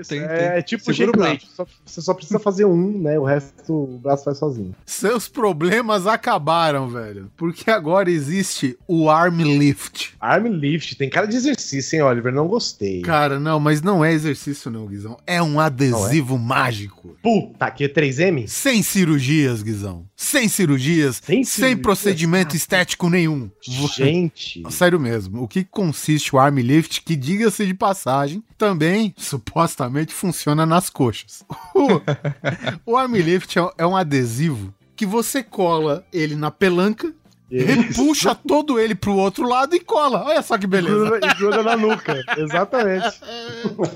Isso, é tipo segura shake o braço. weight. Só- você só precisa fazer um, né? O resto o braço faz sozinho. Seus problemas acabaram, velho. Porque agora existe o arm lift. Arm lift, tem cara de exercício, hein, Oliver? Não gostei. Cara, não, mas não é exercício não, Guizão. É um adesivo mágico. Puta, aqui é 3M? Sem cirurgias, Guizão. Sem cirurgias, sem, cirurgias, procedimento estético nenhum. Gente. Sério mesmo, o que consiste o arm lift, que diga-se de passagem, também supostamente funciona nas coxas. O, o arm lift é, é um adesivo que você cola ele na pelanca, repuxa todo ele pro outro lado e cola. Olha só que beleza. Gruda, e gruda na nuca. Exatamente.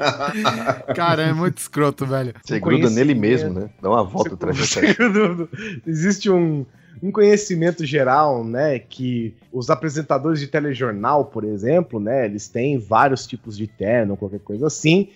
Cara, é muito escroto, velho. Você gruda nele mesmo, né? Dá uma volta atrás Existe um, um conhecimento geral, né? Que os apresentadores de telejornal, por exemplo, né? Eles têm vários tipos de terno, qualquer coisa assim.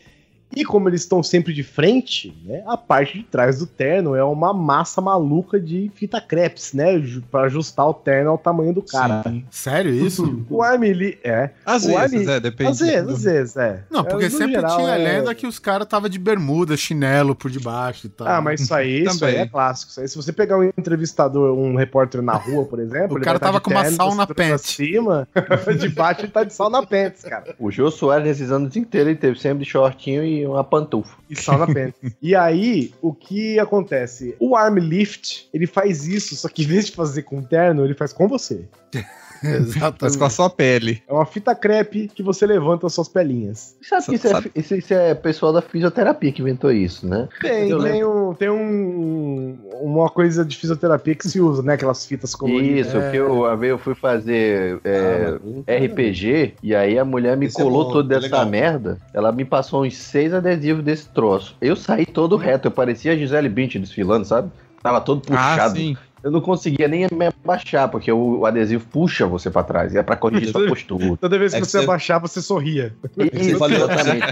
E como eles estão sempre de frente, né? A parte de trás do terno é uma massa maluca de fita crepes, né? Pra ajustar o terno ao tamanho do cara. Sim. Sério isso? O Armili é. Às o vezes, é, depende Às vezes, do- às vezes, é. Não, porque É, sempre geral, tinha é- lenda que os caras tava de bermuda, chinelo por debaixo e tal. Ah, mas isso aí, isso aí é clássico. Isso aí, se você pegar um entrevistador, um repórter na rua, por exemplo, O ele cara tá tava de com uma terno, sauna cintura pra pants. cima, de baixo ele tá de sauna pants, cara. O Jô Soares, nesses anos inteiros, ele teve sempre de shortinho e uma pantufa. E sauna pants. e aí, o que acontece? O arm lift, ele faz isso, só que em vez de fazer com terno, ele faz com você. Mas Exatamente. com a sua pele. É uma fita crepe que você levanta as suas pelinhas. Sabe que isso é, Sabe- isso, isso é pessoal da fisioterapia que inventou isso, né? Tem, Eu tem, um, tem um, uma coisa de fisioterapia que se usa, né? Aquelas fitas coloridas. Isso, porque eu, uma vez eu fui fazer é, Ah, RPG e aí a mulher me Esse é colou bom, toda é dessa legal. merda. Ela me passou uns seis adesivos desse troço. Eu saí todo reto, eu parecia a Gisele Bündchen desfilando, sabe? Tava todo Ah, puxado. sim. Eu não conseguia nem me abaixar, porque o, o adesivo puxa você pra trás. E é pra corrigir sua postura. Toda vez que É que você você- abaixar, você sorria. Isso, falou- exatamente.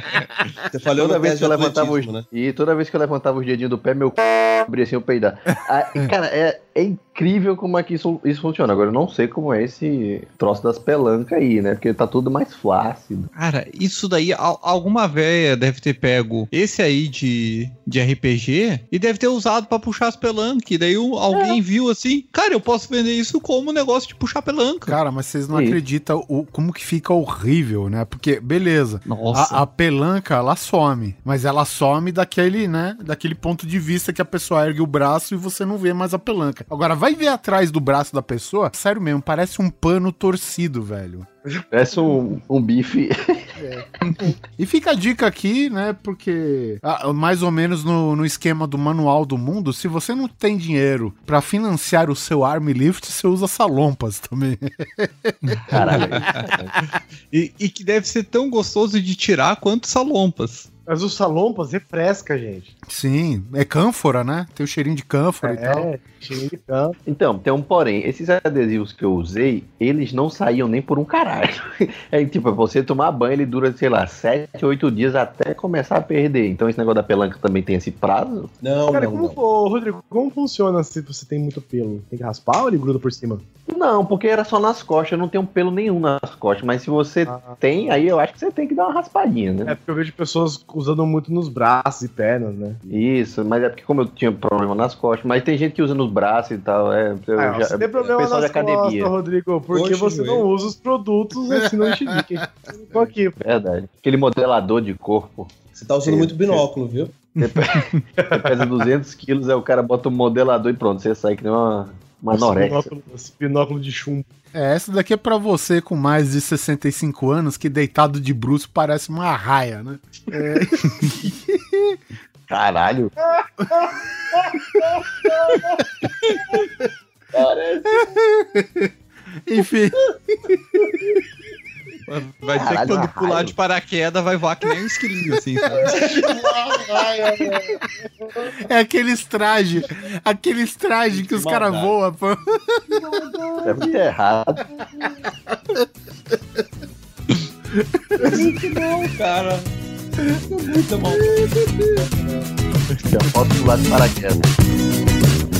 Você falou toda vez que eu levantava os, né? E toda vez que eu levantava os dedinhos do pé, meu c... abria assim eu peidar. Ah, e, cara, é, é incrível como é que isso, isso funciona. Agora eu não sei como é esse troço das pelancas aí, né? Porque tá tudo mais flácido. Cara, isso daí, al- alguma véia deve ter pego esse aí de, de RPG e deve ter usado pra puxar as pelancas. E daí alguém viu assim, cara, eu posso vender isso como negócio de puxar pelanca. Cara, mas vocês não Sim. acreditam o, como que fica horrível, né? Porque, beleza, Nossa. a, a pelanca, ela some, mas ela some daquele, né? Daquele ponto de vista que a pessoa ergue o braço e você não vê mais a pelanca. Agora, vai ver atrás do braço da pessoa, sério mesmo, parece um pano torcido, velho. Parece um, um bife. E fica a dica aqui, né? Porque ah, mais ou menos no, no esquema do manual do mundo, se você não tem dinheiro pra financiar o seu arm lift, você usa salompas também. Caralho. E, e que deve ser tão gostoso de tirar quanto salompas. Mas o salompas refresca, gente. Sim, é cânfora, né? Tem o cheirinho de cânfora e tal. É, cheio de campo. Então, tem um porém. Esses adesivos que eu usei, eles não saíam nem por um caralho. É tipo, você tomar banho, ele dura, sei lá, 7, 8 dias até começar a perder. Então esse negócio da pelanca também tem esse prazo? Não, Cara, não, como, não. Ô, Rodrigo, como funciona se você tem muito pelo? Tem que raspar ou ele gruda por cima? Não, porque era só nas costas, eu não tenho pelo nenhum nas costas. Mas se você tem, aí eu acho que você tem que dar uma raspadinha, né? É porque eu vejo pessoas usando muito nos braços e pernas, né? Isso, mas é porque como eu tinha problema nas costas, mas tem gente que usa nos braços e tal, é, eu Ah, já- você tem problema pessoal nas de academia. costas, Rodrigo, porque você não usa os produtos assim no Chique. Tô aqui. Verdade. Aquele modelador de corpo. Você tá usando muito binóculo, viu? Você pesa 200 quilos, aí o cara bota um modelador e pronto, você sai que nem uma, uma Esse binóculo, esse binóculo de chumbo. É, essa daqui é pra você com mais de 65 anos que deitado de bruxo parece uma raia, né? É. Caralho. Enfim. Vai ser que quando pular de paraquedas vai voar que nem um esquilinho, assim, sabe? É aqueles trajes, aqueles trajes que os caras voam. pô. É muito errado. Muito bom, cara. Muito bom. Já posso pular de paraquedas.